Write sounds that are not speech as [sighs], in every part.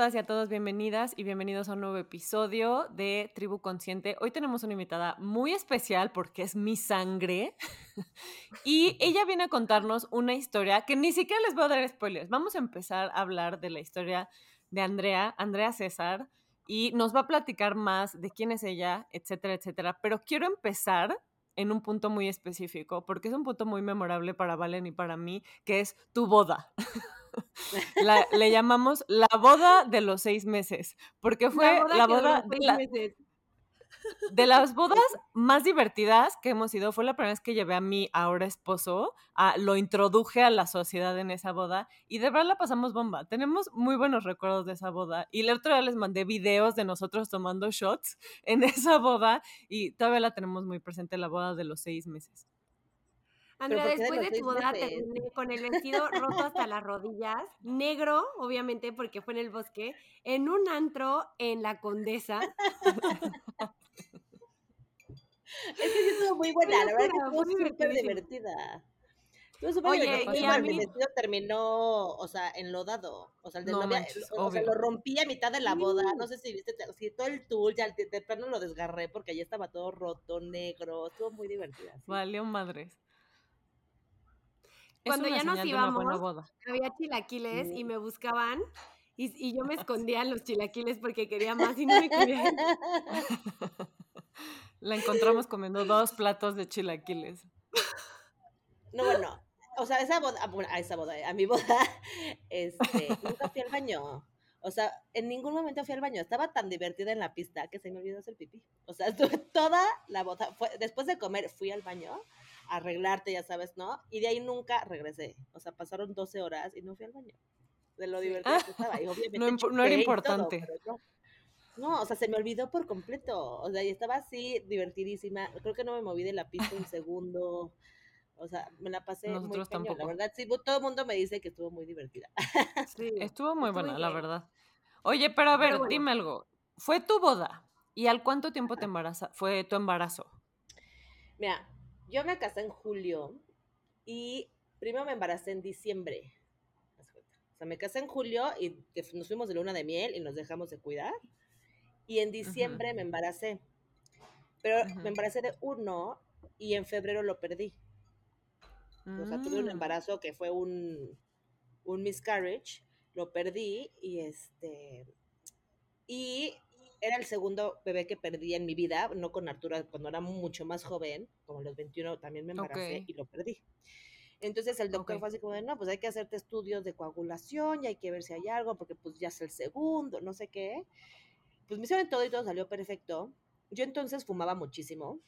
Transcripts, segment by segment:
todas y a todos bienvenidas y bienvenidos a un nuevo episodio de Tribu Consciente. Hoy tenemos una invitada muy especial porque es mi sangre [laughs] y ella viene a contarnos una historia que ni siquiera les voy a dar spoilers. Vamos a empezar a hablar de la historia de Andrea, Andrea César, y nos va a platicar más de quién es ella, etcétera, etcétera. Pero quiero empezar en un punto muy específico, porque es un punto muy memorable para Valen y para mí, que es tu boda. [laughs] le llamamos la boda de los seis meses, porque fue la boda, de, de, las bodas más divertidas que hemos ido. Fue la primera vez que llevé a mi ahora esposo, a, lo introduje a la sociedad en esa boda y de verdad la pasamos bomba. Tenemos muy buenos recuerdos de esa boda y el otro día les mandé videos de nosotros tomando shots en esa boda y todavía la tenemos muy presente, la boda de los seis meses. Andrea, después de, tu boda terminé con el vestido roto hasta las rodillas, negro, obviamente, porque fue en el bosque, en un antro en la Condesa. es que sí estuvo muy buena, la verdad que estuvo súper divertida. Oye, y a mí... mi vestido terminó, o sea, enlodado. O sea, el de novia, o, sea, lo rompí a mitad de la boda. No sé si viste, si todo el tul, ya de plano lo desgarré porque ya estaba todo roto, negro. Estuvo muy divertida. ¿sí? Valió madres. Cuando ya nos íbamos, había chilaquiles y me buscaban y, y, yo me [laughs] escondía en los chilaquiles porque quería más y no me querían. [laughs] La encontramos comiendo dos platos de chilaquiles. No, bueno, o sea, esa boda, a esa boda, a mi boda, [laughs] este, nunca fui al baño. O sea, en ningún momento fui al baño. Estaba tan divertida en la pista que se me olvidó hacer pipí. O sea, estuve toda la boda. Fue, después de comer, fui al baño arreglarte, ya sabes, ¿no? Y de ahí nunca regresé. O sea, pasaron 12 horas y no fui al baño. De lo divertido que estaba. Y [laughs] obviamente no, era importante. no. o sea, se me olvidó por completo. O sea, y estaba así divertidísima. Creo que no me moví de la pista un [laughs] segundo. O sea, me la pasé Nosotros muy tampoco. la verdad. Sí, todo el mundo me dice que estuvo muy divertida. [laughs] Sí, estuvo muy buena, la verdad. Oye, pero a ver, dime algo. ¿Fue tu boda? ¿Y al cuánto tiempo te embaraza, fue tu embarazo? Mira, yo me casé en julio y primero me embaracé en diciembre. O sea, me casé en julio y nos fuimos de luna de miel y nos dejamos de cuidar. Y en diciembre me embaracé. Pero me embaracé de uno y en febrero lo perdí. O sea, tuve un mm. embarazo que fue un, un miscarriage, lo perdí y este... Y era el segundo bebé que perdí en mi vida, no con Arturo, cuando era mucho más joven, como los 21 también me embaracé y lo perdí. Entonces el doctor fue así como de, no, pues hay que hacerte estudios de coagulación y hay que ver si hay algo, porque pues ya es el segundo, no sé qué. Pues me hicieron todo y todo salió perfecto. Yo entonces fumaba muchísimo,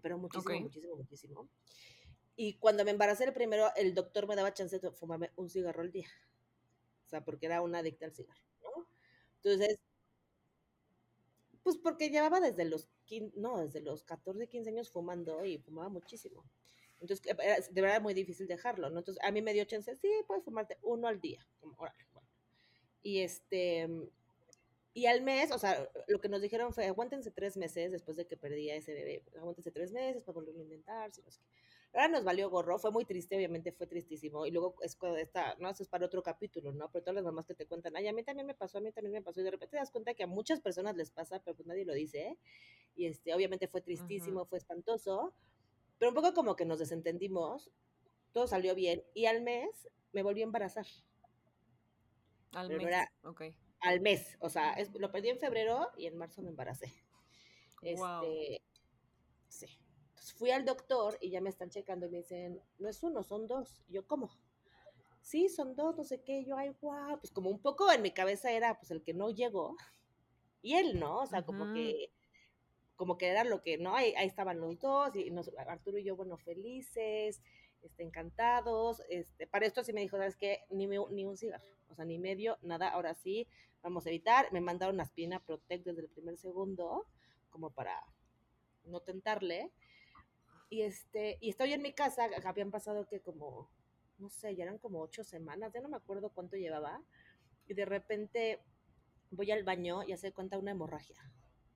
pero muchísimo, muchísimo, muchísimo. Y cuando me embaracé el primero, el doctor me daba chance de fumarme un cigarro al día. O sea, porque era una adicta al cigarro, ¿no? Entonces, pues porque llevaba desde los, no, desde los 14, 15 años fumando y fumaba muchísimo. Entonces, de verdad muy difícil dejarlo, ¿no? Entonces, a mí me dio chance, sí, puedes fumarte uno al día. Como, órale, bueno. Y este, y al mes, o sea, lo que nos dijeron fue, aguántense tres meses después de que perdí a ese bebé. Aguántense tres meses para volverlo a intentar, si no sé qué. Ahora nos valió gorro, fue muy triste, obviamente fue tristísimo. Y luego es cuando está, no, eso es para otro capítulo, ¿no? Pero todas las mamás que te cuentan, ay, a mí también me pasó, a mí también me pasó. Y de repente te das cuenta que a muchas personas les pasa, pero pues nadie lo dice. ¿eh? Y este, obviamente fue tristísimo, fue espantoso. Pero un poco como que nos desentendimos, todo salió bien. Y al mes me volví a embarazar. Al mes, ok. Al mes, o sea, lo perdí en febrero y en marzo me embaracé. Este, sí fui al doctor y ya me están checando y me dicen, no es uno, son dos. Y yo, ¿cómo? Sí, son dos, no sé qué. yo, ay, guau. Pues como un poco en mi cabeza era, pues el que no llegó. [laughs] Y él, ¿no? O sea, como que como que era lo que, ¿no? Ahí, estaban los dos, y nos, Arturo y yo, bueno, felices, este, encantados. Este, para esto sí me dijo, ¿sabes qué? Ni, ni un cigarro, o sea, ni medio, nada, ahora sí, vamos a evitar. Me mandaron aspirina Protect desde el primer segundo, como para no tentarle. Y este, y estoy en mi casa, habían pasado que como, no sé, ya eran como ocho semanas, ya no me acuerdo cuánto llevaba. Y de repente voy al baño y hace cuenta una hemorragia.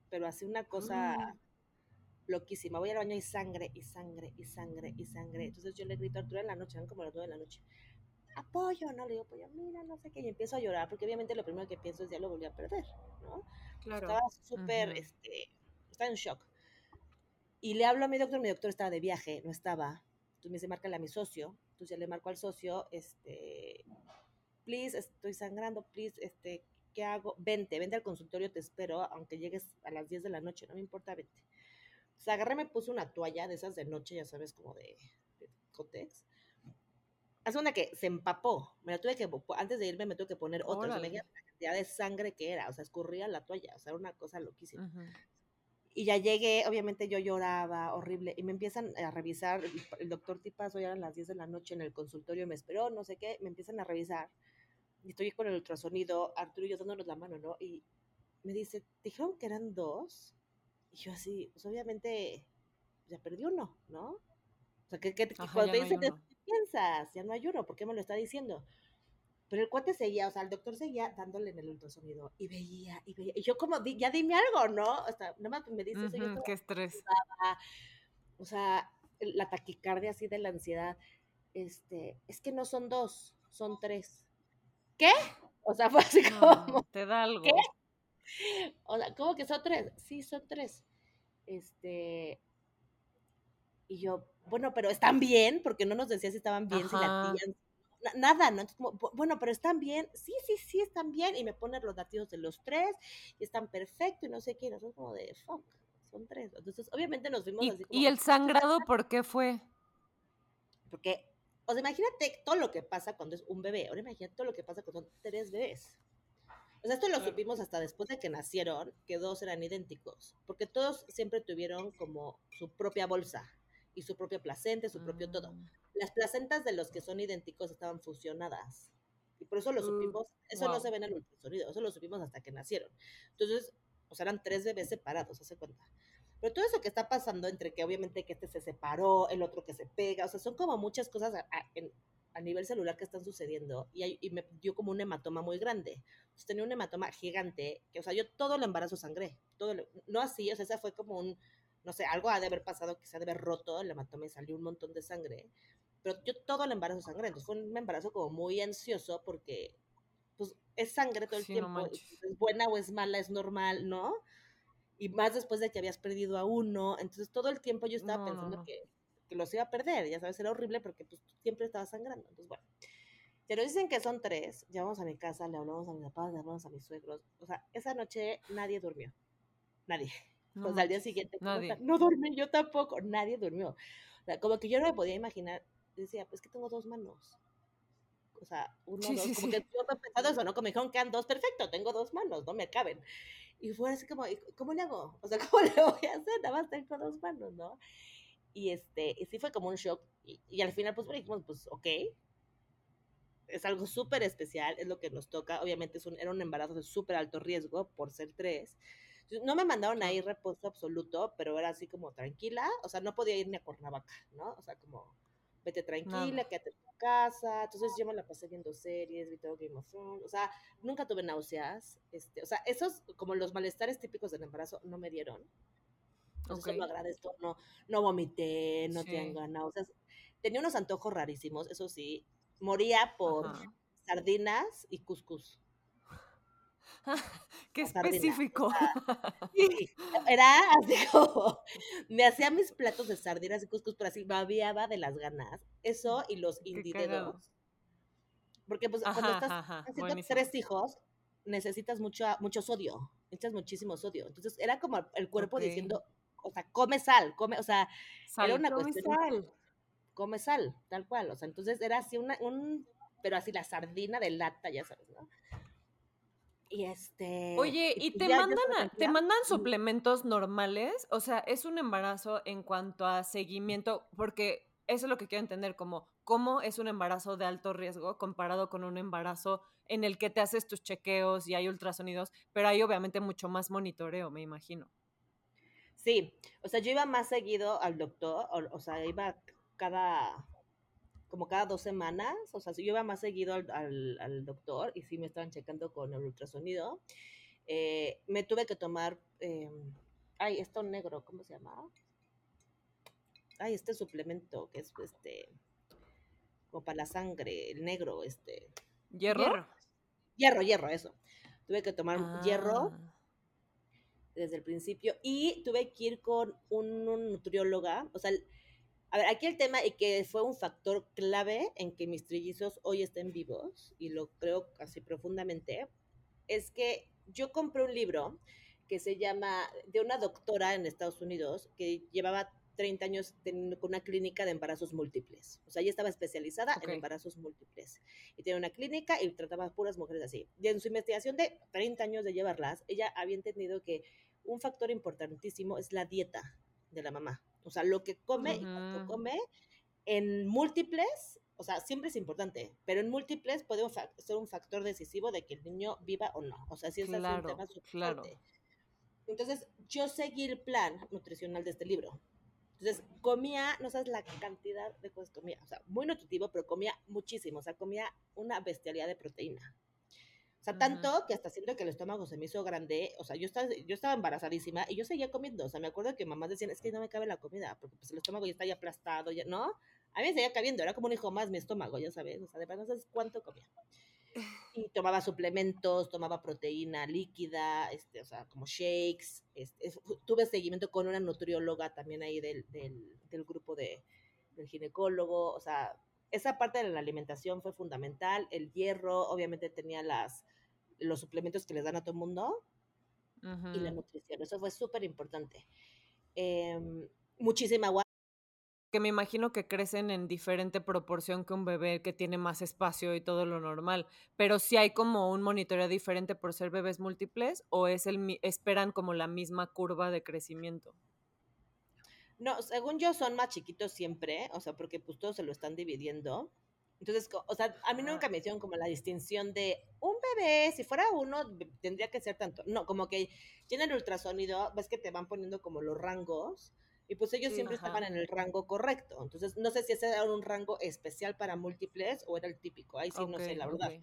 Pero así una cosa ah. loquísima. Voy al baño y sangre, y sangre, y sangre, y sangre. Entonces yo le grito a Arturo en la noche, eran como las nueve de la noche. apoyo, ¿no? Le digo, apoyo, mira, no sé qué, y empiezo a llorar, porque obviamente lo primero que pienso es ya lo volví a perder, ¿no? Claro. Estaba súper, este, estaba en shock. Y le hablo a mi doctor, mi doctor estaba de viaje, no estaba. Entonces me dice, márcale a mi socio. Entonces ya le marco al socio, este, please, estoy sangrando, please, este, ¿qué hago? Vente, vente al consultorio, te espero, aunque llegues a las 10 de la noche, no me importa, vente. Entonces agarré, me puse una toalla de esas de noche, ya sabes, como de, de Cotex. Hace una que se empapó. Me la tuve que, antes de irme me tuve que poner otra. me la cantidad de sangre que era. O sea, escurría la toalla. O sea, era una cosa loquísima. Y ya llegué, obviamente yo lloraba, horrible, y me empiezan a revisar, el, doctor Tipas hoy eran las 10 de la noche en el consultorio, me esperó, no sé qué, me empiezan a revisar, y estoy con el ultrasonido, Arturo y yo dándonos la mano, ¿no? Y me dice, dijeron que eran dos, y yo así, pues obviamente ya perdí uno, ¿no? O sea, que, que, cuando te dicen, ¿qué piensas? Ya no hay uno, ¿por qué me lo está diciendo? Pero el cuate seguía, o sea, el doctor seguía dándole en el ultrasonido y veía, y veía. Y yo como, ya dime algo, ¿no? O sea, nada más me dice eso. qué estrés. O sea, la taquicardia así de la ansiedad. Este, es que no son dos, son tres. ¿Qué? O sea, [laughs] fue así como. te da algo. ¿Qué? O sea, ¿cómo que son tres? Sí, son tres. Este. Y yo, bueno, pero están bien, porque no nos decía si estaban bien, si la tía nada, ¿no? Entonces, como, bueno, pero están bien, sí, sí, sí, están bien, y me ponen los latidos de los tres, y están perfectos, y no sé qué, nosotros como de, fuck, son tres. Entonces, obviamente nos vimos así como... ¿Y el sangrado por qué fue? Porque, o sea, imagínate todo lo que pasa cuando es un bebé, ahora imagínate todo lo que pasa cuando son tres bebés. O sea, esto lo supimos hasta después de que nacieron, que dos eran idénticos, porque todos siempre tuvieron como su propia bolsa y su propia placenta, su propio todo. Mm. Las placentas de los que son idénticos estaban fusionadas. Y por eso lo mm, supimos, eso no se ve en el ultrasonido, eso lo supimos hasta que nacieron. Entonces, o sea, eran tres bebés separados, hace cuenta. Pero todo eso que está pasando entre que obviamente que este se separó, el otro que se pega, o sea, son como muchas cosas a, nivel celular que están sucediendo y, y, me dio como un hematoma muy grande. Entonces, tenía un hematoma gigante, que, o sea, yo todo el embarazo sangré, todo, no así, o sea, esa fue como un, no sé, algo ha de haber pasado que se ha de haber roto, el hematoma y salió un montón de sangre, pero yo todo el embarazo sangré, entonces fue un embarazo como muy ansioso porque pues es sangre todo el tiempo, es buena o es mala, es normal, ¿no? Y más después de que habías perdido a uno, entonces todo el tiempo yo estaba pensando Que, que, los iba a perder, ya sabes, era horrible porque pues siempre estaba sangrando, entonces bueno. Pero dicen que son tres, llevamos a mi casa, le hablamos a mis papás, le hablamos a mis suegros, o sea, esa noche nadie durmió, nadie. o sea, al día siguiente, nadie. no dormí, yo tampoco, nadie durmió. O sea, como que yo no me podía imaginar decía, pues que tengo dos manos. O sea, uno, dos, como que yo he pensado eso, ¿no? Como me dijeron que dos, perfecto, tengo dos manos, no me caben. Y fue así como, ¿cómo le hago? O sea, [laughs] ¿cómo le voy a hacer? Nada más tengo dos manos, ¿no? Y este, y sí fue como un shock. Y, al final, pues, dijimos, pues, ok. Es algo súper especial, es lo que nos toca. Obviamente, es un, era un embarazo de súper alto riesgo por ser tres. No me mandaron a ir reposo absoluto, pero era así como tranquila. O sea, no podía ir ni a Cuernavaca, ¿no? O sea, como vete tranquila, quédate en tu casa. Entonces yo me la pasé viendo series, vi todo Game of Thrones. O sea, nunca tuve náuseas. Este, o sea, esos, como los malestares típicos del embarazo, no me dieron. Entonces okay. lo agradezco. No, no vomité, no tengo náuseas. Tenía unos antojos rarísimos, eso sí. Moría por sardinas y cuscús. [laughs] Qué específico. [laughs] era así como, me hacía mis platos de sardinas y cuscús, pero así babiaba de las ganas. Eso y los indidedos. Porque pues cuando estás haciendo tres hijos, necesitas mucho, mucho sodio, necesitas muchísimo sodio. Entonces era como el cuerpo diciendo, o sea, come sal, come, o sea, era una come Sal. Come sal, tal cual. O sea, entonces era así una, un, pero así la sardina de lata, ya sabes, ¿no? Y este. Oye, ¿y te mandan, te mandan suplementos normales? O sea, es un embarazo en cuanto a seguimiento, porque eso es lo que quiero entender, como cómo es un embarazo de alto riesgo comparado con un embarazo en el que te haces tus chequeos y hay ultrasonidos, pero hay obviamente mucho más monitoreo, me imagino. Sí, o sea, yo iba más seguido al doctor, o sea, iba cada como cada dos semanas, o sea, si yo iba más seguido al, doctor y sí me estaban checando con el ultrasonido, eh, me tuve que tomar, eh, ay, esto negro, ¿cómo se llama? Ay, este suplemento que es este, como para la sangre, el negro, este. ¿Hierro? Hierro, hierro, eso. Tuve que tomar hierro Ah. desde el principio y tuve que ir con un, un nutrióloga, o sea, el- a ver, aquí el tema y que fue un factor clave en que mis trillizos hoy estén vivos, y lo creo casi profundamente, es que yo compré un libro que se llama, de una doctora en Estados Unidos que llevaba 30 años teniendo con una clínica de embarazos múltiples. O sea, ella estaba especializada Ok. en embarazos múltiples. Y tenía una clínica y trataba puras mujeres así. Y en su investigación de 30 años de llevarlas, ella había entendido que un factor importantísimo es la dieta de la mamá. O sea, lo que come y cuánto come en múltiples, o sea, siempre es importante, pero en múltiples puede ser un factor decisivo de que el niño viva o no. O sea, sí es Claro, un tema súper claro. Entonces, yo seguí el plan nutricional de este libro. Entonces, comía, no sabes la cantidad de cosas que comía. O sea, muy nutritivo, pero comía muchísimo. O sea, comía una bestialidad de proteína. O sea, tanto que hasta siento que el estómago se me hizo grande. O sea, yo estaba, yo estaba embarazadísima y yo seguía comiendo. O sea, me acuerdo que mamás decían, es que no me cabe la comida, porque pues el estómago ya está ya aplastado, ya, ¿no? A mí me seguía cabiendo, era como un hijo más mi estómago, ya sabes. O sea, de verdad no sabes cuánto comía. Y [sighs] tomaba suplementos, tomaba proteína líquida, este, o sea, como shakes. Este, es- tuve seguimiento con una nutrióloga también ahí del, del, del grupo de, del ginecólogo. O sea, esa parte de la alimentación fue fundamental. El hierro, obviamente tenía las, los suplementos que les dan a todo el mundo y la nutrición. Eso fue súper importante. Em, muchísima agua. Que me imagino que crecen en diferente proporción que un bebé que tiene más espacio y todo lo normal. Pero si hay como un monitoreo diferente por ser bebés múltiples o es el esperan como la misma curva de crecimiento. No, según yo son más chiquitos siempre, o sea, porque pues todos se lo están dividiendo. Entonces, o sea, a mí nunca me hicieron como la distinción de un bebé, si fuera uno, tendría que ser tanto. No, como que tienen el ultrasonido, ves que te van poniendo como los rangos, y pues ellos Sí. siempre Ajá. estaban en el rango correcto. Entonces, no sé si ese era un rango especial para múltiples o era el típico, ahí sí no sé, la verdad.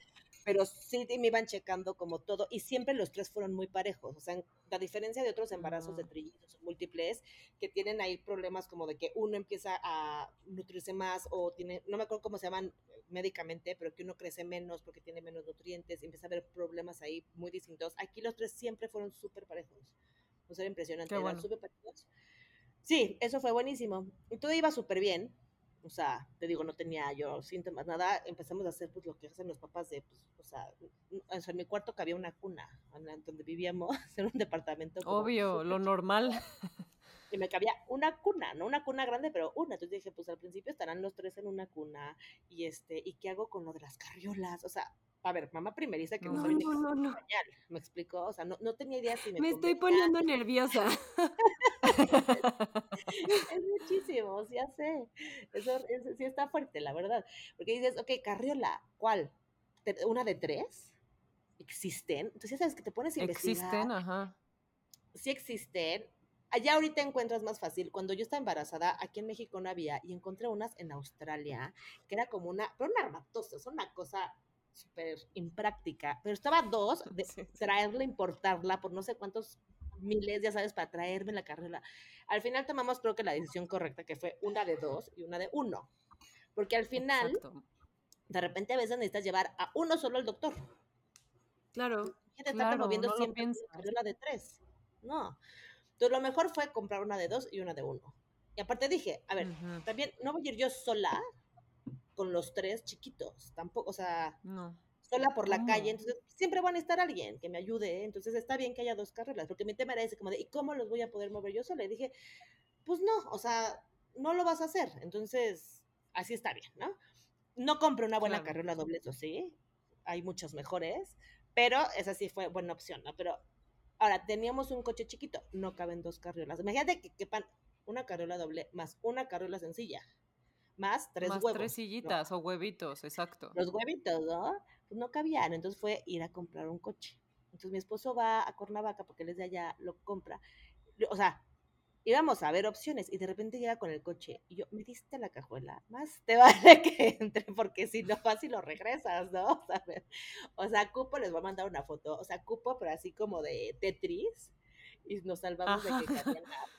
Pero sí me iban checando como todo y siempre los tres fueron muy parejos. O sea, la diferencia de otros embarazos de trillizos múltiples que tienen ahí problemas como de que uno empieza a nutrirse más o tiene, no me acuerdo cómo se llaman médicamente, pero que uno crece menos porque tiene menos nutrientes y empieza a haber problemas ahí muy distintos. Aquí los tres siempre fueron súper parejos. O sea, impresionante, eran súper parejos. Sí, eso fue buenísimo. Y todo iba súper bien. O sea, te digo, no tenía yo síntomas, nada. Empezamos a hacer pues lo que hacen los papás de, pues, o sea, n- o sea, en mi cuarto cabía una cuna, en donde vivíamos, [laughs] en un departamento. Obvio, lo normal. Y me cabía una cuna, no una cuna grande, pero una. Entonces dije, pues al principio estarán los tres en una cuna. Y este, ¿y qué hago con lo de las carriolas? O sea, a ver, mamá primeriza que no, No, no, no, ¿me explicó? O sea, no, no tenía idea si me Me estoy poniendo nerviosa. [laughs] [laughs] Es muchísimo, ya sé. Eso, sí está fuerte, la verdad. Porque dices, ok, carriola, ¿cuál? ¿Te- ¿Una de tres? ¿Existen? Entonces ya sabes que te pones a investigar. Existen, ajá. Sí existen. Allá ahorita encuentras más fácil. Cuando yo estaba embarazada, aquí en México no había, y encontré unas en Australia, que era como una, pero una armatosa, es una cosa súper impráctica. Pero estaba dos, [laughs] de traerla, importarla por no sé cuántos miles, ya sabes, para traerme la carriola. Al final tomamos creo que la decisión correcta, que fue una de dos y una de uno. Porque al final, Exacto. de repente a veces necesitas llevar a uno solo al doctor. Claro. ¿Quién te está Claro, no siempre carriola de tres? No. Entonces lo mejor fue comprar una de dos y una de uno. Y aparte dije, a ver, también no voy a ir yo sola con los tres chiquitos, tampoco, o sea, No. Sola por la calle, entonces siempre van a estar alguien que me ayude, entonces está bien que haya dos carreras, porque mi tema era ese, como de, ¿y cómo los voy a poder mover yo sola? Y dije, pues no, o sea, no lo vas a hacer, entonces así está bien, ¿no? No compré una buena Claro. carriola doble, eso sí, hay muchos mejores, pero esa sí fue buena opción, ¿no? Pero ahora, teníamos un coche chiquito, no caben dos carriolas. Imagínate que quepan una carriola doble más una carriola sencilla, más tres Más huevos. tres ¿no? sillitas o huevitos, exacto. los huevitos, ¿no? Pues no cabían, entonces fue ir a comprar un coche. Entonces mi esposo va a Cuernavaca porque él es de allá, lo compra. O sea, íbamos a ver opciones y de repente llega con el coche y yo, ¿me diste la cajuela? Más te [laughs] vale que entre porque si no vas y lo regresas, ¿no? O sea, o sea, cupo, les voy a mandar una foto, o sea, cupo, pero así como de Tetris y nos salvamos de que Ajá. cabían las,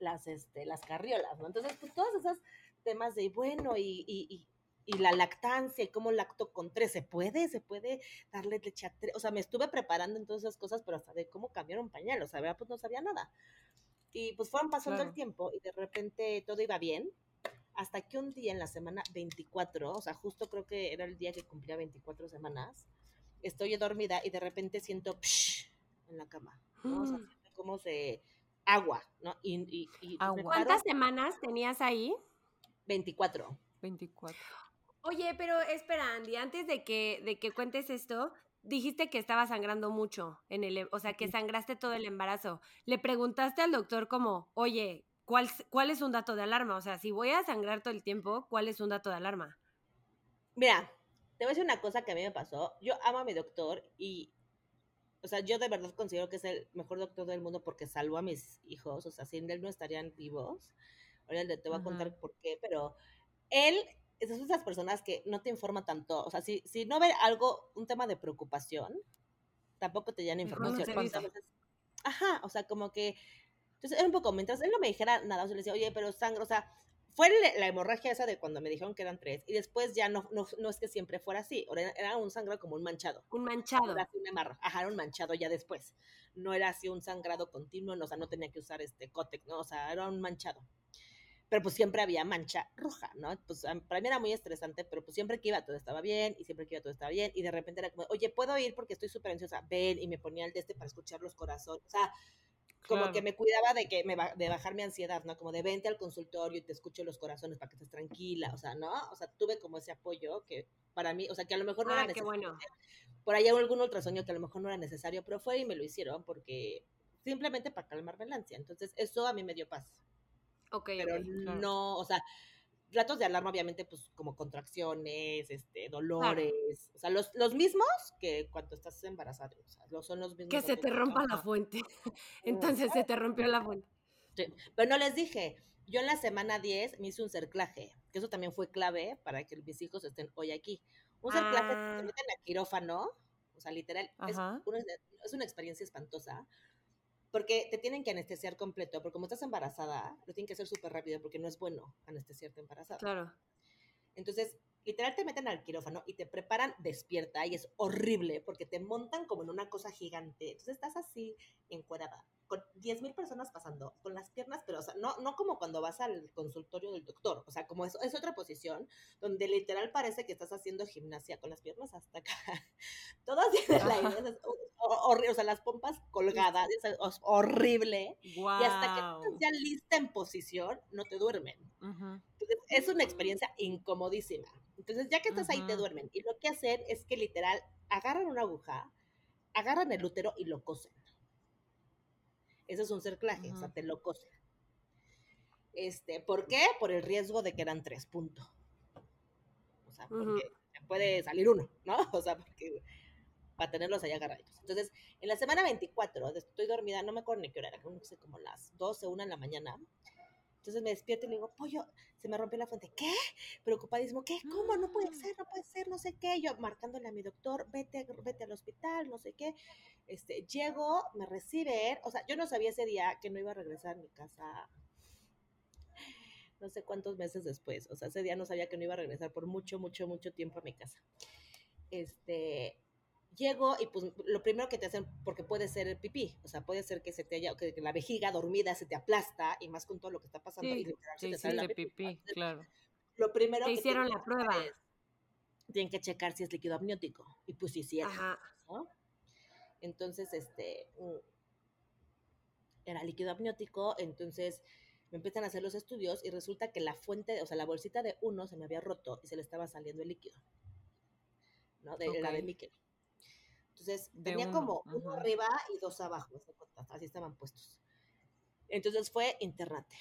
las, este, las carriolas, ¿no? Entonces, pues todos esos temas de, bueno, y, y, y y la lactancia y cómo lacto con tres, ¿se puede? ¿Se puede darle leche a tres? O sea, me estuve preparando en todas esas cosas, pero hasta de cómo cambiar un pañal, o sea, pues no sabía nada. Y pues fueron pasando el tiempo y de repente todo iba bien, hasta que un día en la semana 24, o sea, justo creo que era el día que cumplía 24 semanas, estoy dormida y de repente siento en la cama, ¿no? O sea, mm. como se agua, ¿no? Y, y, ¿Cuántas semanas tenías ahí? 24. 24. Oye, pero espera, Andy, antes de que, de que cuentes esto, dijiste que estaba sangrando mucho en el, o sea, que sangraste todo el embarazo. Le preguntaste al doctor como, oye, ¿cuál, ¿cuál es un dato de alarma? O sea, si voy a sangrar todo el tiempo, ¿cuál es un dato de alarma? Mira, te voy a decir una cosa que a mí me pasó. Yo amo a mi doctor y, o sea, yo de verdad considero que es el mejor doctor del mundo porque salvó a mis hijos. O sea, sin él no estarían vivos. Ahora te voy a contar por qué, pero él es de esas personas que no te informa tanto. O sea, si, si no ve algo, un tema de preocupación, tampoco te dan información. ajá, o sea, como que. Entonces era un poco, mientras él no me dijera nada, yo le decía, oye, pero sangre, o sea, fue la hemorragia esa de cuando me dijeron que eran tres, y después ya no, no, no es que siempre fuera así, era un sangrado como un manchado. Un manchado. Era una ajá, era un manchado ya después. No era así un sangrado continuo, o sea, no tenía que usar este cótex, ¿no? O sea, era un manchado pero pues siempre había mancha roja, ¿no? Pues para mí era muy estresante, pero pues siempre que iba todo estaba bien y siempre que iba todo estaba bien y de repente era como, oye, ¿puedo ir porque estoy súper ansiosa? Ven y me ponía el de este para escuchar los corazones, o sea, como que me cuidaba de que me de bajar mi ansiedad, ¿no? Como de vente al consultorio y te escucho los corazones para que estés tranquila, o sea, ¿no? O sea, tuve como ese apoyo que para mí, o sea, que a lo mejor no era necesario. Bueno. Por ahí algún ultrasonido que a lo mejor no era necesario, pero fue y me lo hicieron porque simplemente para calmarme la ansia. Entonces, eso a mí me dio paz. Ok, pero no, o sea, ratos de alarma, obviamente, pues como contracciones, este, dolores, o sea, los, los mismos que cuando estás embarazada, o sea, son los mismos. Que se te rompa la fuente. [laughs] Entonces se te rompió la fuente. Sí. Pero no les dije, yo en la semana 10 me hice un cerclaje, que eso también fue clave para que mis hijos estén hoy aquí. Un cerclaje, ah. te meten a quirófano, o sea, literal, es una, es una experiencia espantosa, porque te tienen que anestesiar completo, porque como estás embarazada, lo tienen que hacer súper rápido porque no es bueno anestesiarte embarazada. Claro. Entonces, literal te meten al quirófano y te preparan despierta y es horrible porque te montan como en una cosa gigante. Entonces estás así encuadrada con 10.000 personas pasando, con las piernas, pero o sea, no, no como cuando vas al consultorio del doctor, o sea, como es, es otra posición donde literal parece que estás haciendo gimnasia con las piernas hasta acá. [laughs] Todas tienen la idea, o sea, las pompas colgadas, es, horrible. Y hasta que estás ya lista en posición, no te duermen. Entonces, es una experiencia incomodísima. Entonces, ya que estás ahí, te duermen. Y lo que hacen es que literal agarran una aguja, agarran el útero y lo cosen. Ese es un cerclaje, o sea, te lo cosen. Este, ¿Por qué? Por el riesgo de que eran tres puntos. O sea, porque puede salir uno, ¿no? [laughs] O sea, porque para tenerlos allá agarrados. Entonces, en la semana 24, estoy dormida, no me acuerdo ni qué hora era, no sé, como las 12, 1 en la mañana. Entonces me despierto y le digo, pollo, se me rompió la fuente. ¿Qué? Preocupadísimo, ¿qué? ¿Cómo? No puede ser, no puede ser, no sé qué. Yo marcándole a mi doctor, vete, vete al hospital, no sé qué. Este, llego, me recibe, o sea, yo no sabía ese día que no iba a regresar a mi casa no sé cuántos meses después, o sea, ese día no sabía que no iba a regresar por mucho, mucho, mucho tiempo a mi casa. Este, llego y pues lo primero que te hacen, porque puede ser el pipí, o sea, puede ser que se te haya, que, la vejiga dormida se te aplasta y más con todo lo que está pasando. Sí, y te pipí, claro. Lo primero te hicieron la prueba. tienen que checar si es líquido amniótico y pues si era, Entonces, este, mm, era líquido amniótico, entonces me empiezan a hacer los estudios y resulta que la fuente, o sea, la bolsita de uno se me había roto y se le estaba saliendo el líquido, ¿no? De la de níquel. Entonces tenía como uno arriba y dos abajo, así estaban puestos. Entonces fue internate.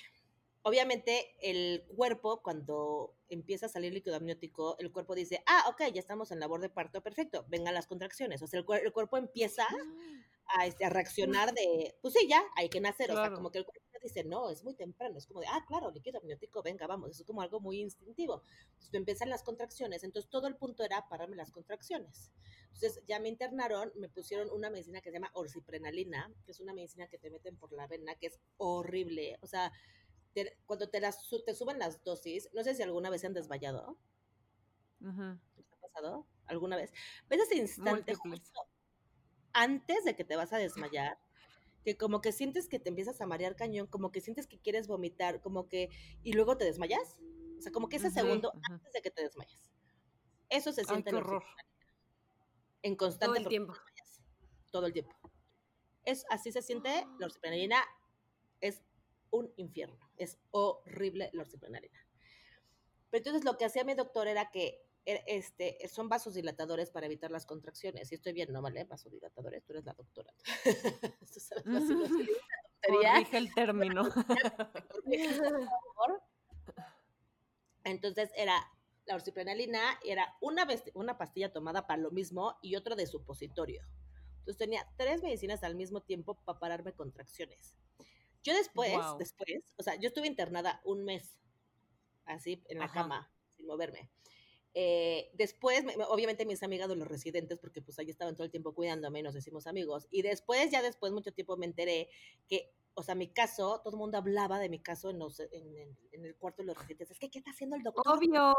Obviamente el cuerpo, cuando empieza a salir líquido amniótico, el cuerpo dice, ah, ok, ya estamos en labor de parto, perfecto, vengan las contracciones. O sea, el, el cuerpo empieza ah. a, este, a, reaccionar de, pues sí, ya, hay que nacer. O sea, como que el cuerpo dice, no, es muy temprano, es como de, ah, claro, líquido amniótico, venga, vamos, es como algo muy instintivo. Entonces empiezan las contracciones, entonces todo el punto era pararme las contracciones. Entonces ya me internaron, me pusieron una medicina que se llama orciprenalina, que es una medicina que te meten por la vena, que es horrible, o sea, cuando te, las, te suben las dosis, no sé si alguna vez se han desmayado. ¿Te ha pasado alguna vez? ¿Ves ese instante justo antes de que te vas a desmayar? Que como que sientes que te empiezas a marear cañón, como que sientes que quieres vomitar, como que... y luego te desmayas. O sea, como que ese segundo antes de que te desmayas. Eso se siente en horror. En constante todo el tiempo. todo el tiempo. Es, así se siente la orciplanarina. Es un infierno. Es horrible la orciplanarina. Pero entonces lo que hacía mi doctor era que e, este, son vasos dilatadores para evitar las contracciones. Y estoy bien, ¿no vale? Vasodilatadores, tú eres la doctora. [laughs] Corrige el término. [laughs] Entonces era la orciplanalina, era una, una pastilla tomada para lo mismo y otra de supositorio. Entonces tenía tres medicinas al mismo tiempo para pararme contracciones. Yo después, después, o sea, yo estuve internada un mes, así, en la cama, sin moverme. Eh, después, obviamente mis amigas de los residentes, porque pues ahí estaban todo el tiempo cuidándome, nos decimos amigos. Y después, ya después, mucho tiempo me enteré que o sea, mi caso, todo el mundo hablaba de mi caso en, los, en, en, el cuarto de los residentes. Es que, ¿qué está haciendo el doctor? Obvio.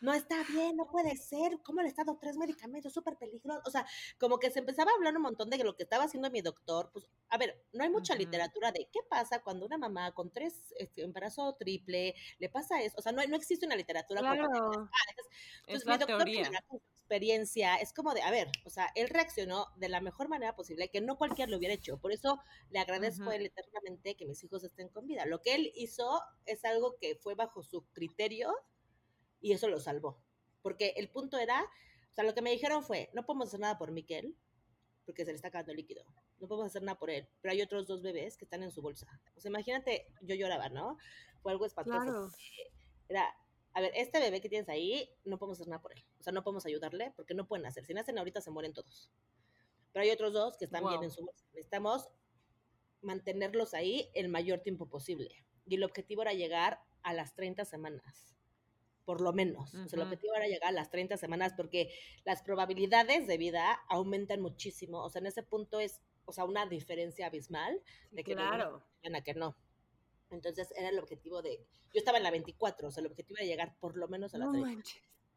No está bien, no puede ser. ¿Cómo le está dando tres medicamentos? Súper peligroso. O sea, como que se empezaba a hablar un montón de lo que estaba haciendo mi doctor. Pues, a ver, no hay mucha literatura de qué pasa cuando una mamá con tres este, embarazo triple le pasa eso. O sea, no, no existe una literatura. Claro. Entonces, mi doctor teoría experiencia, es como de, a ver, o sea, él reaccionó de la mejor manera posible, que no cualquiera lo hubiera hecho. Por eso le agradezco a él eternamente que mis hijos estén con vida. Lo que él hizo es algo que fue bajo su criterio y eso lo salvó. Porque el punto era, o sea, lo que me dijeron fue, no podemos hacer nada por Miquel, porque se le está acabando el líquido. No podemos hacer nada por él. Pero hay otros dos bebés que están en su bolsa. O sea, imagínate, yo lloraba, ¿no? Fue algo espantoso. Era, a ver, este bebé que tienes ahí, no podemos hacer nada por él. O sea, no podemos ayudarle porque no pueden hacer. Si nacen ahorita, se mueren todos. Pero hay otros dos que están bien en su bolsa. Necesitamos mantenerlos ahí el mayor tiempo posible. Y el objetivo era llegar a las 30 semanas, por lo menos. O sea, el objetivo era llegar a las 30 semanas porque las probabilidades de vida aumentan muchísimo. O sea, en ese punto es, o sea, una diferencia abismal de que claro. a que no. Entonces era el objetivo de, yo estaba en la 24, o sea, el objetivo era llegar por lo menos a la 30.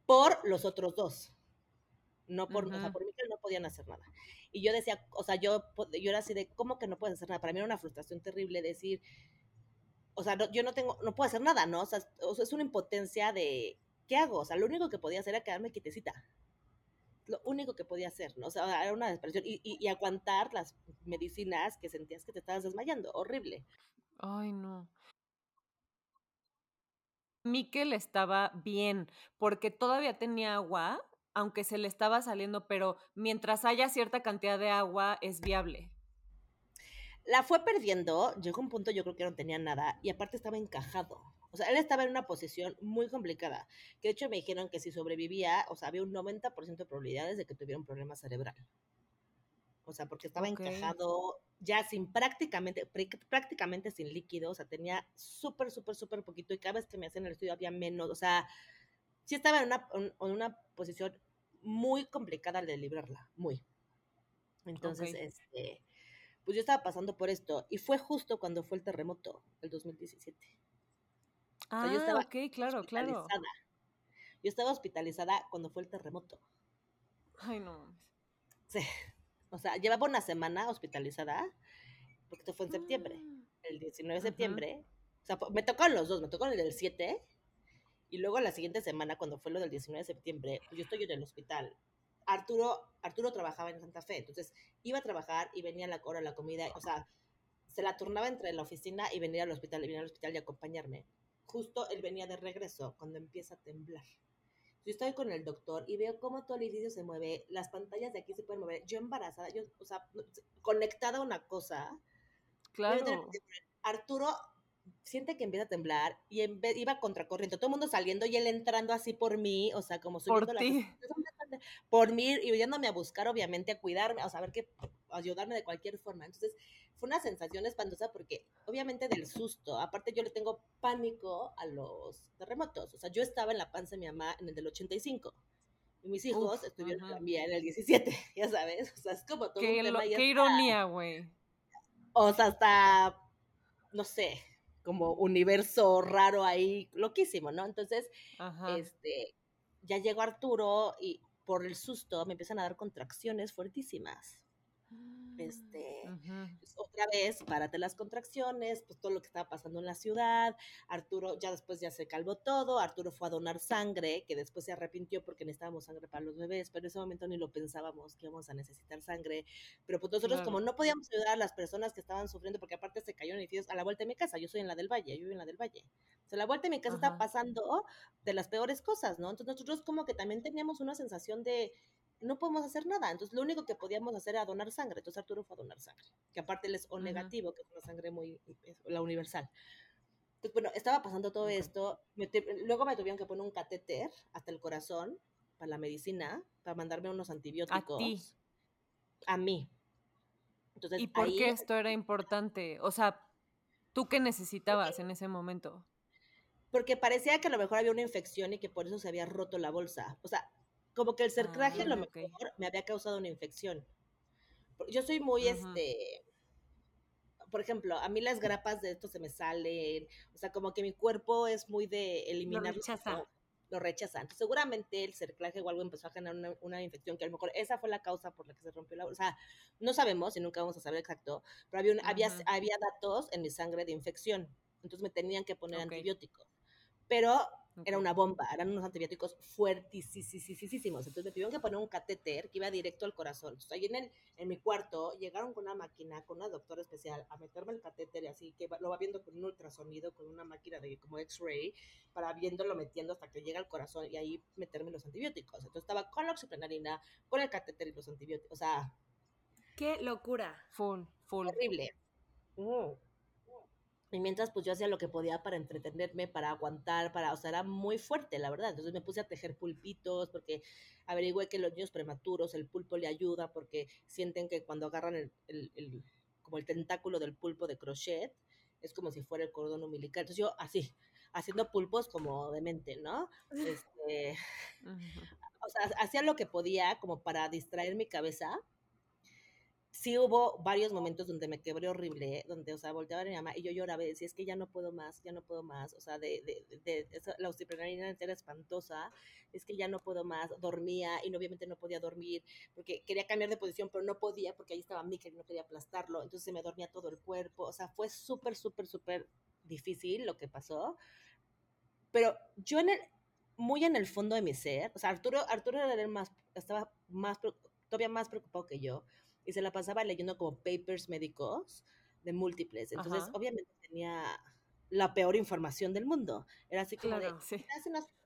Por los otros dos. No por, o sea, por mí que no podían hacer nada. Y yo decía, o sea, yo, yo era así de, ¿cómo que no puedes hacer nada? Para mí era una frustración terrible decir, o sea, yo no tengo, no puedo hacer nada, ¿no? O sea, es una impotencia de, ¿qué hago? O sea, lo único que podía hacer era quedarme quietecita. Lo único que podía hacer, ¿no? O sea, era una desesperación. Y, y, y aguantar las medicinas que sentías que te estabas desmayando. Horrible. Ay, no. Miquel estaba bien, porque todavía tenía agua, aunque se le estaba saliendo, pero mientras haya cierta cantidad de agua es viable. La fue perdiendo, llegó un punto yo creo que no tenía nada y aparte estaba encajado. O sea, él estaba en una posición muy complicada, que de hecho me dijeron que si sobrevivía, o sea, había un 90% de probabilidades de que tuviera un problema cerebral. O sea, porque estaba encajado ya sin prácticamente, prácticamente sin líquido, o sea, tenía súper, súper, súper poquito y cada vez que me hacían el estudio había menos, o sea, sí estaba en una, en una posición muy complicada de librarla, muy. Entonces, este, pues yo estaba pasando por esto y fue justo cuando fue el terremoto, el 2017. Ah, yo estaba ok, claro, claro. Yo estaba hospitalizada cuando fue el terremoto. Ay, no. Sí. O sea, llevaba una semana hospitalizada, porque esto fue en septiembre, ah. el 19 de septiembre. O sea, me tocaron los dos, me tocó el del 7, y luego la siguiente semana, cuando fue lo del 19 de septiembre, yo estoy en el hospital. Arturo, Arturo trabajaba en Santa Fe, entonces iba a trabajar y venía a la hora la comida, o sea, se la turnaba entre la oficina y venir al hospital, y venir al hospital y acompañarme. Justo él venía de regreso cuando empieza a temblar. Yo estoy con el doctor y veo cómo todo el edificio se mueve, las pantallas de aquí se pueden mover. Yo embarazada, yo, o sea, conectada a una cosa. Claro. Arturo siente que empieza a temblar y en vez, iba contracorriente, todo el mundo saliendo y él entrando así por mí, o sea, como subiendo por la ti. [laughs] por mí y yéndome a buscar, obviamente, a cuidarme, o sea, a ver qué, ayudarme de cualquier forma. Entonces, fue una sensación espantosa porque, obviamente, del susto, aparte yo le tengo pánico a los terremotos, o sea, yo estaba en la panza de mi mamá en el del 85. Y mis hijos estuvieron también en el 17, [laughs] ya sabes, o sea, es como todo qué, un tema Qué ironía, güey. O sea, hasta, no sé, como universo raro ahí, loquísimo, ¿no? Entonces, este, ya llegó Arturo y por el susto me empiezan a dar contracciones fuertísimas. Este, pues, otra vez, párate las contracciones, pues todo lo que estaba pasando en la ciudad. Arturo, ya después ya se calvó todo. Arturo fue a donar sangre, que después se arrepintió porque necesitábamos sangre para los bebés, pero en ese momento ni lo pensábamos que íbamos a necesitar sangre. Pero pues nosotros, como no podíamos ayudar a las personas que estaban sufriendo, porque aparte se cayeron edificios a la vuelta de mi casa, yo soy en la del Valle, yo vivo en la del Valle. O sea, la vuelta de mi casa está pasando de las peores cosas, ¿no? Entonces nosotros como que también teníamos una sensación de no podemos hacer nada. Entonces, lo único que podíamos hacer era donar sangre. Entonces, Arturo fue a donar sangre, que aparte él es O negativo, que es una sangre muy, la universal. Entonces, bueno, estaba pasando todo esto. luego me tuvieron que poner un catéter hasta el corazón para la medicina, para mandarme unos antibióticos. A ti. A mí. Entonces, ¿Y por qué esto era importante? O sea, ¿tú qué necesitabas en ese momento? Porque parecía que a lo mejor había una infección y que por eso se había roto la bolsa. O sea, como que el cerclaje a lo mejor me había causado una infección. Yo soy muy, este, por ejemplo, a mí las grapas de esto se me salen, o sea, como que mi cuerpo es muy de eliminar. Lo rechaza. Lo rechazan. seguramente el cerclaje o algo empezó a generar una, infección que a lo mejor esa fue la causa por la que se rompió la... O sea, no sabemos y nunca vamos a saber exacto, pero había, había, había datos en mi sangre de infección. Entonces me tenían que poner antibióticos. Pero era una bomba, eran unos antibióticos fuertísimos. Entonces me tuvieron que poner un catéter que iba directo al corazón. Entonces ahí en, el, en mi cuarto llegaron con una máquina, con una doctora especial, a meterme el catéter y así, que lo va viendo con un ultrasonido, con una máquina de como X-ray, para viéndolo metiendo hasta que llega al corazón y ahí meterme los antibióticos. Entonces estaba con la oxiprenalina, con el catéter y los antibióticos. O sea. ¡Qué locura! Full, full. Horrible. Mm. Y mientras, pues yo hacía lo que podía para entretenerme, para aguantar, para, o sea, era muy fuerte, la verdad. Entonces me puse a tejer pulpitos porque averigüé que los niños prematuros, el pulpo le ayuda porque sienten que cuando agarran el, el, como el tentáculo del pulpo de crochet, es como si fuera el cordón umbilical. Entonces yo así, haciendo pulpos como de mente, ¿no? [laughs] Este, o sea, hacía lo que podía como para distraer mi cabeza sí hubo varios momentos donde me quebré horrible, donde, o sea, volteaba a mi mamá y yo lloraba y decía, es que ya no puedo más, ya no puedo más, o sea, de, de, la osteoprenalina era espantosa, es que ya no puedo más, dormía y obviamente no podía dormir, porque quería cambiar de posición, pero no podía porque ahí estaba Mikel y no quería aplastarlo, entonces se me dormía todo el cuerpo, o sea, fue súper, súper, súper difícil lo que pasó, pero yo en el, muy en el fondo de mi ser, o sea, Arturo, Arturo era el más, estaba más, todavía más preocupado que yo, y se la pasaba leyendo como papers médicos de múltiples. Entonces, obviamente tenía la peor información del mundo. Era así como de,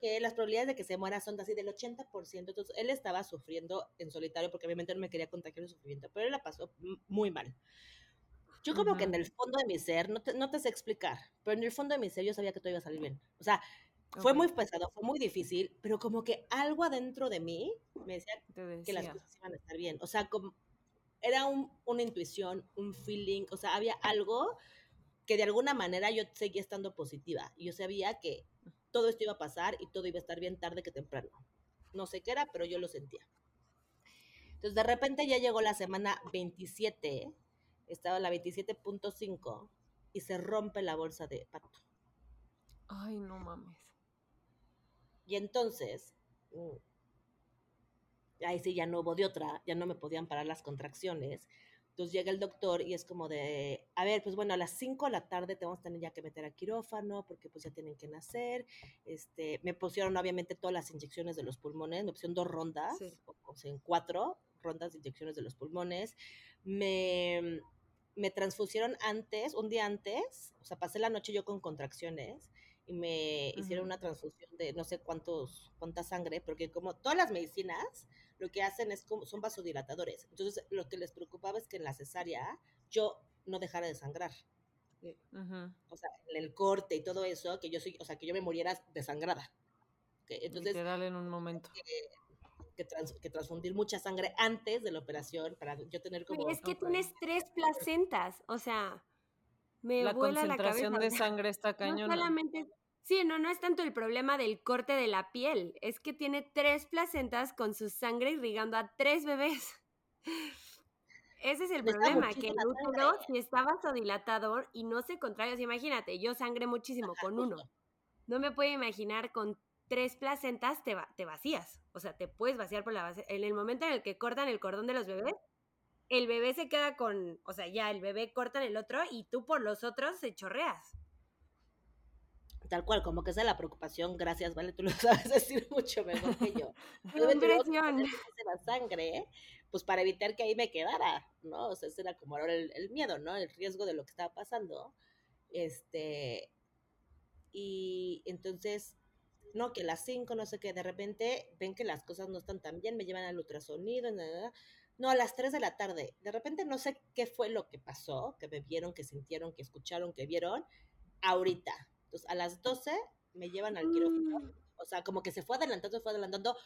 que las probabilidades de que se muera son así del 80%. Entonces, él estaba sufriendo en solitario porque obviamente no me quería contagiar el sufrimiento, pero él la pasó muy mal. Yo como que en el fondo de mi ser, no te, no te sé explicar, pero en el fondo de mi ser yo sabía que todo iba a salir bien. O sea, fue muy pesado, fue muy difícil, pero como que algo adentro de mí me decía, decía, que las cosas iban a estar bien. O sea, como, era una intuición, un feeling, o sea, había algo que de alguna manera yo seguía estando positiva. Yo sabía que todo esto iba a pasar y todo iba a estar bien tarde que temprano. No sé qué era, pero yo lo sentía. Entonces, de repente ya llegó la semana 27, estaba la 27.5 y se rompe la bolsa de pato. Ay, no mames. Y entonces, ahí sí ya no hubo de otra, ya no me podían parar las contracciones. Entonces llega el doctor y es como de, a ver, pues bueno, a las 5 de la tarde te vamos a tener ya que meter a quirófano porque pues ya tienen que nacer. Este, me pusieron obviamente todas las inyecciones de los pulmones, me pusieron dos rondas, o, sea, en cuatro rondas de inyecciones de los pulmones. Me, me transfusieron antes, un día antes, o sea, pasé la noche yo con contracciones y me hicieron una transfusión de no sé cuántos, cuánta sangre, porque como todas las medicinas, lo que hacen es como, son vasodilatadores. Entonces, lo que les preocupaba es que en la cesárea yo no dejara de sangrar. O sea, en el corte y todo eso, que yo soy, o sea, que yo me muriera desangrada. Entonces, Literal en un momento. Que, que, transfundir mucha sangre antes de la operación para yo tener como... es que tienes tres placentas, o sea, me la vuela la cabeza. de sangre está cañona. No solamente Sí, no, no es tanto el problema del corte de la piel, es que tiene tres placentas con su sangre irrigando a tres bebés. Ese es el problema, que el útero si está vasodilatador y no se contrae. imagínate, yo sangré muchísimo con uno. [laughs] No me puedo imaginar con tres placentas te, te vacías. O sea, te puedes vaciar por la base. En el momento en el que cortan el cordón de los bebés, el bebé se queda con, o sea, ya el bebé corta el otro y tú por los otros se chorreas. Tal cual, como que esa es la preocupación, gracias, ¿vale? Tú lo [laughs] sabes decir mucho mejor que yo. [laughs] la sangre, pues para evitar que ahí me quedara, ¿no? O sea, ese era como ahora el, el miedo, ¿no? El riesgo de lo que estaba pasando. Este, y entonces, no, que las cinco, no sé qué, de repente ven que las cosas no están tan bien, me llevan al ultrasonido, nada, no, a las 3 de la tarde. De repente no sé qué fue lo que pasó, que me vieron, que sintieron, que escucharon, que vieron, ahorita. Entonces, a las 12 me llevan al quirófano. Mm. O sea, como que se fue adelantando, se fue adelantando.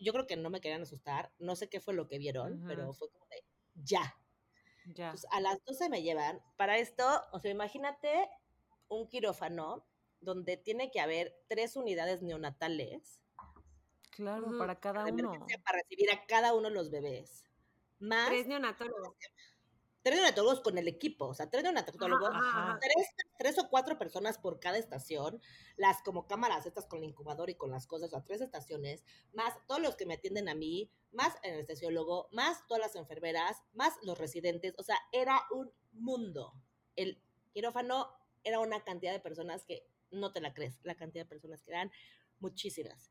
Yo creo que no me querían asustar. No sé qué fue lo que vieron, pero fue como de ya. Ya. Entonces, a las 12 me llevan. Para esto, o sea, imagínate un quirófano donde tiene que haber tres unidades neonatales. Claro, para cada uno. Para recibir a cada uno de los bebés más... Tres neonatólogos. Tres neonatólogos con el equipo, o sea, tres neonatólogos, Tres, o cuatro personas por cada estación, las como cámaras estas con el incubador y con las cosas, o sea, tres estaciones, más todos los que me atienden a mí, más el anestesiólogo, más todas las enfermeras, más los residentes, o sea, era un mundo. El quirófano era una cantidad de personas que no te la crees, la cantidad de personas que eran muchísimas.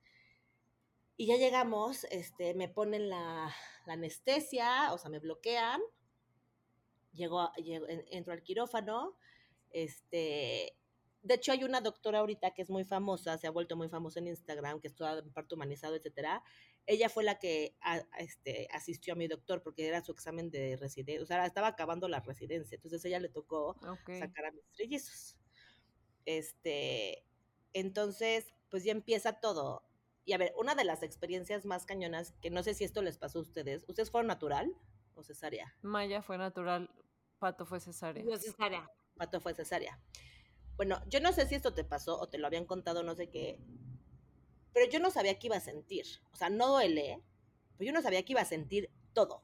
Y ya llegamos, este, me ponen la, anestesia, o sea, me bloquean. Llego, entro al quirófano. Este, de hecho, hay una doctora ahorita que es muy famosa, se ha vuelto muy famosa en Instagram, que es toda en parto humanizado, etcétera. Ella fue la que este, asistió a mi doctor porque era su examen de residencia, o sea, estaba acabando la residencia, entonces ella le tocó sacar a mis trillizos. Este, entonces, pues ya empieza todo. Y a ver, una de las experiencias más cañonas, que no sé si esto les pasó a ustedes, ¿ustedes fueron natural o cesárea? Maya fue natural, Pato fue cesárea. Yo cesárea. Pato fue cesárea. Bueno, yo no sé si esto te pasó o te lo habían contado, no sé qué, pero yo no sabía qué iba a sentir. O sea, no duele, pero yo no sabía que iba a sentir todo.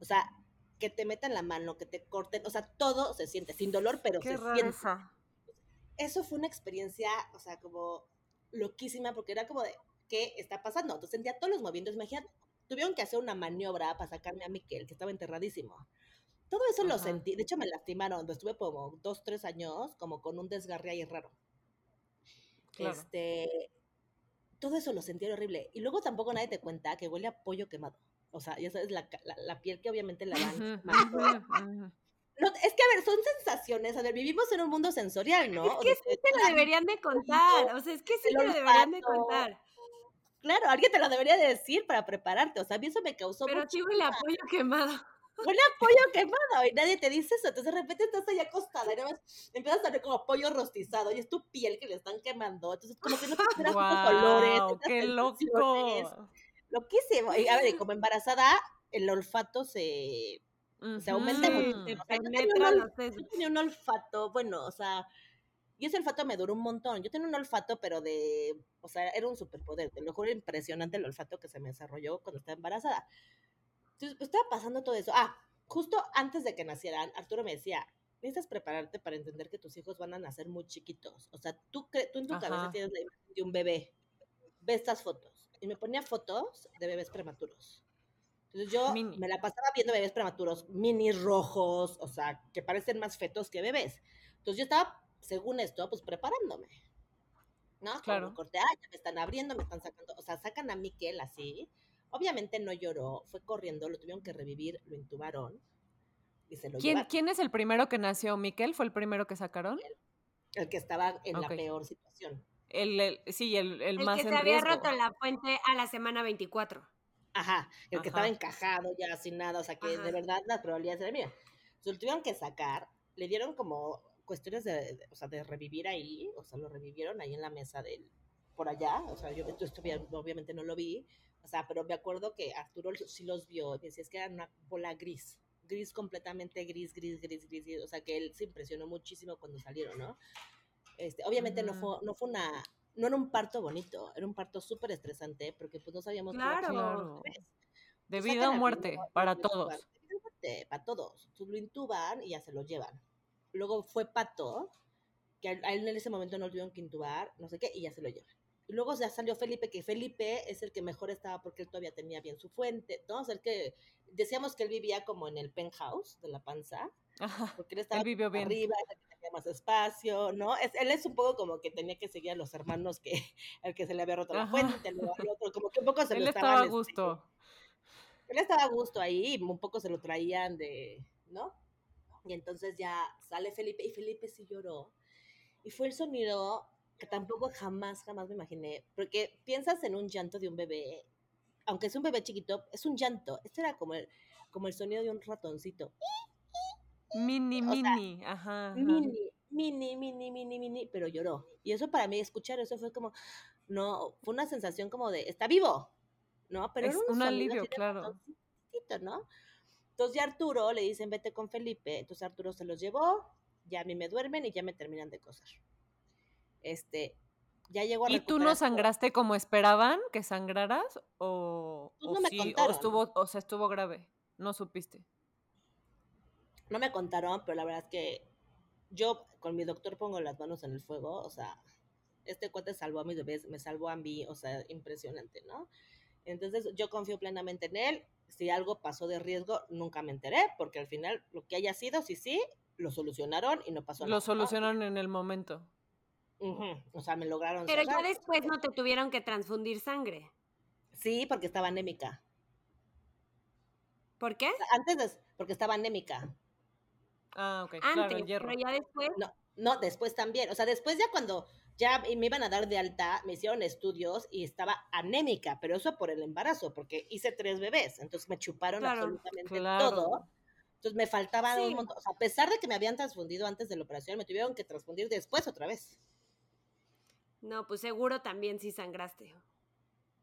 O sea, que te metan la mano, que te corten, o sea, todo se siente, sin dolor, pero se siente. Eso fue una experiencia, o sea, como loquísima, porque era como de, qué está pasando. Entonces sentía todos los movimientos. Imagínate, tuvieron que hacer una maniobra para sacarme a Miquel, que estaba enterradísimo. Todo eso lo sentí. De hecho, me lastimaron. Estuve como dos, tres años, como con un desgarre ahí raro. Este. Todo eso lo sentí horrible. Y luego tampoco nadie te cuenta que huele a pollo quemado. O sea, ya sabes, la, la, piel que obviamente la dan. No, es que, a ver, son sensaciones. A ver, vivimos en un mundo sensorial, ¿no? Es que sí te lo deberían de contar. O sea, es que sí te lo deberían de contar. Claro, alguien te lo debería decir para prepararte. O sea, a mí eso me causó. Pero sí huele a pollo quemado. A pollo quemado y nadie te dice eso. Entonces de repente estás ahí acostada y nada más empiezas a ver como pollo rostizado y es tu piel que le están quemando. Entonces, como que no te esperas wow, colores. ¡Qué loco! Loquísimo. Y a ver, como embarazada, el olfato se, se aumenta mucho. yo, tenía un olfato, bueno, o sea, y ese olfato me duró un montón. Yo tenía un olfato, pero de, o sea, era un superpoder. Te lo juro, impresionante el olfato que se me desarrolló cuando estaba embarazada. Entonces, pues, estaba pasando todo eso. Ah, justo antes de que nacieran, Arturo me decía, necesitas prepararte para entender que tus hijos van a nacer muy chiquitos. O sea, tú, tú en tu cabeza tienes la imagen de un bebé. Ve estas fotos. Y me ponía fotos de bebés prematuros. Entonces yo me la pasaba viendo bebés prematuros, mini rojos, o sea, que parecen más fetos que bebés. Entonces yo estaba según esto, pues preparándome. ¿No? Claro. corté, ah, ya me están abriendo, me están sacando, o sea, sacan a Miquel así. Obviamente no lloró, fue corriendo, lo tuvieron que revivir, lo intubaron y se lo ¿Quién, ¿Quién es el primero que nació? ¿Miquel fue el primero que sacaron? El, que estaba en la peor situación. El, sí, el, el, más que se había roto la fuente a la semana 24. Ajá, el que estaba encajado ya sin nada, o sea que de verdad las probabilidades eran mira. Se lo tuvieron que sacar, le dieron como cuestiones de, o sea, de revivir ahí, o sea, lo revivieron ahí en la mesa del, por allá, o sea, yo esto obviamente no lo vi, o sea, pero me acuerdo que Arturo sí los vio, y decía, es que era una bola gris, gris completamente gris, gris, gris, gris, o sea, que él se impresionó muchísimo cuando salieron, ¿no? Este, obviamente no, fue, no fue una, no era un parto bonito, era un parto súper estresante, porque pues no sabíamos claro. claro. De vida o muerte, para todos. Para todos. Entonces lo intuban y ya se lo llevan. Luego fue Pato, que a él en ese momento no lo tuvieron que intubar, no sé qué, y ya se lo llevan. Y luego ya salió Felipe, que Felipe es el que mejor estaba porque él todavía tenía bien su fuente, ¿no? O sea, el que decíamos que él vivía como en el penthouse de la panza, Ajá. porque él estaba Él vivió bien. arriba, el que tenía más espacio, ¿no? Es, él es un poco como que tenía que seguir a los hermanos que [laughs] el que se le había roto la fuente, luego al otro, como que un poco se Él lo estaba a este, gusto. él estaba a gusto ahí un poco se lo traían de, ¿no? Y entonces ya sale Felipe y Felipe sí lloró. Y fue el sonido que tampoco jamás, jamás me imaginé, porque piensas en un llanto de un bebé, aunque es un bebé chiquito, es un llanto. Este era como el, como el sonido de un ratoncito. Mini, o sea, mini. Ajá. ajá. Mini, mini, mini, mini, mini, pero lloró. Y eso para mí, escuchar eso fue como, no, fue una sensación como de, está vivo, ¿no? Pero Es era un sonido alivio, claro. ratoncito, ¿no? Entonces ya Arturo le dicen, vete con Felipe. Entonces Arturo se los llevó, ya a mí me duermen y ya me terminan de coser. Este, ya llegó a ¿Y tú no todo. sangraste como esperaban que sangraras? ¿O, Pues o no me sí? ¿O estuvo, o sea, estuvo grave? No supiste. No me contaron, pero la verdad es que yo con mi doctor pongo las manos en el fuego, o sea, este cuate salvó a mis bebés, me salvó a mí, o sea, impresionante, ¿no? Entonces yo confío plenamente en él. Si algo pasó de riesgo, nunca me enteré, porque al final lo que haya sido, sí, sí, lo solucionaron y no pasó nada. Lo solucionaron en el momento. O sea, me lograron Pero ya después no te tuvieron que transfundir sangre. Sí, porque estaba anémica. ¿Por qué? Antes, de- porque estaba anémica. Ah, ok. claro, Antes, el hierro. pero ya después. No, no, después también. O sea, después ya cuando ya me iban a dar de alta, me hicieron estudios y estaba anémica, pero eso por el embarazo, porque hice tres bebés, entonces me chuparon Claro, absolutamente claro. todo. Entonces me faltaba Sí. un montón. O sea, a pesar de que me habían transfundido antes de la operación, me tuvieron que transfundir después otra vez. No, pues seguro también sí sangraste.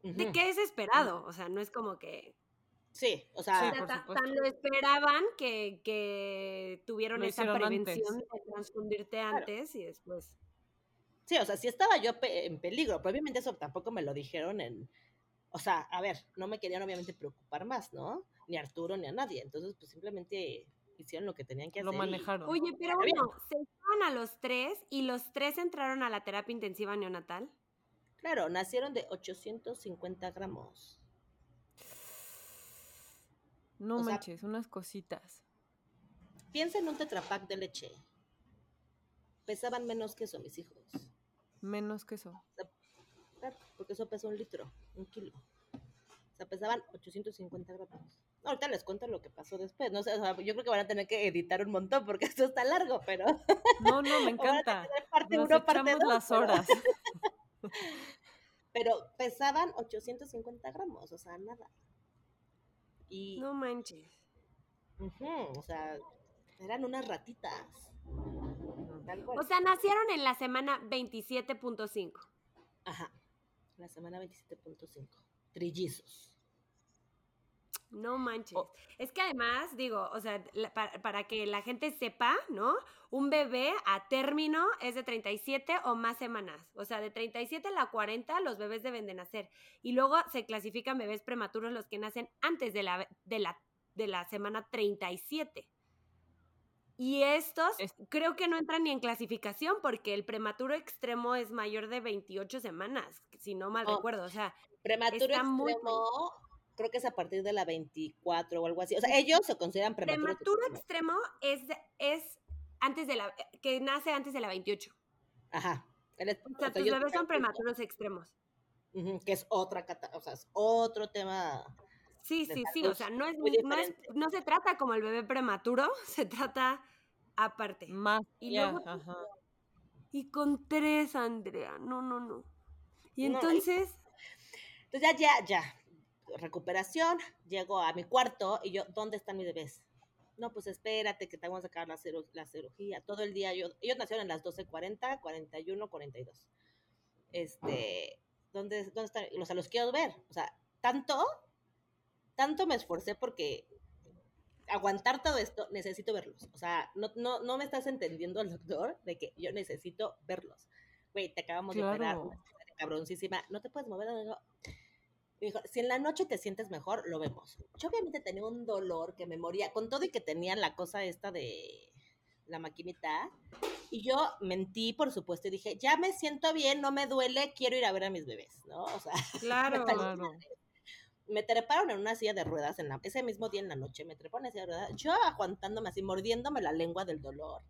De qué desesperado. O sea, no es como que. Sí, o o sea, tan lo esperaban que, que tuvieron Lo esa prevención antes. de transfundirte antes y después. sí, o sea, sí estaba yo pe- en peligro, pero obviamente eso tampoco me lo dijeron en, o sea, a ver, no me querían obviamente preocupar más, ¿no? Ni a Arturo ni a nadie, entonces pues simplemente hicieron lo que tenían que Lo hacer. y- manejaron. Oye, pero bueno, se estaban a los tres y los tres entraron a la terapia intensiva neonatal. Claro, nacieron de 850 gramos. No o sea- manches, unas cositas. Piensa en un tetrapack de leche. Pesaban menos que eso, mis hijos. Menos que eso. Claro, porque eso pesa un litro, un kilo. O sea, pesaban 850 gramos. Ahorita les cuento lo que pasó después. No sé, o sea, yo creo que van a tener que editar un montón porque [laughs] esto está largo, pero No, no, me [laughs] encanta. parte Nos uno, parte dos, las pero- horas. [laughs] Pero pesaban 850 gramos, o sea, nada. Y, No manches. ujú, o sea, eran unas ratitas. Tal cual. O sea, nacieron en la semana 27.5. Ajá. La semana 27.5. Trillizos. No manches. Oh. Es que además, digo, o sea, la- para, para que la gente sepa, ¿no? Un bebé a término es de 37 o más semanas. O sea, de 37 a la 40 los bebés deben de nacer. Y luego se clasifican bebés prematuros los que nacen antes de la, de la, de la semana 37. Y estos Es- creo que no entran ni en clasificación porque el prematuro extremo es mayor de 28 semanas, si no mal Oh, recuerdo. O sea, Prematuro Está muy extremo, creo que es a partir de la 24 o algo así. O sea, ellos se consideran prematuros. prematuro extremo es, es antes de la que nace antes de la 28. Ajá. Es- O sea, tus bebés son prematuros extremos. Que es otra, o sea, es otro tema. Sí, sí, sí. O sea, no es, no es- no se trata como el bebé prematuro, [laughs] se trata aparte. Más Y luego- ajá. Y con tres, Andrea. No, no, no. Y No, y- entonces, Entonces ya, ya, ya. Recuperación, llego a mi cuarto y yo, ¿dónde están mis bebés? No, pues espérate que te vamos a sacar la, ciru- la cirugía. Todo el día, yo, ellos nacieron en las 12.40, 41, 42. Este, ¿dónde, dónde están? O sea, los quiero ver. O sea, tanto, tanto me esforcé porque aguantar todo esto, necesito verlos. O sea, no, no, no me estás entendiendo el doctor de que yo necesito verlos. Güey, te acabamos de operar, cabroncísima, no te puedes mover. no". Me dijo, si en la noche te sientes mejor, lo vemos. Yo obviamente tenía un dolor que me moría, con todo y que tenía la cosa esta de la maquinita, Y yo mentí, por supuesto, y dije, ya me siento bien, no me duele, quiero ir a ver a mis bebés, ¿no? O sea, [laughs] claro, claro. Me treparon en una silla de ruedas en la, ese mismo día en la noche, me treparon en una silla de ruedas, yo aguantándome así, mordiéndome la lengua del dolor.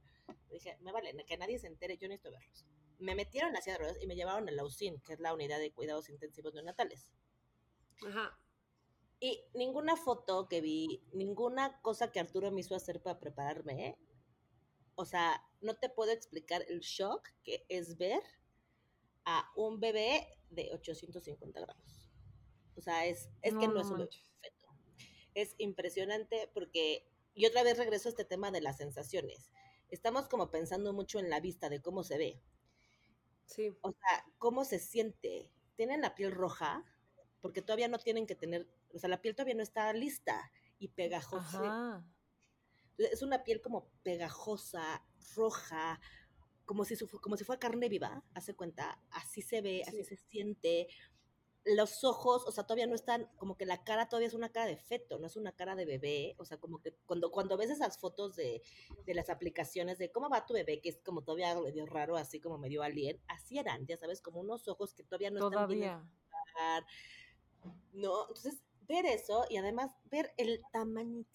Dije, me vale, que nadie se entere, yo necesito verlos. Me metieron en la silla de ruedas y me llevaron a la UCIN, que es la unidad de cuidados intensivos neonatales. Ajá. Y ninguna foto que vi, ninguna cosa que Arturo me hizo hacer para prepararme, o sea, no te puedo explicar el shock que es ver a un bebé de 850 gramos. O sea, es, es que no es un bebé perfecto. Es impresionante porque, y otra vez regreso a este tema de las sensaciones. Estamos como pensando mucho en la vista de cómo se ve. Sí. O sea, cómo se siente. Tienen la piel roja, porque todavía no tienen que tener, o sea, la piel todavía no está lista y pegajosa. Es una piel como pegajosa, roja, como si, como si fuera carne viva, hace cuenta, así se ve, así se siente. Los ojos, o sea, todavía no están, como que la cara todavía es una cara de feto, no es una cara de bebé, o sea, como que cuando, cuando ves esas fotos de, de las aplicaciones de cómo va tu bebé, que es como todavía medio raro, así como medio alien, así eran, ya sabes, como unos ojos que todavía no están bien. ¿No? Entonces, ver eso y además ver el tamañitito,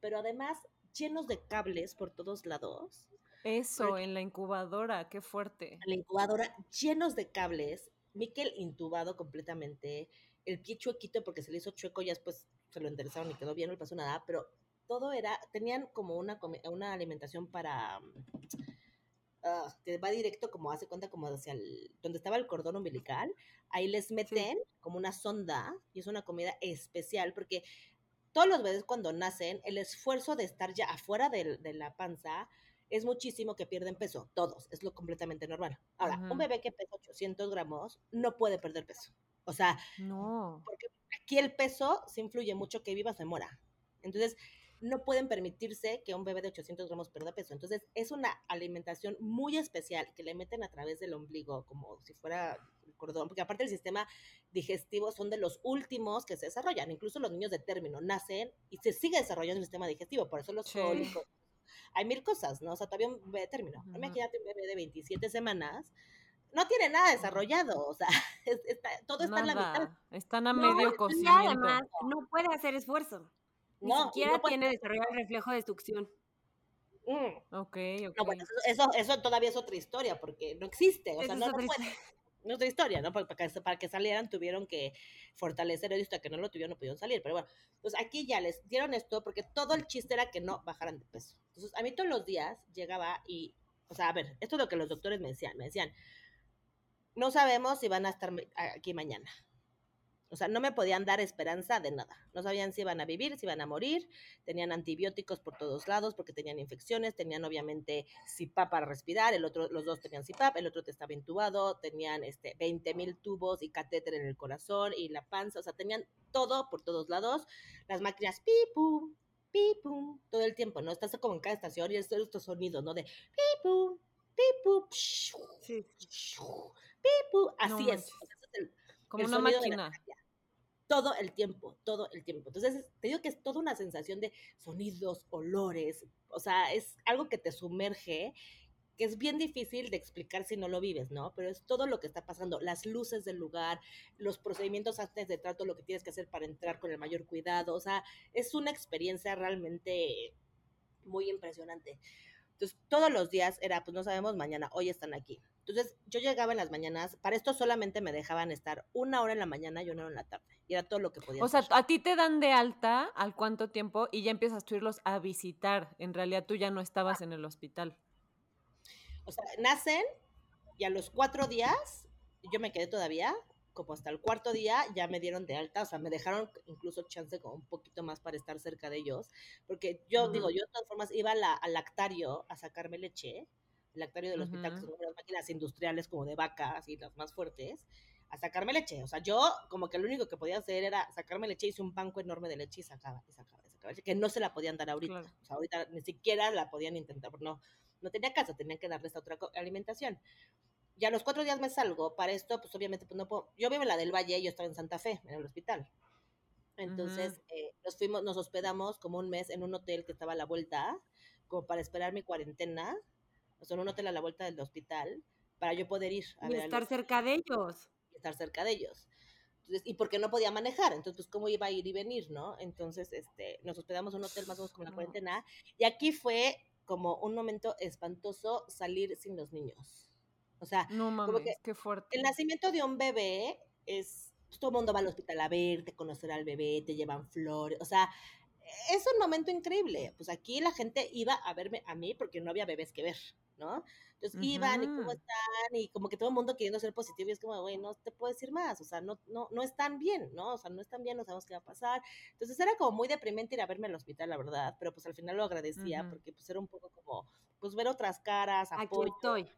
pero además llenos de cables por todos lados. Eso, en la incubadora, qué fuerte. En la incubadora, llenos de cables. Miquel intubado completamente. El pie chuequito porque se le hizo chueco, ya después se lo enderezaron y quedó bien, no le pasó nada, pero todo era, tenían como una, una alimentación para, uh, que va directo como hace cuenta como hacia el, donde estaba el cordón umbilical, ahí les meten sí. como una sonda y es una comida especial porque todos los bebés cuando nacen, el esfuerzo de estar ya afuera de, de la panza es muchísimo que pierden peso, todos, es lo completamente normal. Ahora, -huh. un bebé que pesa 800 gramos no puede perder peso. O sea, no. porque aquí el peso se influye mucho que viva se muera. Entonces, no pueden permitirse que un bebé de 800 gramos pierda peso. Entonces, es una alimentación muy especial que le meten a través del ombligo, como si fuera el cordón, porque aparte el sistema digestivo son de los últimos que se desarrollan. Incluso los niños de término nacen y se sigue desarrollando el sistema digestivo, por eso los Sí. cólicos. Hay mil cosas, ¿no? O sea, todavía un bebé de término. Ujú. Imagínate un bebé de 27 semanas, no tiene nada desarrollado, o sea, [laughs] es- está- todo está en la mitad. Están a No, medio y cocimiento. además no puede hacer esfuerzo. Ni No, siquiera no tiene desarrollado el reflejo de succión. Mm. Ok, ok. No, bueno, eso, eso, eso todavía es otra historia, porque no existe, o sea, no, puede. No es otra historia, ¿no? Para que, para que salieran tuvieron que fortalecer esto, hasta que no lo tuvieron no pudieron salir. Pero bueno, pues aquí ya les dieron esto porque todo el chiste era que no bajaran de peso. Entonces, a mí todos los días llegaba y, o sea, a ver, esto es lo que los doctores me decían. Me decían, no sabemos si van a estar aquí mañana. O sea, no me podían dar esperanza de nada. No sabían si iban a vivir, si iban a morir. Tenían antibióticos por todos lados porque tenían infecciones. Tenían obviamente CIPAP para respirar. El otro, los dos tenían CIPAP. El otro te estaba intubado. Tenían este 20 mil tubos y catéter en el corazón y la panza. O sea, tenían todo por todos lados. Las máquinas pipum, pipum, todo el tiempo, ¿no? Estás como en cada estación y estos, estos sonidos, ¿no? De pipum, pipum, pshu, Sí. pshu. Así No es. O sea, Como el una máquina. Todo el tiempo, todo el tiempo. Entonces, te digo que es toda una sensación de sonidos, olores, o sea, es algo que te sumerge, que es bien difícil de explicar si no lo vives, ¿no? Pero es todo lo que está pasando, las luces del lugar, los procedimientos antes de trato, lo que tienes que hacer para entrar con el mayor cuidado, o sea, es una experiencia realmente muy impresionante. Entonces, todos los días era, pues no sabemos mañana, hoy están aquí. Entonces, yo llegaba en las mañanas, para esto solamente me dejaban estar una hora en la mañana y una hora en la tarde. Y era todo lo que podía O sea, a ti te dan de alta al cuánto tiempo y ya empiezas tú a irlos a visitar. En realidad tú ya no estabas en el hospital. O sea, nacen y a los cuatro días, yo me quedé todavía, como hasta el cuarto día, ya me dieron de alta, o sea, me dejaron incluso chance como un poquito más para estar cerca de ellos, porque yo digo, yo de todas formas iba a la- al lactario a sacarme leche, lactario del hospital, que son unas máquinas industriales como de vacas y las más fuertes, a sacarme leche. O sea, yo como que lo único que podía hacer era sacarme leche, hice un banco enorme de leche y sacaba, y sacaba, y sacaba leche, que no se la podían dar ahorita. Claro. O sea, ahorita ni siquiera la podían intentar, porque no, no tenía caso, tenían que darle esta otra alimentación. Y a los cuatro días me salgo, para esto, pues obviamente, pues no puedo, yo vivo en la del Valle yo estaba en Santa Fe, en el hospital. Entonces, eh, nos fuimos, nos hospedamos como un mes en un hotel que estaba a la vuelta, como para esperar mi cuarentena, sea, en un hotel a la vuelta del hospital, para yo poder ir a y estar cerca de ellos. Y estar cerca de ellos. Entonces, y porque no podía manejar, entonces, pues, ¿cómo iba a ir y venir, no? Entonces, este, nos hospedamos en un hotel más o menos como la cuarentena, y aquí fue como un momento espantoso salir sin los niños. O sea, no mames, que qué fuerte. El nacimiento de un bebé es, pues, todo el mundo va al hospital a verte, conocer al bebé, te llevan flores, o sea, es un momento increíble. Pues aquí la gente iba a verme a mí porque no había bebés que ver, ¿no? Entonces iban y cómo están y como que todo el mundo queriendo ser positivo y es como, güey, no te puedo decir más, o sea, no, no, no están bien, ¿no? O sea, no están bien, no sabemos qué va a pasar. Entonces era como muy deprimente ir a verme al hospital, la verdad, pero pues al final lo agradecía porque pues era un poco como, pues ver otras caras, apoyo. Aquí estoy.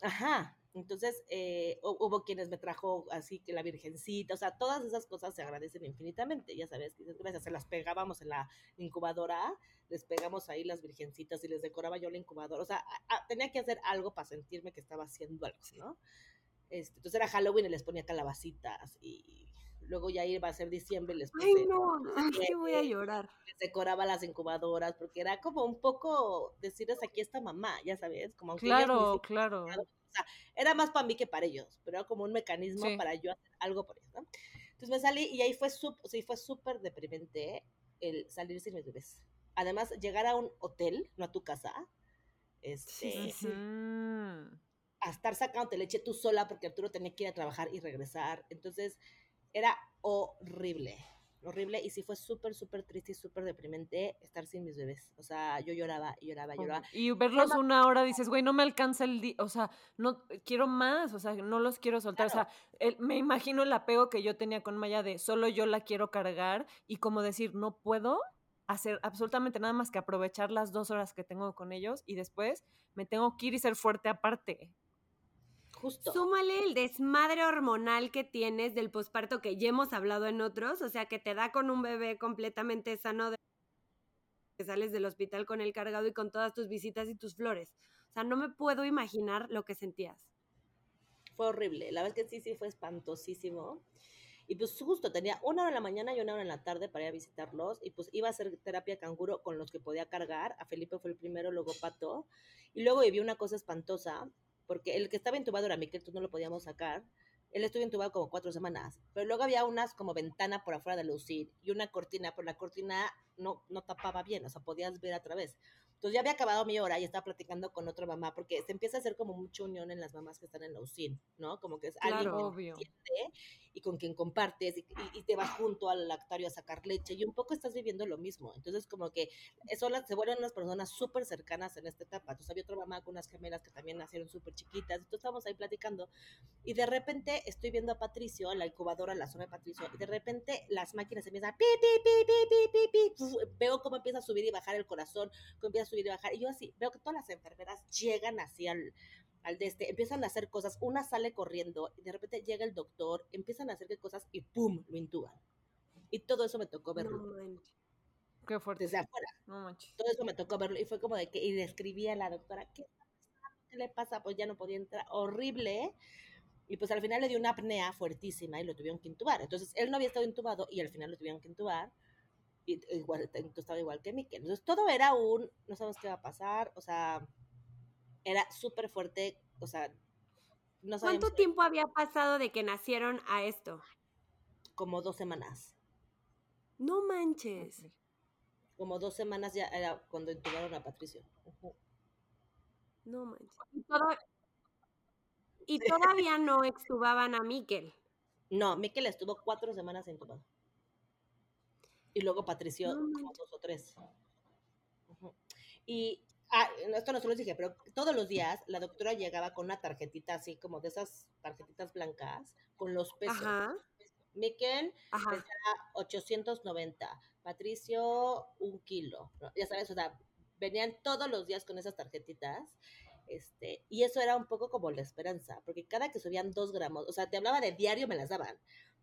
Ajá, entonces, eh, hubo quienes me trajo así que la virgencita, o sea, todas esas cosas se agradecen infinitamente, ya sabes, gracias, se las pegábamos en la incubadora, les pegamos ahí las virgencitas y les decoraba yo la incubadora, o sea, tenía que hacer algo para sentirme que estaba haciendo algo, ¿no? Este, entonces era Halloween y les ponía calabacitas y luego ya iba a ser diciembre y les puse, [laughs] Ay, no, ay, voy a llorar. Les decoraba las incubadoras porque era como un poco decirles aquí está mamá, ya sabes, como Claro, claro era más para mí que para ellos, pero era como un mecanismo para yo hacer algo por ellos, ¿no? Entonces me salí y ahí fue súper, sí, fue súper deprimente el salir sin mis bebés. Además, llegar a un hotel, no a tu casa, este, a estar sacándote leche tú sola porque Arturo tenía que ir a trabajar y regresar. Entonces, era horrible horrible y sí fue súper, súper triste y súper deprimente estar sin mis bebés. O sea, yo lloraba, lloraba, lloraba. Y verlos una hora dices, güey, no me alcanza el día, o sea, no quiero más, o sea, no los quiero soltar. O sea, me imagino el apego que yo tenía con Maya de solo yo la quiero cargar y como decir, no puedo hacer absolutamente nada más que aprovechar las dos horas que tengo con ellos y después me tengo que ir y ser fuerte aparte. Súmale el desmadre hormonal que tienes del posparto que ya hemos hablado en otros, o sea, que te da con un bebé completamente sano de que sales del hospital con el cargado y con todas tus visitas y tus flores. O sea, no me puedo imaginar lo que sentías. Fue horrible, la verdad es que sí, sí, fue espantosísimo. Y pues justo tenía una hora en la mañana y una hora en la tarde para ir a visitarlos. Y pues iba a hacer terapia canguro con los que podía cargar. A Felipe fue el primero, luego Pato. Y luego viví una cosa espantosa porque el que estaba intubado era Miquel, entonces no lo podíamos sacar. Él estuvo intubado como cuatro semanas, pero luego había unas como ventana por afuera de lucir y una cortina, pero la cortina no, no tapaba bien, o sea, podías ver a través. Entonces ya había acabado mi hora y estaba platicando con otra mamá, porque se empieza a hacer como mucha unión en las mamás que están en la UCIN, ¿no? Como que es alguien que entiende y con quien compartes y, te vas junto al lactario a sacar leche y un poco estás viviendo lo mismo. Entonces como que eso se vuelven unas personas súper cercanas en esta etapa. Entonces había otra mamá con unas gemelas que también nacieron súper chiquitas, entonces estábamos ahí platicando y de repente estoy viendo a Patricio, la incubadora, la zona de Patricio, y de repente las máquinas empiezan pi, pi, pi, pi, pi, pi, pi, veo cómo empieza a subir y bajar el corazón, cómo empieza subir y bajar. Y yo así, veo que todas las enfermeras llegan así al, al de este, empiezan a hacer cosas, una sale corriendo y de repente llega el doctor, empiezan a hacer qué cosas y ¡pum! lo intuban. Y todo eso me tocó verlo. qué fuerte. Desde afuera. todo eso me tocó verlo y fue como de que, y le escribí a la doctora, ¿qué, ¿qué le pasa? Pues ya no podía entrar, horrible. Y pues al final le dio una apnea fuertísima y lo tuvieron que intubar. Entonces él no había estado intubado y al final lo tuvieron que intubar y igual, estaba igual que Miquel. Entonces todo era un, no sabemos qué va a pasar, o sea, era súper fuerte, o sea, no ¿Cuánto tiempo había pasado de que nacieron a esto? Como dos semanas. No manches. Como dos semanas ya era cuando intubaron a Patricio. No manches. Y, todavía no extubaban a Miquel. No, Miquel estuvo cuatro semanas intubado y luego Patricio como dos o tres. Y ah, esto no se lo dije, pero todos los días la doctora llegaba con una tarjetita así como de esas tarjetitas blancas con los pesos. Ajá. Miquel pesaba 890, Patricio un kilo, ya sabes, o sea, venían todos los días con esas tarjetitas. Este, y eso era un poco como la esperanza, porque cada que subían dos gramos, o sea, te hablaba de diario, me las daban,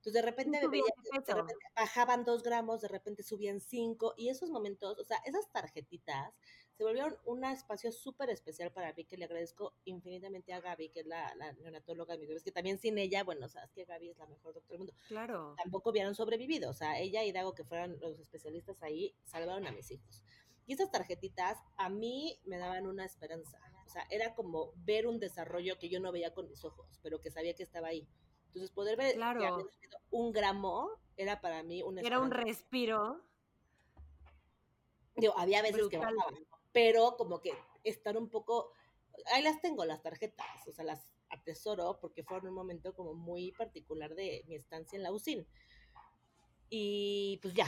entonces de repente, de repente bajaban dos gramos, de repente subían cinco, y esos momentos, o sea, esas tarjetitas se volvieron un espacio súper especial para mí, que le agradezco infinitamente a Gaby, que es la, neonatóloga de mis bebés, que también sin ella, bueno, o sea, es que Gaby es la mejor doctora del mundo. Claro. Tampoco hubieran sobrevivido, o sea, ella y Dago, que fueran los especialistas ahí, salvaron a mis hijos. Y esas tarjetitas a mí me daban una esperanza. O sea, era como ver un desarrollo que yo no veía con mis ojos, pero que sabía que estaba ahí. Entonces, poder ver Claro. que había un gramo era para mí una Era un respiro. Digo, había veces que brutal. ¿no? Pero como que estar un poco, ahí las tengo las tarjetas, o sea, las atesoro porque fueron un momento como muy particular de mi estancia en la UCIN. Y pues ya,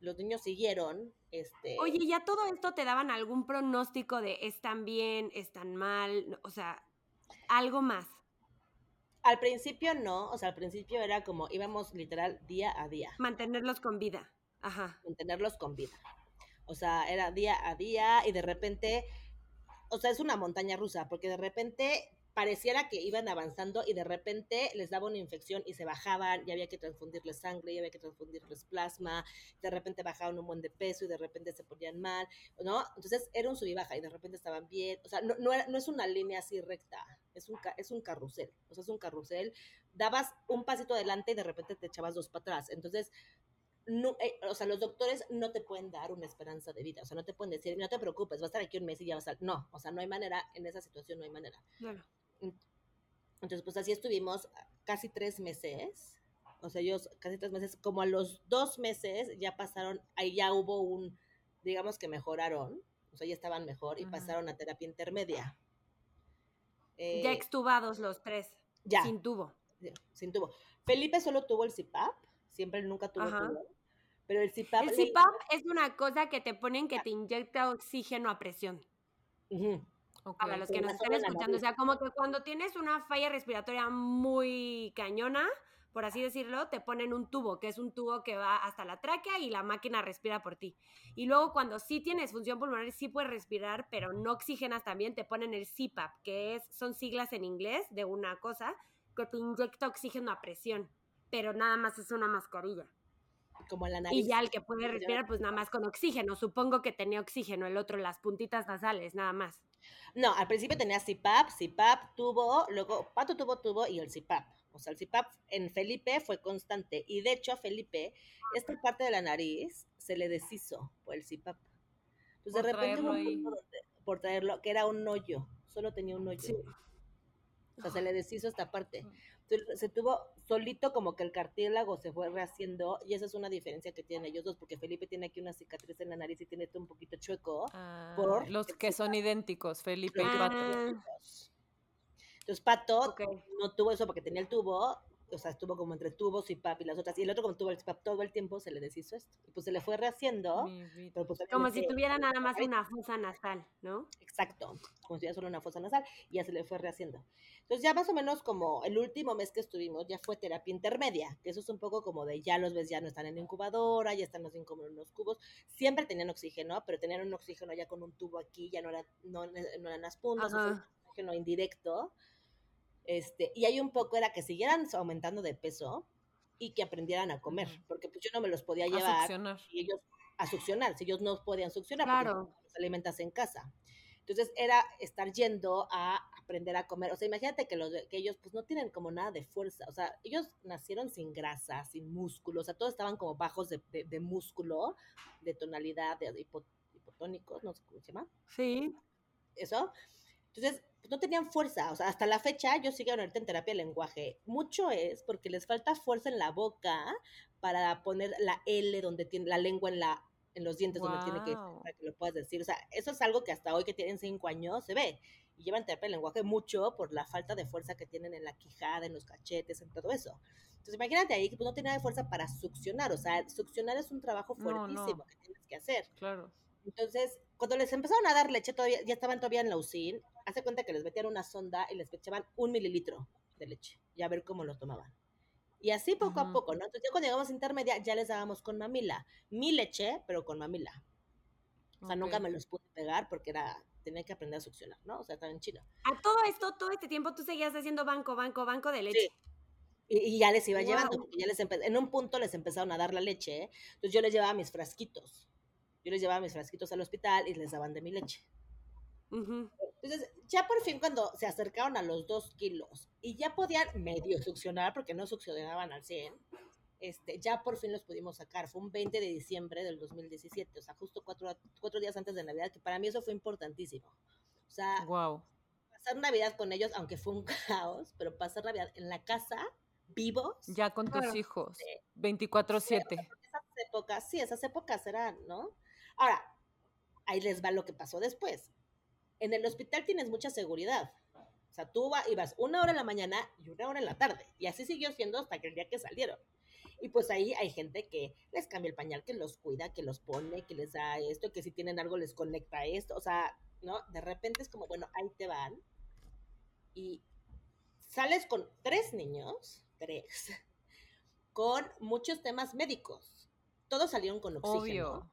los niños siguieron, este, Oye, ¿ya todo esto te daban algún pronóstico de están bien, están mal? O sea, algo más. al principio no, o sea, al principio era como íbamos literal día a día. Mantenerlos con vida. Ajá. mantenerlos con vida. O sea, era día a día y de repente, o sea, es una montaña rusa, porque de repente pareciera que iban avanzando y de repente les daba una infección y se bajaban y había que transfundirles sangre y había que transfundirles plasma, de repente bajaban un buen de peso y de repente se ponían mal, ¿no? Entonces era un sub y baja y de repente estaban bien, o sea, no, era- no es una línea así recta, es un, es un carrusel, o sea, es un carrusel, dabas un pasito adelante y de repente te echabas dos para atrás, entonces no, eh, o sea, los doctores no te pueden dar una esperanza de vida, o sea, no te pueden decir, no te preocupes, va a estar aquí un mes y ya vas a... No, o sea, no hay manera, en esa situación no hay manera. Claro. Entonces, pues así estuvimos casi tres meses, o sea, ellos casi tres meses, como a los dos meses ya pasaron, ahí ya hubo un, digamos que mejoraron, o sea, ya estaban mejor y pasaron a terapia intermedia. ya Eh, extubados los tres. ya, Sin tubo. sin tubo. Felipe solo tuvo el CPAP, siempre nunca tuvo Ajá. tubo, pero el CPAP... El le- CPAP es una cosa que te ponen que te inyecta oxígeno a presión. Para los que nos la escuchando, o sea, como que cuando tienes una falla respiratoria muy cañona, por así decirlo, te ponen un tubo, que es un tubo que va hasta la tráquea y la máquina respira por ti. Y luego cuando sí tienes función pulmonar, sí puedes respirar, pero no oxigenas también, te ponen el CPAP, que es, son siglas en inglés de una cosa que te inyecta oxígeno a presión, pero nada más es una mascarilla. Como la nariz. Y ya el que puede respirar, pues nada más con oxígeno. Supongo que tenía oxígeno, el otro las puntitas nasales, nada más. No, al principio tenía CPAP, CPAP, tubo, luego Pato tuvo tubo y el CPAP. O sea, el CPAP en Felipe fue constante. Y de hecho a Felipe, esta parte de la nariz se le deshizo por el CPAP. Entonces Por de repente hubo un ahí. punto donde- por traerlo, que era un hoyo, solo tenía un hoyo. Sí. O sea, se le deshizo esta parte. Se tuvo solito como que el cartílago se fue rehaciendo y esa es una diferencia que tienen ellos dos, porque Felipe tiene aquí una cicatriz en la nariz y tiene esto un poquito chueco. Ah, por los que son idénticos, Felipe y Los Pato. Ah, Entonces, Pato no tuvo eso porque tenía el tubo, o sea, estuvo como entre tubos y pap y las otras, y el otro como tuvo el pap todo el tiempo se le deshizo esto, y pues se le fue rehaciendo, pero pues Como si obviamente- tuviera nada más una fosa nasal, ¿no? Exacto, como si fuera solo una fosa nasal, y ya se le fue rehaciendo. Entonces ya más o menos como el último mes que estuvimos ya fue terapia intermedia, que eso es un poco como de ya los ves, ya no están en incubadora, ya están así como en unos cubos, siempre tenían oxígeno, pero tenían un oxígeno ya con un tubo aquí, ya no, era, no, no eran las puntas, o sea, Ajá. oxígeno indirecto, este, y hay un poco era que siguieran aumentando de peso y que aprendieran a comer, porque pues yo no me los podía A llevar succionar. y ellos a succionar, si ellos no podían succionar, porque Claro. los alimentas en casa. Entonces era estar yendo a aprender a comer. O sea, imagínate que, los, que ellos pues no tienen como nada de fuerza. O sea, ellos nacieron sin grasa, sin músculo. O sea, todos estaban como bajos de, de- de músculo, de tonalidad, de hipo- hipotónicos, no sé cómo se llama. Sí. Eso. Entonces, pues no tenían fuerza. O sea, hasta la fecha, yo sigo ahorita en terapia de lenguaje. Mucho es porque les falta fuerza en la boca para poner la L donde tiene la lengua en la en los dientes donde tiene que para que lo puedas decir. O sea, eso es algo que hasta hoy que tienen cinco años se ve. Y llevan terapia de lenguaje mucho por la falta de fuerza que tienen en la quijada, en los cachetes, en todo eso. Entonces, imagínate ahí que pues, no tiene nada de fuerza para succionar. O sea, succionar es un trabajo No, no. fuertísimo que tienes que hacer. Claro. Entonces, cuando les empezaron a dar leche, todavía, ya estaban todavía en la UCIN, hace cuenta que les metían una sonda y les echaban un mililitro de leche y a ver cómo lo tomaban. Y así poco a poco, ¿no? Entonces, ya cuando llegamos a intermedia, ya les dábamos con mamila. Mi leche, pero con mamila. O sea, nunca me los pude pegar porque era, tenía que aprender a succionar, ¿no? O sea, estaba en chino. A todo esto, todo este tiempo tú seguías haciendo banco, banco, banco de leche. Sí. Y, y ya les iba llevando, porque ya les en un punto les empezaron a dar la leche, ¿eh? entonces yo les llevaba mis frasquitos. Yo les llevaba mis frasquitos al hospital y les daban de mi leche. Entonces, ya por fin cuando se acercaron a los dos kilos y ya podían medio succionar, porque no succionaban al 100, este, ya por fin los pudimos sacar. Fue un 20 de diciembre del 2017, o sea, justo cuatro, cuatro días antes de Navidad, que para mí eso fue importantísimo. O sea, wow. pasar Navidad con ellos, aunque fue un [laughs] caos, pero pasar Navidad en la casa, vivos. Ya con tus hijos, 24/7. esas épocas, sí, esas épocas eran, ¿no? Ahora, ahí les va lo que pasó después. En el hospital tienes mucha seguridad. O sea, tú ibas una hora en la mañana y una hora en la tarde. Y así siguió siendo hasta que el día que salieron. Y pues ahí hay gente que les cambia el pañal, que los cuida, que los pone, que les da esto, que si tienen algo les conecta esto. O sea, ¿no? De repente es como, bueno, ahí te van. Y sales con tres niños, tres, [laughs] con muchos temas médicos. Todos salieron con oxígeno. Obvio.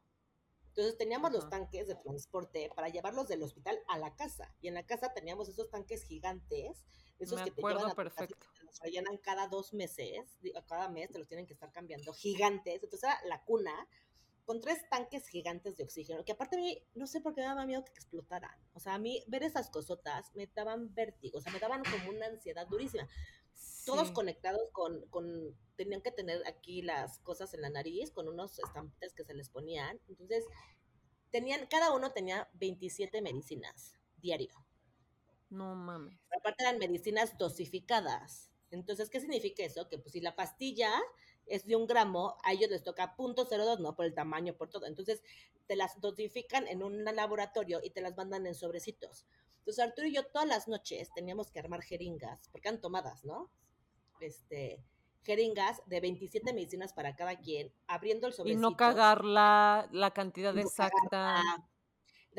Entonces teníamos los tanques de transporte para llevarlos del hospital a la casa. Y en la casa teníamos esos tanques gigantes, esos que te llevan a perfecto. los rellenan cada dos meses, cada mes te los tienen que estar cambiando, gigantes. Entonces era la cuna con tres tanques gigantes de oxígeno, que aparte a mí, no sé por qué me daba miedo que explotaran. O sea, a mí ver esas cosotas me daban vértigo, o sea, me daban como una ansiedad durísima. Todos conectados con, con, tenían que tener aquí las cosas en la nariz, con unos estampitas que se les ponían. Entonces, tenían, cada uno tenía 27 medicinas diario. No mames. Aparte eran medicinas dosificadas. Entonces, ¿qué significa eso? Que pues si la pastilla es de un gramo, a ellos les toca .02, ¿no? Por el tamaño, por todo. Entonces, te las dosifican en un laboratorio y te las mandan en sobrecitos. Entonces, Arturo y yo todas las noches teníamos que armar jeringas, porque eran tomadas, ¿no? Este, jeringas de 27 medicinas para cada quien, abriendo el sobrecito. Y no cagar la, cantidad exacta.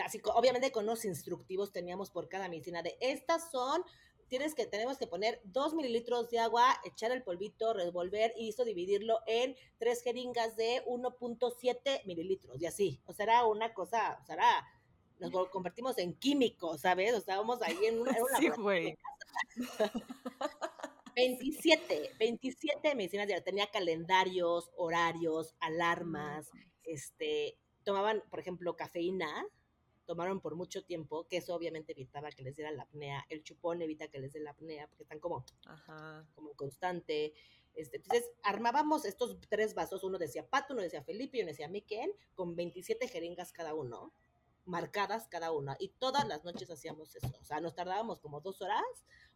Así, obviamente con los instructivos teníamos por cada medicina de estas son tienes que, tenemos que poner dos mililitros de agua, echar el polvito, revolver y eso dividirlo en tres jeringas de 1.7 mililitros y así. O sea, era una cosa, o sea, era, nos [laughs] convertimos en químicos, ¿sabes? O sea, vamos ahí en una... sí, güey. [laughs] 27, 27 medicinas, ya tenía calendarios, horarios, alarmas, este, tomaban, por ejemplo, cafeína, tomaron por mucho tiempo, que eso obviamente evitaba que les diera la apnea, el chupón evita que les dé la apnea, porque están como, como constante. Este, entonces, armábamos estos tres vasos, uno decía Pato, uno decía Felipe y uno decía Miquel, con 27 jeringas cada uno, marcadas cada una, y todas las noches hacíamos eso. O sea, nos tardábamos como dos horas,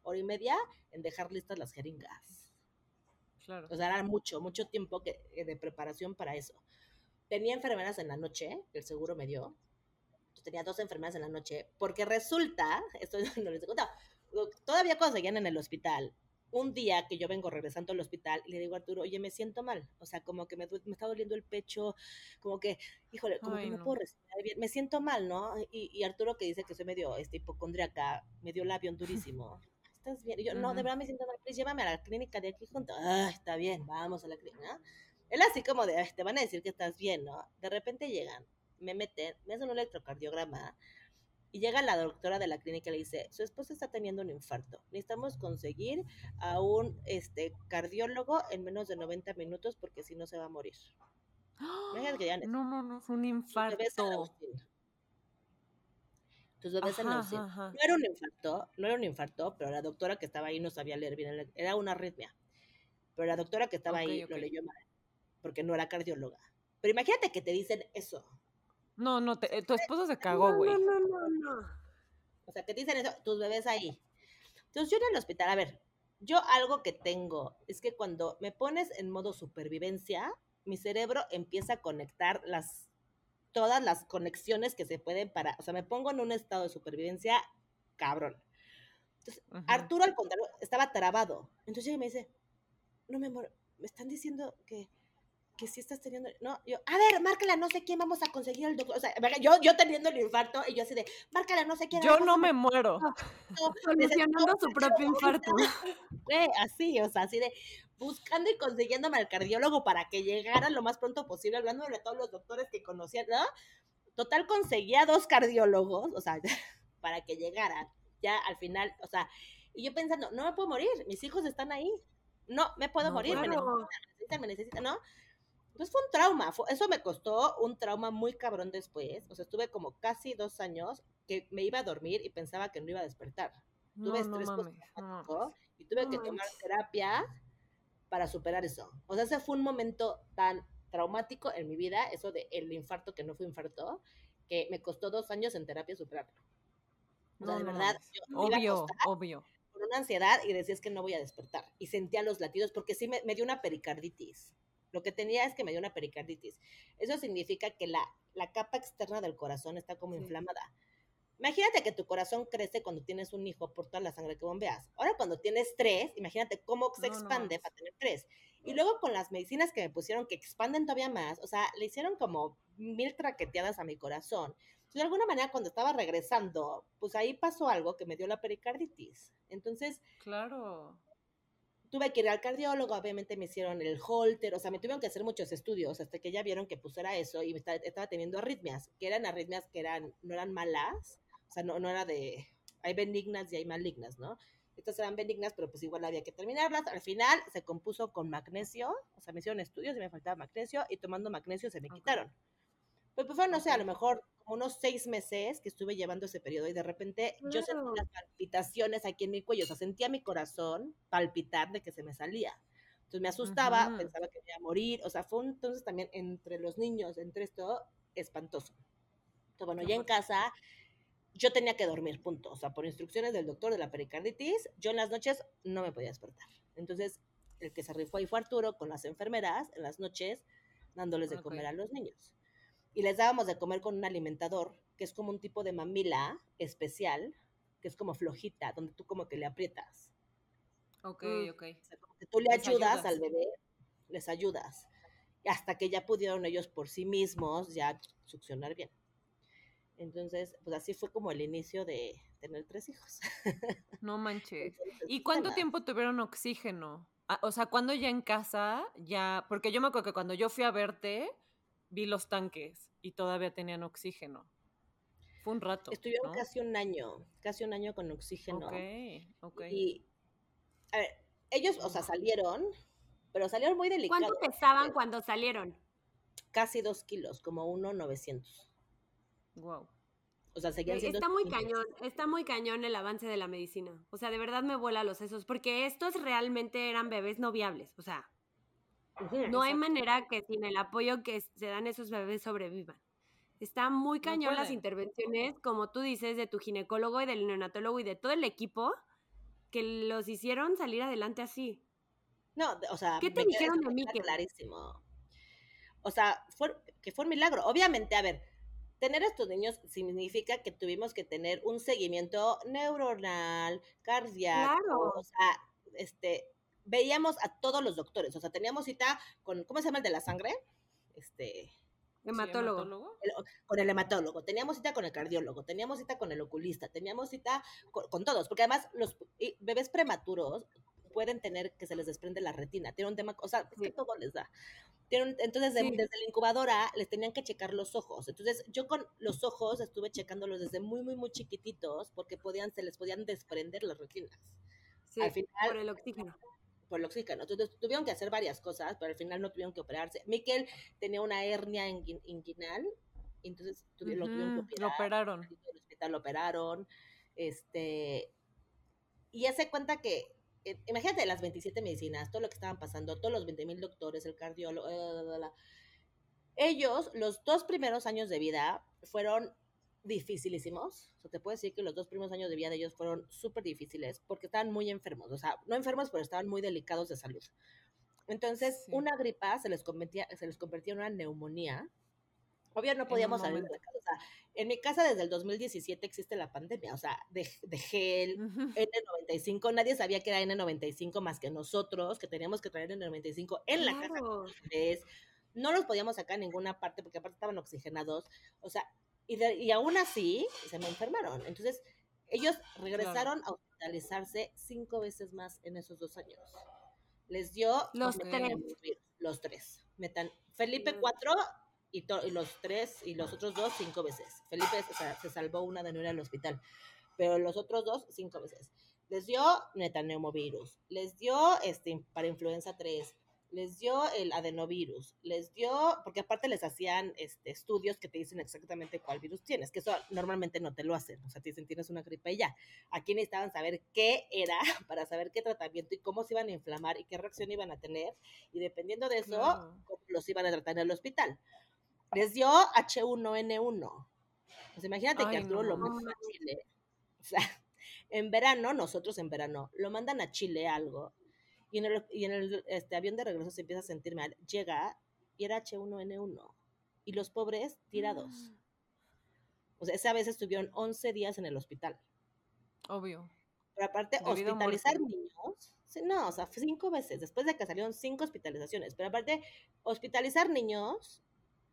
hora y media, en dejar listas las jeringas. Claro. O sea, era mucho, mucho tiempo que, eh, de preparación para eso. Tenía enfermeras en la noche, el seguro me dio, tenía dos enfermeras en la noche, porque resulta, [laughs] esto no les he contado, todavía cuando seguían en el hospital, un día que yo vengo regresando al hospital y le digo a Arturo, oye, me siento mal, o sea, como que me, me está doliendo el pecho, como que, híjole, como que no, puedo respirar bien, me siento mal, ¿no? Y, Arturo que dice que soy medio este, hipocondriaca, me dio el avión durísimo. ¿Estás bien? Y yo, no, de verdad me siento mal, please, llévame a la clínica de aquí junto. Ah, está bien, vamos a la clínica. Él así como de, te van a decir que estás bien, ¿no? De repente llegan me meten, me hacen un electrocardiograma y llega la doctora de la clínica y le dice, su esposa está teniendo un infarto, necesitamos conseguir a un este, cardiólogo en menos de 90 minutos porque si no se va a morir. [gasps] no, no, no, es un infarto. Tus bebés en No era un infarto, no era un infarto, pero la doctora que estaba ahí no sabía leer bien, era una arritmia. Pero la doctora que estaba ahí lo leyó mal, porque no era cardióloga. Pero imagínate que te dicen eso. No, no, eh, tu esposo se cagó, güey. No, no, no, no. O sea, ¿qué te dicen eso, tus bebés ahí. Entonces yo en el hospital, a ver, yo algo que tengo es que cuando me pones en modo supervivencia, mi cerebro empieza a conectar las todas las conexiones que se pueden para, o sea, me pongo en un estado de supervivencia cabrón. Entonces, Arturo al contrario estaba trabado. Entonces me dice, no me me están diciendo que que si estás teniendo, no, yo, a ver, márcala, no sé quién, vamos a conseguir el doctor, o sea, yo, yo teniendo el infarto, y yo así de, márcala, no sé quién. Yo no me muero. [laughs] Solucionando su propio infarto. así, o sea, así de, buscando y consiguiéndome al cardiólogo para que llegara lo más pronto posible, hablando de todos los doctores que conocía, ¿no? Total, conseguía dos cardiólogos, o sea, [laughs] para que llegaran, ya al final, o sea, y yo pensando, no me puedo morir, mis hijos están ahí, no me puedo morir, me necesitan, me necesitan, ¿no? Entonces fue un trauma, eso me costó un trauma muy cabrón después, o sea, estuve como casi dos años que me iba a dormir y pensaba que no iba a despertar. tuve estrés y tuve que tomar terapia para superar eso. O sea, ese fue un momento tan traumático en mi vida, eso de el infarto que no fue infarto, que me costó dos años en terapia superarlo. O sea, de verdad, obvio, obvio. Con una ansiedad y decías que no voy a despertar. Y sentía los latidos porque sí me, dio una pericarditis. Lo que tenía es que me dio una pericarditis. Eso significa que la, la capa externa del corazón está como inflamada. Imagínate que tu corazón crece cuando tienes un hijo por toda la sangre que bombeas. Ahora cuando tienes tres, imagínate cómo se expande para tener tres. Y luego con las medicinas que me pusieron que expanden todavía más, o sea, le hicieron como mil traqueteadas a mi corazón. de alguna manera cuando estaba regresando, pues ahí pasó algo que me dio la pericarditis. Entonces, claro. Tuve que ir al cardiólogo, obviamente me hicieron el holter, o sea, me tuvieron que hacer muchos estudios hasta que ya vieron que pues era eso y estaba teniendo arritmias, que eran arritmias que eran, no eran malas, o sea, no, no era de, hay benignas y hay malignas, ¿no? Estas eran benignas, pero pues igual había que terminarlas. Al final se compuso con magnesio, o sea, me hicieron estudios y me faltaba magnesio, y tomando magnesio se me quitaron. Pues, pues fue, no sé, a lo mejor unos seis meses que estuve llevando ese periodo y de repente yo sentí unas palpitaciones aquí en mi cuello, o sea, sentía mi corazón palpitar de que se me salía. Entonces me asustaba, pensaba que me iba a morir, o sea, fue entonces también entre los niños, entre esto, espantoso. Entonces, bueno, ya en casa yo tenía que dormir, punto. O sea, por instrucciones del doctor de la pericarditis, yo en las noches no me podía despertar. Entonces, el que se rifó ahí fue Arturo con las enfermeras en las noches, dándoles de comer a los niños. Y les dábamos de comer con un alimentador, que es como un tipo de mamila especial, que es como flojita, donde tú como que le aprietas. Ok, mm. ok. O sea, como que tú le ayudas, al bebé, les ayudas. hasta que ya pudieron ellos por sí mismos ya succionar bien. Entonces, pues así fue como el inicio de tener tres hijos. No manches. ¿Y cuánto tiempo tuvieron oxígeno? Ah, o sea, cuando ya en casa, ya, porque yo me acuerdo que cuando yo fui a verte, vi los tanques y todavía tenían oxígeno. Fue un rato. Estuvieron casi un año, casi un año con oxígeno. Ok, ok. Y, a ver, ellos, o sea, salieron, pero salieron muy delicados. ¿Cuánto pesaban cuando salieron? Casi dos kilos, como uno novecientos. Wow. O sea, seguían siendo Está muy cañón, está muy cañón el avance de la medicina. O sea, de verdad me vuela los sesos, porque estos realmente eran bebés no viables. O sea, no hay manera que sin el apoyo que se dan esos bebés sobrevivan. Está muy cañón las intervenciones, como tú dices, de tu ginecólogo y del neonatólogo y de todo el equipo que los hicieron salir adelante así. No, o sea, ¿qué te dijeron de mí? Clarísimo. O sea, fue, que fue un milagro. Obviamente, a ver, tener estos niños significa que tuvimos que tener un seguimiento neuronal, cardíaco, o sea, este, veíamos a todos los doctores, o sea, teníamos cita con, ¿cómo se llama el de la sangre? Este... Hematólogo. con el hematólogo, teníamos cita con el cardiólogo, teníamos cita con el oculista, teníamos cita con, todos, porque además los bebés prematuros pueden tener que se les desprende la retina, tiene un tema, o sea, es que todo les da entonces, desde la incubadora les tenían que checar los ojos. Entonces, yo con los ojos estuve checándolos desde muy, muy, muy chiquititos porque podían, se les podían desprender las retinas. Sí, al final, por el oxígeno. Por el oxígeno. Entonces, tuvieron que hacer varias cosas, pero al final no tuvieron que operarse. Miquel tenía una hernia inguinal, entonces lo tuvieron que operar. Lo operaron. En el hospital lo operaron. Este, y ya se cuenta que eh, imagínate las 27 medicinas, todo lo que estaban pasando, todos los 20 mil doctores, el cardiólogo, ellos, los dos primeros años de vida fueron dificilísimos. O sea, te puedo decir que los dos primeros años de vida de ellos fueron súper difíciles porque estaban muy enfermos. O sea, no enfermos, pero estaban muy delicados de salud. Entonces, una gripa se les, convertía, se les convertía en una neumonía. Obvio, no podíamos salir de casa. O sea, en mi casa desde el 2017 existe la pandemia, o sea, de, gel, N95, nadie sabía que era N95 más que nosotros, que teníamos que traer N95 en la casa. No los podíamos sacar en ninguna parte porque aparte estaban oxigenados, o sea, y, y aún así se me enfermaron. Entonces, ellos regresaron a hospitalizarse cinco veces más en esos dos años. Les dio los tres. Los tres. Metan, Felipe cuatro y, los tres y los otros dos cinco veces. Felipe se salvó una de no ir al hospital, pero los otros dos cinco veces. Les dio metaneumovirus, les dio este, para influenza 3, les dio el adenovirus, les dio, porque aparte les hacían este, estudios que te dicen exactamente cuál virus tienes, que eso normalmente no te lo hacen, o sea, te dicen tienes una gripe y ya. Aquí necesitaban saber qué era [laughs] para saber qué tratamiento y cómo se iban a inflamar y qué reacción iban a tener, y dependiendo de eso, los iban a tratar en el hospital. Les dio H1N1. Pues imagínate que Arturo lo mandan a Chile. O sea, en verano, nosotros en verano, lo mandan a Chile algo y en el, y en el este, avión de regreso se empieza a sentir mal. Llega y era H1N1. Y los pobres tirados. Mm. O sea, esa vez estuvieron 11 días en el hospital. Obvio. Pero aparte, hospitalizar niños. no, o sea, cinco veces. Después de que salieron cinco hospitalizaciones. Pero aparte, hospitalizar niños,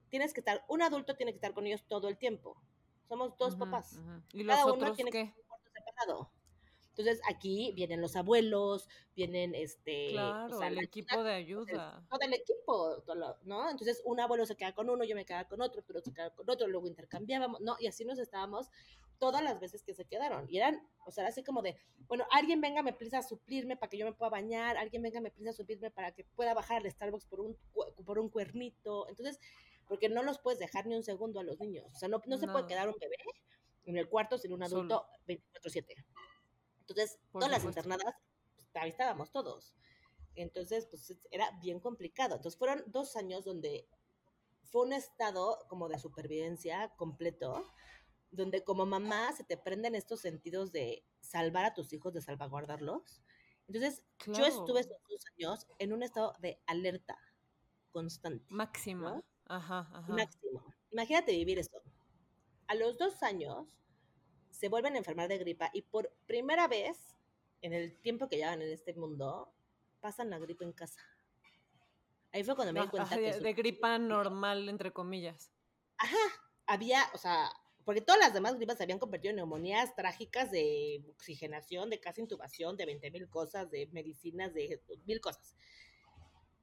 tienes que estar, un adulto tiene que estar con ellos todo el tiempo. Somos dos papás. ¿Y los Cada uno tiene que estar separado. Entonces aquí vienen los abuelos, vienen este... Claro, el equipo de ayuda. todo el equipo, ¿no? Entonces un abuelo se queda con uno, yo me quedaba con otro, pero se quedaba con otro, luego intercambiábamos, ¿no? Y así nos estábamos todas las veces que se quedaron. Y eran, o sea, así como de, bueno, alguien venga, me prisa a suplirme para que yo me pueda bañar, alguien venga, me prisa a suplirme para que pueda bajar al Starbucks por un, por un cuernito. Entonces, porque no los puedes dejar ni un segundo a los niños. O sea, no, no se puede quedar un bebé en el cuarto sin un adulto 24/7. Entonces, todas las internadas, pues, ahí estábamos todos. Entonces, pues era bien complicado. Entonces, fueron dos años donde fue un estado como de supervivencia completo, donde como mamá se te prenden estos sentidos de salvar a tus hijos, de salvaguardarlos. Entonces, yo estuve esos dos años en un estado de alerta constante. Máximo. Ajá, ajá. Máximo. Imagínate vivir esto. A los dos años, se vuelven a enfermar de gripa y por primera vez en el tiempo que llevan en este mundo, pasan la gripa en casa. Ahí fue cuando me di cuenta que... De, [laughs] gripa normal, entre comillas. Ajá, había, o sea, porque todas las demás gripas se habían convertido en neumonías trágicas de oxigenación, de casi intubación, de 20 mil cosas, de medicinas, de mil cosas.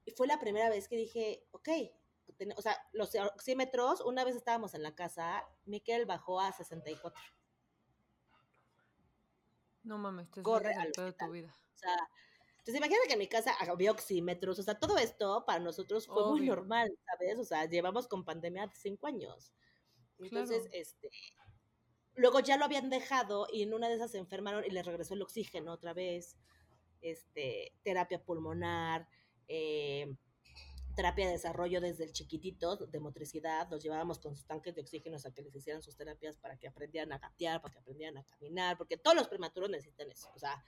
Y fue la primera vez que dije, ok, o sea, los oxímetros, una vez estábamos en la casa, Miquel bajó a 64. No mames, te corre al de tu vida. O sea, entonces imagínate que en mi casa había oxímetros, o sea, todo esto para nosotros fue muy normal, ¿sabes? O sea, llevamos con pandemia cinco años. Entonces, este, luego ya lo habían dejado y en una de esas se enfermaron y les regresó el oxígeno otra vez, este, terapia pulmonar, eh, terapia de desarrollo desde el chiquitito, de motricidad, los llevábamos con sus tanques de oxígeno a que les hicieran sus terapias para que aprendieran a gatear, para que aprendieran a caminar, porque todos los prematuros necesitan eso, o sea,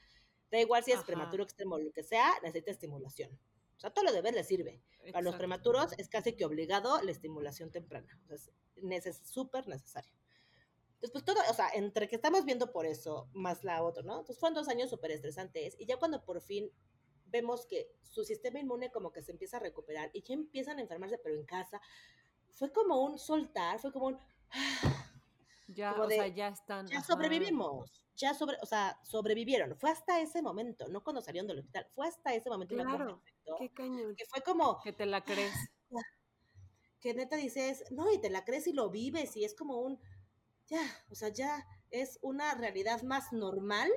da igual si es prematuro extremo lo que sea, necesita estimulación. O sea, todo lo de les sirve. Para los prematuros es casi que obligado la estimulación temprana. O sea, es súper necesario. Entonces, pues todo, o sea, entre que estamos viendo por eso, más la otra, ¿no? Entonces fueron dos años súper estresantes. Y ya cuando por fin vemos que su sistema inmune como que se empieza a recuperar y ya empiezan a enfermarse, pero en casa. Fue como un soltar, fue como un... [sighs] Ya, o sea, ya están. Ya sobrevivimos, ya sobre, o sea, sobrevivieron. Fue hasta ese momento, no cuando salieron del hospital, fue hasta ese momento. Claro, qué cañón. Que fue como... Que te la crees. [sighs] Que neta dices, no, y te la crees y lo vives y es como un... Ya, o sea, ya es una realidad más normal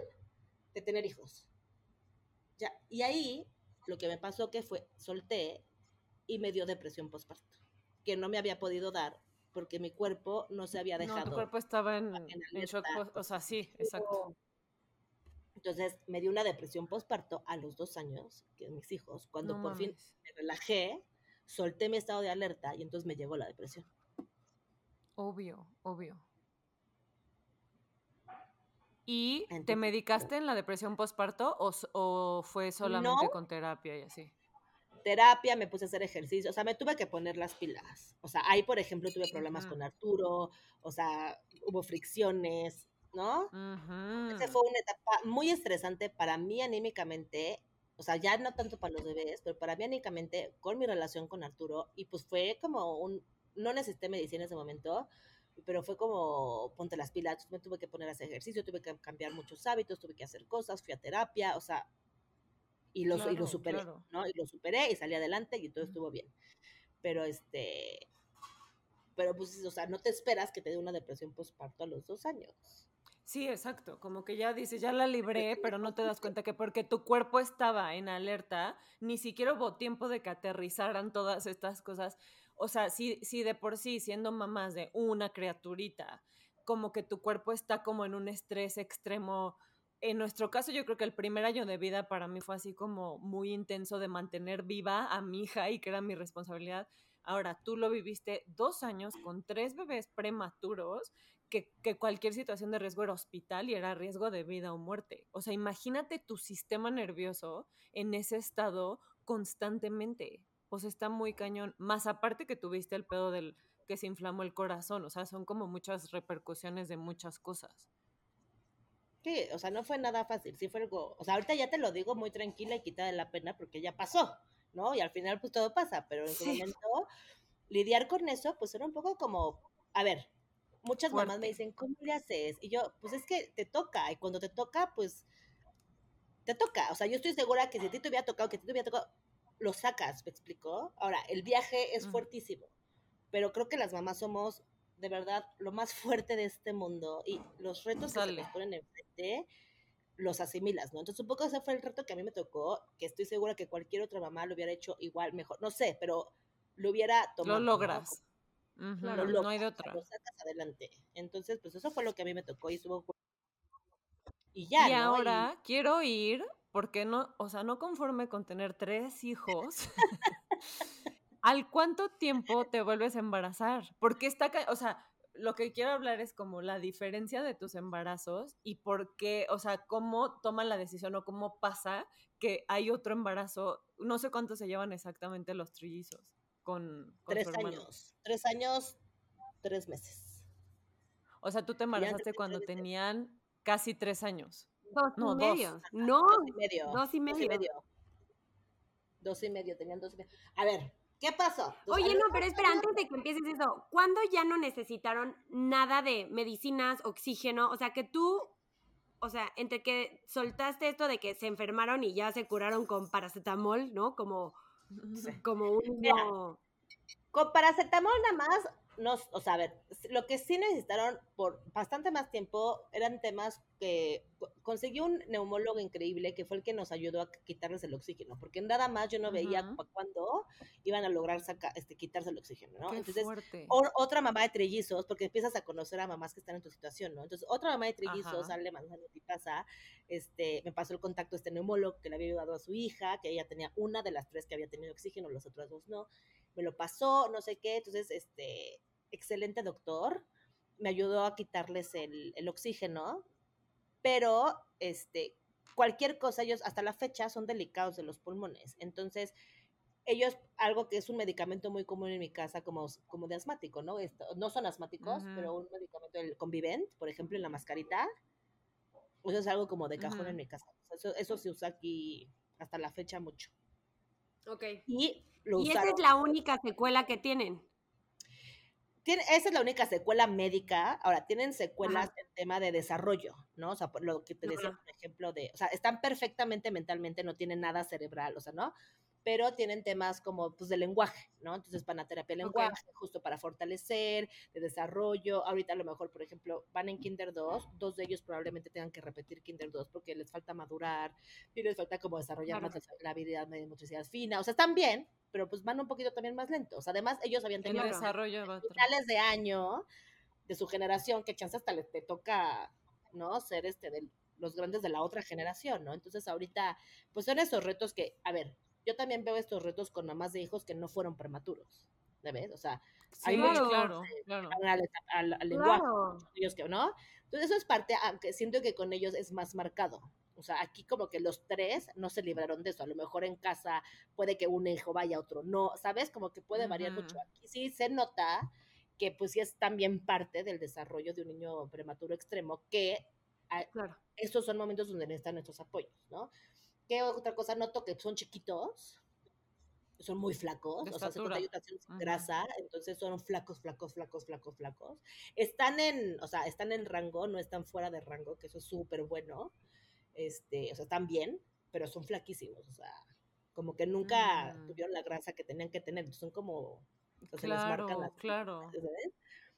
de tener hijos. Ya, y ahí lo que me pasó que fue, solté y me dio depresión postparto, que no me había podido dar porque mi cuerpo no se había dejado. No, tu cuerpo estaba en, shock, o sea, sí, exacto. Entonces me dio una depresión postparto a los dos años, que mis hijos, cuando por fin me relajé, solté mi estado de alerta y entonces me llegó la depresión. Obvio, obvio. ¿Y te medicaste en la depresión postparto o, o fue solamente con terapia y así? Terapia, me puse a hacer ejercicio, o sea, me tuve que poner las pilas. O sea, ahí, por ejemplo, tuve problemas con Arturo, o sea, hubo fricciones, ¿no? Esa fue una etapa muy estresante para mí anímicamente, o sea, ya no tanto para los bebés, pero para mí anímicamente con mi relación con Arturo, y pues fue como un, no necesité medicina en ese momento, pero fue como ponte las pilas, me tuve que poner a hacer ejercicio, tuve que cambiar muchos hábitos, tuve que hacer cosas, fui a terapia, o sea, y lo, y lo superé, ¿no? Y lo superé y salí adelante y todo estuvo bien. Pero este, pero pues, o sea, no te esperas que te dé una depresión postparto a los dos años. Sí, exacto, como que ya dices, ya la libré, pero no te das cuenta que porque tu cuerpo estaba en alerta, ni siquiera hubo tiempo de que aterrizaran todas estas cosas. O sea, si, si de por sí, siendo mamás de una criaturita, como que tu cuerpo está como en un estrés extremo. En nuestro caso, yo creo que el primer año de vida para mí fue así como muy intenso de mantener viva a mi hija y que era mi responsabilidad. Ahora, tú lo viviste dos años con tres bebés prematuros que, cualquier situación de riesgo era hospital y era riesgo de vida o muerte. O sea, imagínate tu sistema nervioso en ese estado constantemente. Pues está muy cañón. Más aparte que tuviste el pedo del que se inflamó el corazón. O sea, son como muchas repercusiones de muchas cosas. Sí, o sea, no fue nada fácil. Sí fue algo. O sea, ahorita ya te lo digo muy tranquila y quitada de la pena porque ya pasó, ¿no? Y al final, pues todo pasa. Pero en ese momento, lidiar con eso, pues era un poco como. A ver, muchas mamás me dicen, ¿cómo le haces? Y yo, pues es que te toca, y cuando te toca, pues te toca. O sea, yo estoy segura que si a ti te hubiera tocado, que a ti te hubiera tocado, lo sacas, ¿me explicó? Ahora, el viaje es fuertísimo, pero creo que las mamás somos de verdad lo más fuerte de este mundo y los retos que se nos ponen enfrente los asimilas, ¿no? Entonces un poco ese fue el reto que a mí me tocó, que estoy segura que cualquier otra mamá lo hubiera hecho igual, mejor, no sé, pero lo hubiera tomado. Lo logras no hay de otra. Lo sacas adelante. Entonces, pues eso fue lo que a mí me tocó y estuvo. Y ya. Y ahora quiero ir, porque no, o sea, no conforme con tener tres hijos. [laughs] ¿Al cuánto tiempo te vuelves a embarazar? Porque está, o sea, lo que quiero hablar es como la diferencia de tus embarazos y por qué, o sea, cómo toman la decisión o cómo pasa que hay otro embarazo. No sé cuánto se llevan exactamente los trillizos con, tres años, tres años, tres meses. O sea, tú te embarazaste cuando tenían casi tres años. Dos no, y medio. No, dos y medio. Dos y medio. Dos y medio. tenían dos y medio. A ver, ¿qué pasó? Oye, no, pero espera, antes de que empieces eso, ¿cuándo ya no necesitaron nada de medicinas, oxígeno? O sea, que tú, o sea, entre que soltaste esto de que se enfermaron y ya se curaron con paracetamol, ¿no? Como [laughs] como un. Con paracetamol nada más o sea, a ver, lo que sí necesitaron por bastante más tiempo eran temas que conseguí un neumólogo increíble que fue el que nos ayudó a quitarles el oxígeno, porque nada más yo no veía cuándo iban a lograr sacar, este, quitarse el oxígeno, ¿no? Entonces, otra mamá de trellizos, porque empiezas a conocer a mamás que están en tu situación, ¿no? Entonces, otra mamá de trellizos sale mandando pasa, este, me pasó el contacto este neumólogo que le había ayudado a su hija, que ella tenía una de las tres que había tenido oxígeno, los otros dos no, me lo pasó, no sé qué, entonces, este, excelente doctor, me ayudó a quitarles el, oxígeno, pero este, cualquier cosa, ellos hasta la fecha son delicados de los pulmones. Entonces, ellos, algo que es un medicamento muy común en mi casa, como, como de asmático, ¿no? Esto, no son asmáticos, pero un medicamento, el Convivent, por ejemplo, en la mascarita, eso es algo como de cajón en mi casa. Eso, eso se usa aquí hasta la fecha mucho. Ok. Y, ¿Y esa es la única secuela que tienen esa es la única secuela médica. Ahora, tienen secuelas en tema de desarrollo, ¿no? O sea, por lo que te decía, por ejemplo, de, o sea, están perfectamente mentalmente, no tienen nada cerebral, o sea, ¿no? Pero tienen temas como, pues, de lenguaje, ¿no? Entonces van a terapia de lenguaje, justo para fortalecer, de desarrollo. Ahorita a lo mejor, por ejemplo, van en Kinder 2, dos de ellos probablemente tengan que repetir Kinder 2 porque les falta madurar y les falta como desarrollar más la habilidad de motricidad fina. O sea, están bien, pero pues van un poquito también más lentos. Además, ellos habían tenido desarrollo finales de año de su generación, que chance hasta les te toca, ¿no? Ser este de los grandes de la otra generación, ¿no? Entonces ahorita, pues son esos retos que, a ver, yo también veo estos retos con mamás de hijos que no fueron prematuros, ¿ves? O sea, hay muchos claro, claro. Al, lenguaje, ellos que, ¿no? Entonces eso es parte, aunque siento que con ellos es más marcado, o sea, aquí como que los tres no se libraron de eso. A lo mejor en casa puede que un hijo vaya, otro no, ¿sabes? Como que puede variar mucho. Aquí sí se nota que pues sí es también parte del desarrollo de un niño prematuro extremo que claro. estos son momentos donde necesitan nuestros apoyos, ¿no? ¿Qué otra cosa noto? Que son chiquitos, son muy flacos, o sea, se grasa, entonces son flacos, flacos, flacos, flacos, flacos. Están en, o sea, están en rango, no están fuera de rango, que eso es súper bueno este, o sea, están bien, pero son flaquísimos, o sea, como que nunca mm. tuvieron la grasa que tenían que tener, son como, o claro, les marcan las claro.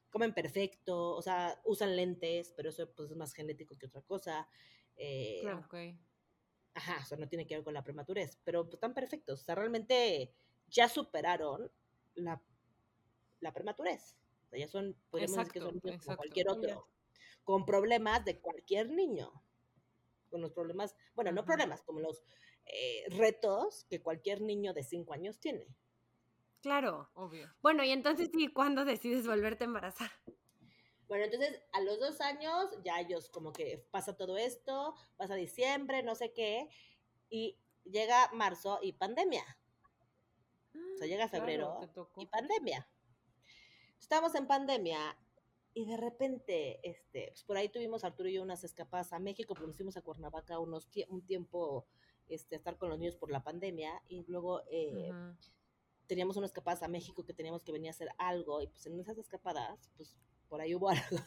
comen perfecto, o sea, usan lentes, pero eso pues, es más genético que otra cosa. Eh, Claro. Ok. Ajá, o sea, no tiene que ver con la prematurez, pero pues, están perfectos. O sea, realmente ya superaron la, la prematurez. O sea, ya son, podríamos decir que son Exacto, como exacto. cualquier otro, con problemas de cualquier niño. Con los problemas, bueno, no problemas, como los eh, retos que cualquier niño de 5 años tiene. Claro. Obvio. Bueno, y entonces sí, ¿cuándo decides volverte a embarazar? Bueno, entonces a los dos años ya ellos como que pasa todo esto, pasa diciembre, no sé qué, y llega marzo y pandemia. O sea, llega Claro, febrero y pandemia. Estamos en pandemia y de repente, este, pues por ahí tuvimos Arturo y yo unas escapadas a México, porque nos fuimos a Cuernavaca unos tie- un tiempo este, a estar con los niños por la pandemia y luego eh, teníamos unas escapadas a México que teníamos que venir a hacer algo y pues en esas escapadas, pues por ahí hubo [laughs] algo.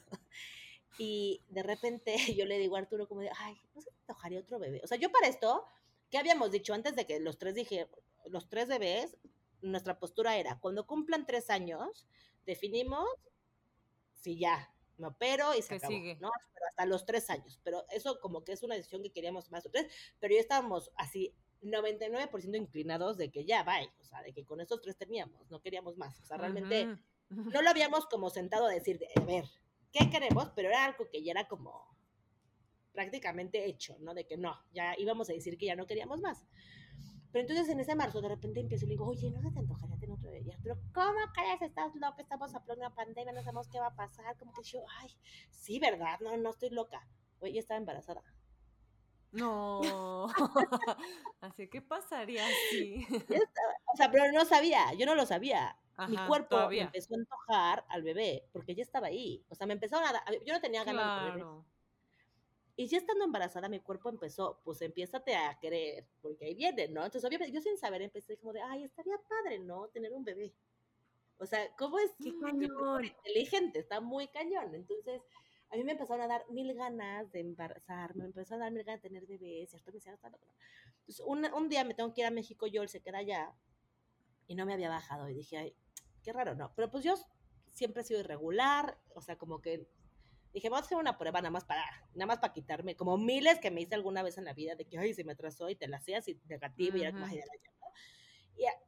Y de repente [laughs] yo le digo a Arturo como de, ay, ¿no se te antojaría otro bebé? O sea, yo para esto, ¿qué habíamos dicho antes de que los tres dije, los tres bebés, nuestra postura era, cuando cumplan tres años, definimos si ya, me opero y se acabó, sigue. ¿no? Pero hasta los tres años. Pero eso como que es una decisión que queríamos más o tres, pero ya estábamos así 99% inclinados de que ya, bye, o sea, de que con estos tres teníamos, no queríamos más. O sea, realmente no lo habíamos como sentado a decir, de, a ver, ¿qué queremos? Pero era algo que ya era como prácticamente hecho, ¿no? De que no, ya íbamos a decir que ya no queríamos más. Pero entonces en ese marzo de repente empiezo y le digo, oye, ¿no se te antojaría otro? Y ¿cómo crees? Estás loca, estamos a plena pandemia, no sabemos qué va a pasar. Como que yo, ay, sí, ¿verdad? No, no estoy loca. Oye, estaba embarazada. No. [laughs] Así que pasaría así. O sea, pero no sabía, yo no lo sabía. Mi cuerpo me empezó a antojar al bebé porque ya estaba ahí. O sea, me empezaron a dar, yo no tenía ganas de Claro. Y ya estando embarazada, mi cuerpo empezó, pues empiézate a querer, porque ahí viene, ¿no? Entonces, obviamente, yo sin saber empecé como de, ay, estaría padre, ¿no? Tener un bebé. O sea, ¿cómo es? ¡Qué [laughs] cañón! inteligente, está muy cañón. Entonces, a mí me empezaron a dar mil ganas de embarazarme, me empezó a dar mil ganas de tener bebés, y esto me decía, "Está loco". Entonces, un, un día me tengo que ir a México, yo, él se queda allá, y no me había bajado, y dije, ay, qué raro, ¿no? Pero pues yo siempre he sido irregular, o sea, como que dije, vamos a hacer una prueba nada más para, nada más para quitarme, como miles que me hice alguna vez en la vida, de que, ay, se me atrasó y te la hacías y negativo, y era como,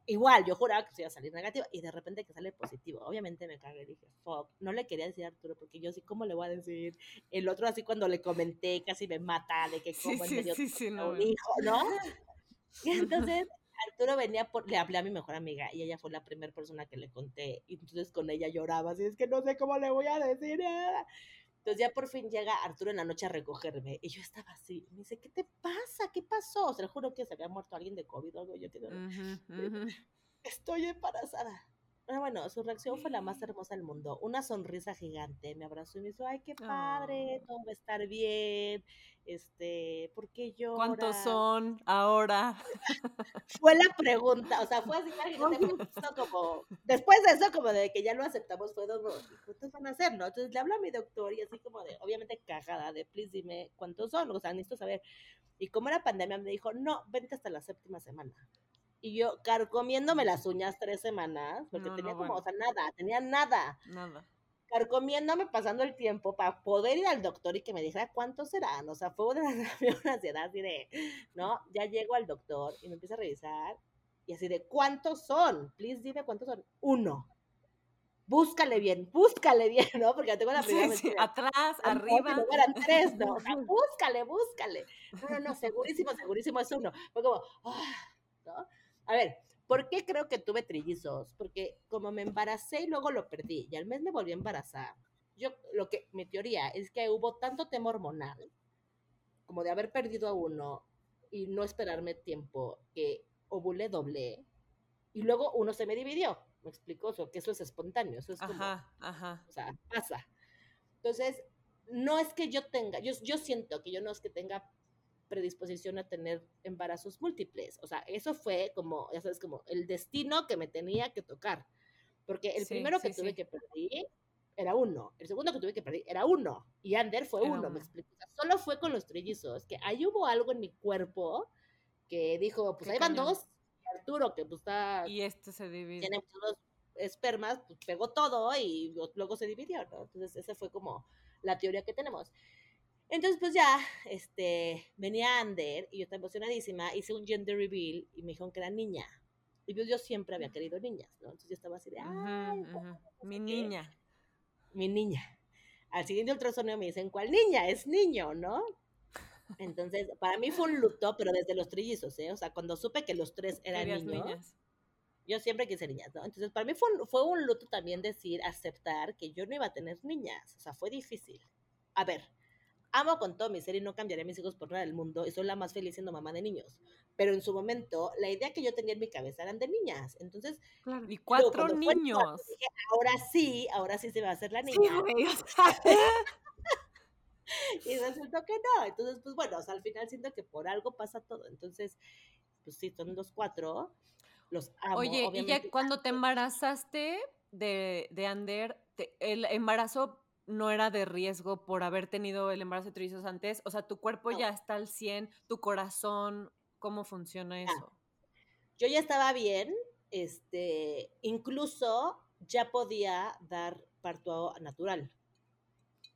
igual, yo juraba que se iba a salir negativa, y de repente que sale positivo. Obviamente me cagué, dije, fuck, no le quería decir a Arturo, porque yo sí, ¿cómo le voy a decir? El otro así cuando le comenté, casi me mata, de que Sí, como sí, sí, sí, a no. un hijo, ¿no? [laughs] Y entonces Arturo venía por, le hablé a mi mejor amiga y ella fue la primera persona que le conté y entonces con ella lloraba, así es que no sé cómo le voy a decir nada. Entonces ya por fin llega Arturo en la noche a recogerme y yo estaba así, y me dice, ¿qué te pasa? ¿Qué pasó? Se lo juro que se había muerto alguien de COVID o algo, yo que [laughs] estoy embarazada. Pero bueno, su reacción fue la más hermosa del mundo. Una sonrisa gigante. Me abrazó y me dijo, ay, qué padre, Ah. todo va a estar bien. Este, ¿por qué lloras? ¿Cuántos son ahora? [laughs] fue la pregunta, o sea, fue así, como, después de eso, como de que ya lo aceptamos, fue como, ¿cuántos van a hacer, no? Entonces le hablo a mi doctor y así como de, obviamente cagada, de, please dime cuántos son, o sea, necesito saber. Y como era pandemia, me dijo, no, vente hasta la séptima semana. Y yo, carcomiéndome las uñas tres semanas, porque No, tenía no, como, bueno. o sea, nada, tenía nada Nada. Carcomiéndome pasando el tiempo para poder ir al doctor y que me dijera cuántos serán. O sea, fue una, una [laughs] ansiedad así de, ¿no? Ya llego al doctor y me empieza a revisar y así de, ¿cuántos son? Please dime cuántos son. Uno. Búscale bien, búscale bien, [laughs] ¿no? Porque tengo la primera Sí, sí, atrás, arriba. eran tres, ¿no? O sea, [laughs] búscale, búscale. No, no, no, segurísimo, segurísimo es uno. Fue como, ah, ¿no? A ver, ¿por qué creo que tuve trillizos? Porque como me embaracé y luego lo perdí, y al mes me volví a embarazar, yo, lo que, mi teoría es que hubo tanto tema hormonal, como de haber perdido a uno y no esperarme tiempo, que ovulé doble, y luego uno se me dividió. ¿Me explico? O sea, que eso es espontáneo, eso es como, Ajá, ajá. o sea, pasa. Entonces, no es que yo tenga, yo, yo siento que yo no es que tenga predisposición a tener embarazos múltiples. O sea, eso fue como, ya sabes, como el destino que me tenía que tocar. Porque el Sí, primero que sí, tuve sí. que perder era uno. El segundo que tuve que perder era uno. Y Ander fue Era uno, me explico. O sea, solo fue con los trillizos, que ahí hubo algo en mi cuerpo que dijo, pues ahí van cañón. dos. Y Arturo, que pues está Y este se divide. tiene muchos espermas, pues pegó todo y luego se dividió, ¿no? Entonces, esa fue como la teoría que tenemos. Entonces, pues ya, este, venía Ander y yo estaba emocionadísima, hice un gender reveal y me dijeron que era niña. Y pues yo siempre había querido niñas, ¿no? Entonces yo estaba así de, ay, mi niña. Mi niña. Al siguiente ultrasonido me dicen, ¿cuál niña? Es niño, ¿no? Entonces, para mí fue un luto, pero desde los trillizos, ¿eh? O sea, cuando supe que los tres eran niños, niñas. yo siempre quise niñas, ¿no? Entonces, para mí fue fue un luto también decir, aceptar que yo no iba a tener niñas. O sea, fue difícil. A ver, amo con todo mi ser y no cambiaré a mis hijos por nada del mundo y soy la más feliz siendo mamá de niños. Pero en su momento, la idea que yo tenía en mi cabeza eran de niñas. Entonces, y cuatro niños. ahora sí, ahora sí se va a hacer la niña. [laughs] y resultó que no. Entonces, pues bueno, al final siento que por algo pasa todo. Entonces, pues sí, son los cuatro. Los amo. Oye, y ya cuando te embarazaste de, de Ander, el embarazo no era de riesgo por haber tenido el embarazo de trillizos antes? O sea, tu cuerpo ya está al 100, tu corazón, ¿cómo funciona eso? Yo ya estaba bien, este, incluso ya podía dar parto natural.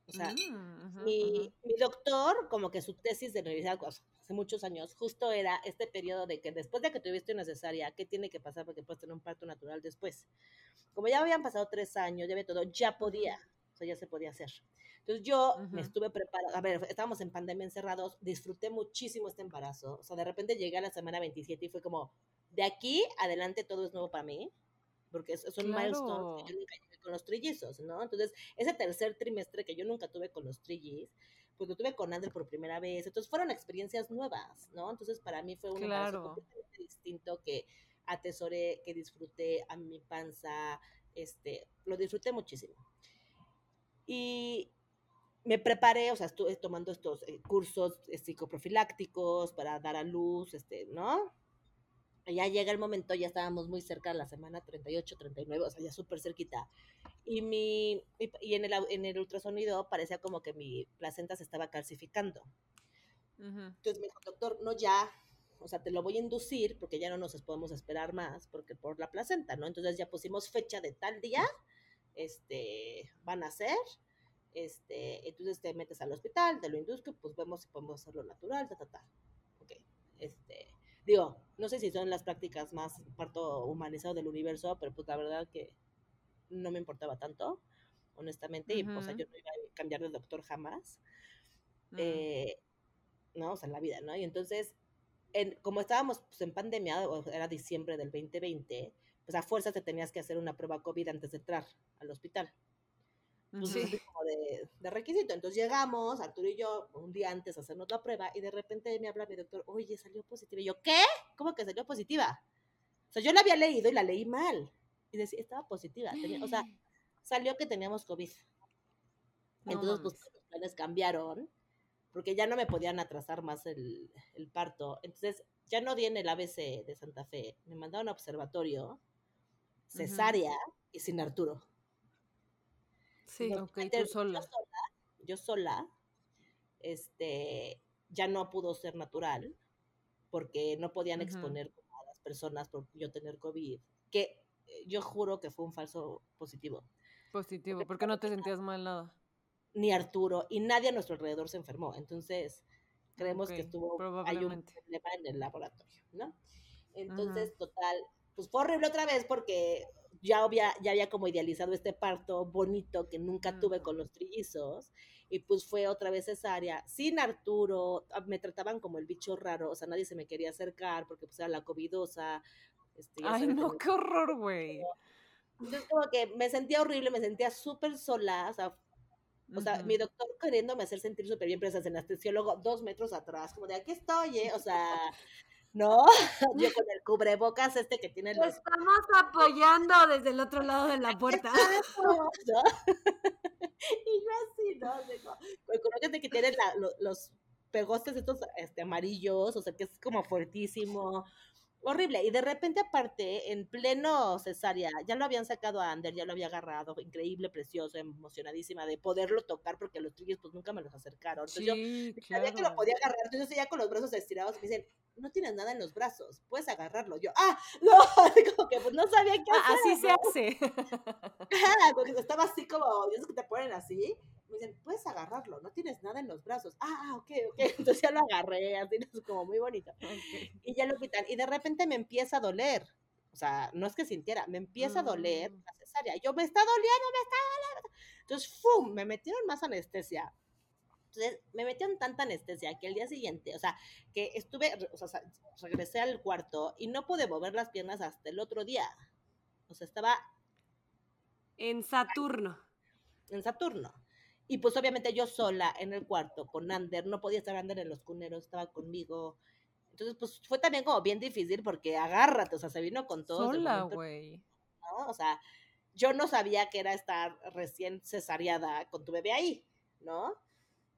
O sea, mm, mi, doctor, como que su tesis de universidad hace muchos años, justo era este periodo de que después de que tuviste una cesárea, ¿qué tiene que pasar para que puedas tener un parto natural después? Como ya habían pasado tres años, ya había todo, ya podía ya se podía hacer. Entonces yo me estuve preparada, a ver, estábamos en pandemia encerrados, disfruté muchísimo este embarazo, o sea, de repente llegué a la semana 27 y fue como, de aquí adelante todo es nuevo para mí, porque es, un milestone que yo nunca tuve con los trillizos, ¿no? Entonces, ese tercer trimestre que yo nunca tuve con los trillizos, pues lo tuve con André por primera vez, entonces fueron experiencias nuevas, ¿no? Entonces para mí fue un embarazo completamente distinto que atesoré, que disfruté a mi panza, este, lo disfruté muchísimo. Y me preparé, o sea, estuve tomando estos eh, cursos eh, psicoprofilácticos para dar a luz, este, ¿no? Ya llega el momento, ya estábamos muy cerca de la semana 38, 39, o sea, ya súper cerquita. Y, mi, y, en, el, en el ultrasonido parecía como que mi placenta se estaba calcificando. Entonces me dijo, doctor, no ya, o sea, te lo voy a inducir porque ya no nos podemos esperar más porque por la placenta, ¿no? Entonces ya pusimos fecha de tal día este, van a hacer, este, entonces te metes al hospital, te lo induzco, pues vemos si podemos hacerlo natural, ta, ta, ta. Ok, este, digo, no sé si son las prácticas más parto humanizado del universo, pero pues la verdad que no me importaba tanto, honestamente, y o sea, yo no iba a cambiar de doctor jamás, eh, ¿no? O sea, en la vida, ¿no? Y entonces, en, como estábamos pues, en pandemia, era diciembre del 2020, pues a fuerza te tenías que hacer una prueba COVID antes de entrar al hospital. Sí. como de, de, requisito. Entonces llegamos, Arturo y yo, un día antes a hacernos la prueba, y de repente me habla mi doctor, oye, salió positiva. Y yo, ¿qué? ¿Cómo que salió positiva? O sea, yo la había leído y la leí mal. Y decía, estaba positiva. o sea, [gasps] salió que teníamos COVID. Entonces, pues los planes cambiaron, porque ya no me podían atrasar más el, el parto. Entonces, ya no di en el ABC de Santa Fe, me mandaron a observatorio cesárea y sin Arturo. Sí, ok, tú sola. Yo sola, yo sola, este, ya no pudo ser natural porque no podían exponer a las personas por yo tener COVID, que eh, yo juro que fue un falso positivo. Positivo, porque, porque no te sentías mal nada. Ni Arturo, y nadie a nuestro alrededor se enfermó. Entonces, creemos que estuvo, hay un problema en el laboratorio, ¿no? Entonces, total, pues fue horrible otra vez porque ya había, ya había como idealizado este parto bonito que nunca tuve con los trillizos y pues fue otra vez cesárea, sin Arturo, ah, me trataban como el bicho raro, o sea, nadie se me quería acercar porque pues era la covidosa. Este, Ay, no, qué horror, güey. Entonces como que me sentía horrible, me sentía súper sola, o sea, o sea, mi doctor queriéndome hacer sentir súper bien, pero es el anestesiólogo dos metros atrás, como de aquí estoy, ¿eh? O sea, ¿no? [laughs] Yo con el cubrebocas este que tiene los... Estamos apoyando desde el otro lado de la puerta. [laughs] [laughs] y yo así, ¿no? Digo, que tiene los pegostes estos este, amarillos, o sea, que es como fuertísimo. Horrible. Y de repente, aparte, en pleno cesárea, ya lo habían sacado a Ander, ya lo había agarrado, increíble, precioso, emocionadísima de poderlo tocar, porque los trillos pues nunca me los acercaron. Entonces yo sabía que lo podía agarrar, entonces ya con los brazos estirados me dicen, no tienes nada en los brazos, puedes agarrarlo. Yo, ah, [laughs] no, como que pues no sabía qué hacer. así se hace. [laughs] porque estaba así como, Dios que te ponen así. Me dicen, puedes agarrarlo, no tienes nada en los brazos. Ah, ah ok, ok. [laughs] Entonces ya lo agarré, así como muy bonito. Y ya lo quitan. Y de repente me empieza a doler. O sea, no es que sintiera, me empieza a doler mm. la cesárea. Yo, me está doliendo, me está doliendo. Entonces, ¡fum! Me metieron más anestesia entonces me metieron tanta anestesia que el día siguiente, o sea, que estuve, o sea, regresé al cuarto y no pude mover las piernas hasta el otro día. O sea, estaba... En Saturno. En Saturno. Y pues obviamente yo sola en el cuarto con Ander, no podía estar Ander en los cuneros, estaba conmigo. Entonces, pues fue también como bien difícil porque agárrate, o sea, se vino con todo. Sola, güey. ¿no? O sea, yo no sabía que era estar recién cesareada con tu bebé ahí, ¿no?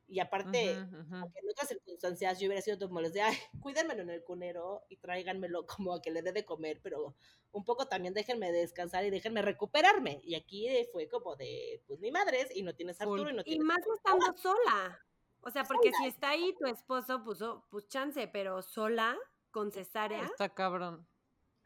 Y aparte, en otras circunstancias yo hubiera sido como les de, ay, cuídenmelo en el cunero y tráiganmelo como a que le dé de comer, pero un poco también déjenme descansar y déjenme recuperarme. Y aquí fue como de, pues ni madres, y no tienes Arturo y no tienes... Y más estando sola. O sea, porque si está ahí tu esposo, pues, pues chance, pero sola, con cesárea. Está cabrón.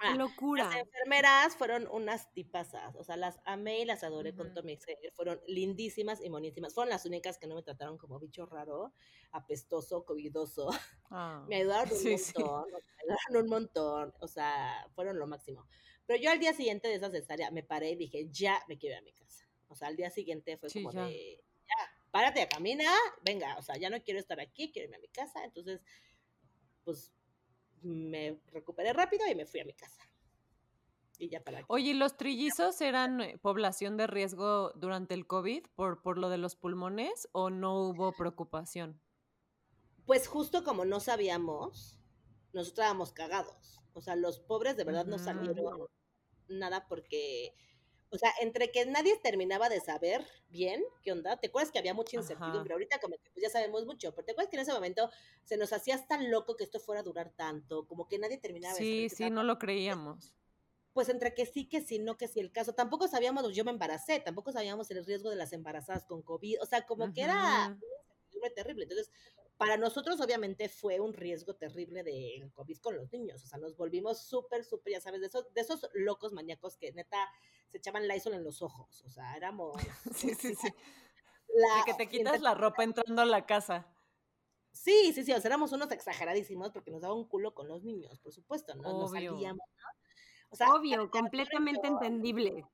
Ah, locura. Las enfermeras fueron unas tipasas, o sea, las amé y las adoré con todo mi fueron lindísimas y monísimas. Fueron las únicas que no me trataron como bicho raro, apestoso, covidoso. [laughs] Ah, me ayudaron un montón, me ayudaron un montón, o sea, fueron lo máximo. Pero yo al día siguiente de esa cesárea me paré y dije, ya me quiero ir a mi casa. O sea, al día siguiente fue como de, ya, párate, camina, venga, o sea, ya no quiero estar aquí, quiero irme a mi casa. Entonces, pues me recuperé rápido y me fui a mi casa. Y ya para Oye, ¿los trillizos eran eh, población de riesgo durante el COVID por, por lo de los pulmones o no hubo preocupación? Pues justo como no sabíamos, nosotros estábamos cagados. O sea, los pobres de verdad no salieron nada porque o sea, entre que nadie terminaba de saber bien qué onda, ¿te acuerdas que había mucha incertidumbre? Ahorita como que pues ya sabemos mucho, pero ¿te acuerdas que en ese momento se nos hacía tan loco que esto fuera a durar tanto? Como que nadie terminaba de saber. Sí, sí, no lo creíamos. Pues entre que sí, que sí, no, que sí el caso. Tampoco sabíamos, yo me embaracé, tampoco sabíamos el riesgo de las embarazadas con COVID. O sea, como que era una incertidumbre terrible. Entonces, para nosotros obviamente fue un riesgo terrible de COVID con los niños, o sea, nos volvimos súper, súper, ya sabes, de esos, de esos locos maníacos que neta se echaban Lysol en los ojos, o sea, éramos... [laughs] sí, sí, sí. de que te quitas la ropa entrando a la casa. Sí, sí, sí, o sea, éramos unos exageradísimos porque nos daba un culo con los niños, por supuesto, ¿no? Nos salíamos, ¿no? O sea, Obvio, completamente entendible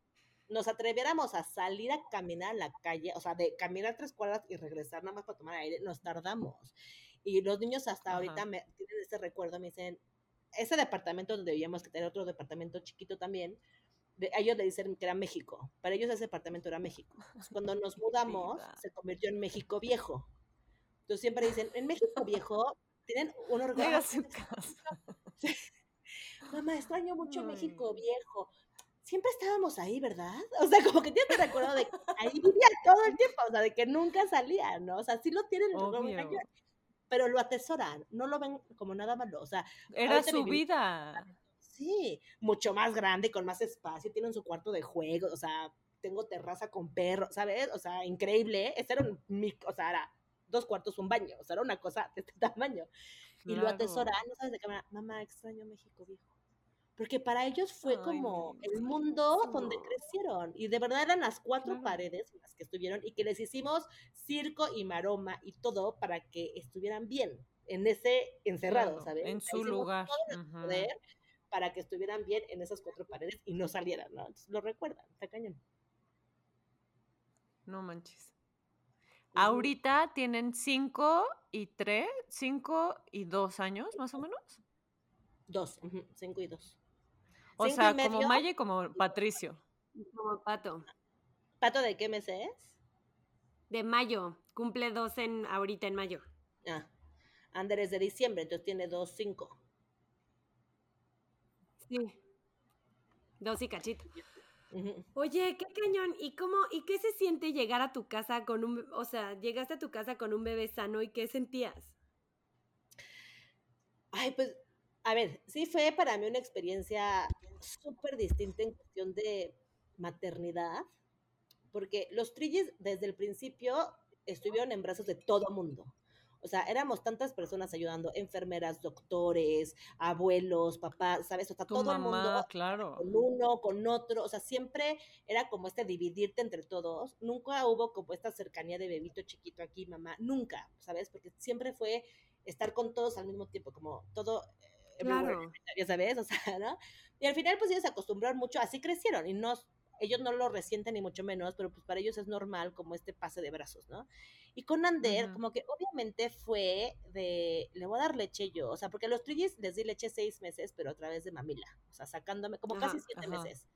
nos atreviéramos a salir a caminar en la calle, o sea, de caminar tres cuadras y regresar nada más para tomar aire, nos tardamos. Y los niños hasta ahorita me, tienen ese recuerdo, me dicen, ese departamento donde vivíamos, que tenía otro departamento chiquito también, de, ellos le dicen que era México. Para ellos ese departamento era México. cuando [laughs] nos mudamos, se convirtió en México Viejo. Entonces siempre dicen, en México Viejo tienen un orgullo. [laughs] Mamá, extraño mucho México Viejo siempre estábamos ahí, ¿verdad? [laughs] O sea, como que tienes que recordar de que ahí vivía todo el tiempo, o sea, de que nunca salía, ¿no? O sea, sí lo tienen, pero lo atesoran, no lo ven como nada malo, o sea. Era su vida. Sí, mucho más grande, con más espacio, tienen su cuarto de juego, o sea, tengo terraza con perro, ¿sabes? O sea, increíble. Este era un, o sea, era dos cuartos, un baño, o sea, era una cosa de este [laughs] tamaño. Y lo atesoran, ¿no sabes de qué manera? Mamá, extraño México viejo porque para ellos fue como el mundo donde crecieron y de verdad eran las cuatro paredes en las que estuvieron y que les hicimos circo y maroma y todo para que estuvieran bien en ese encerrado, ¿sabes? En su lugar. poder para que estuvieran bien en esas cuatro paredes y no salieran, ¿no? Entonces lo recuerdan, está cañón. No manches. Ahorita tienen cinco y tres, cinco y dos años, más o menos. Dos, cinco y dos. O sea, como Maya y como Patricio. Como Pato. ¿Pato de qué mes es? De mayo. Cumple dos en, ahorita en mayo. Ah. Ander es de diciembre, entonces tiene dos, cinco. Sí. Dos y cachito. Oye, qué cañón. ¿Y cómo, y qué se siente llegar a tu casa con un, o sea, llegaste a tu casa con un bebé sano y qué sentías? Ay, pues a ver, sí fue para mí una experiencia súper distinta en cuestión de maternidad, porque los trillis desde el principio estuvieron en brazos de todo mundo. O sea, éramos tantas personas ayudando, enfermeras, doctores, abuelos, papás, ¿sabes? O sea, todo el mundo claro. con uno, con otro, o sea, siempre era como este dividirte entre todos. Nunca hubo como esta cercanía de bebito chiquito aquí, mamá, nunca, ¿sabes? Porque siempre fue estar con todos al mismo tiempo, como todo Claro. ya sabes, [laughs] o sea, ¿no? Y al final, pues ellos se acostumbraron mucho, así crecieron, y no, ellos no lo resienten ni mucho menos, pero pues para ellos es normal como este pase de brazos, ¿no? Y con Ander, Ujú. como que obviamente fue de, le voy a dar leche yo, o sea, porque a los trillis les di leche seis meses, pero a través de mamila, o sea, sacándome, como Ajá, casi siete ajá. meses,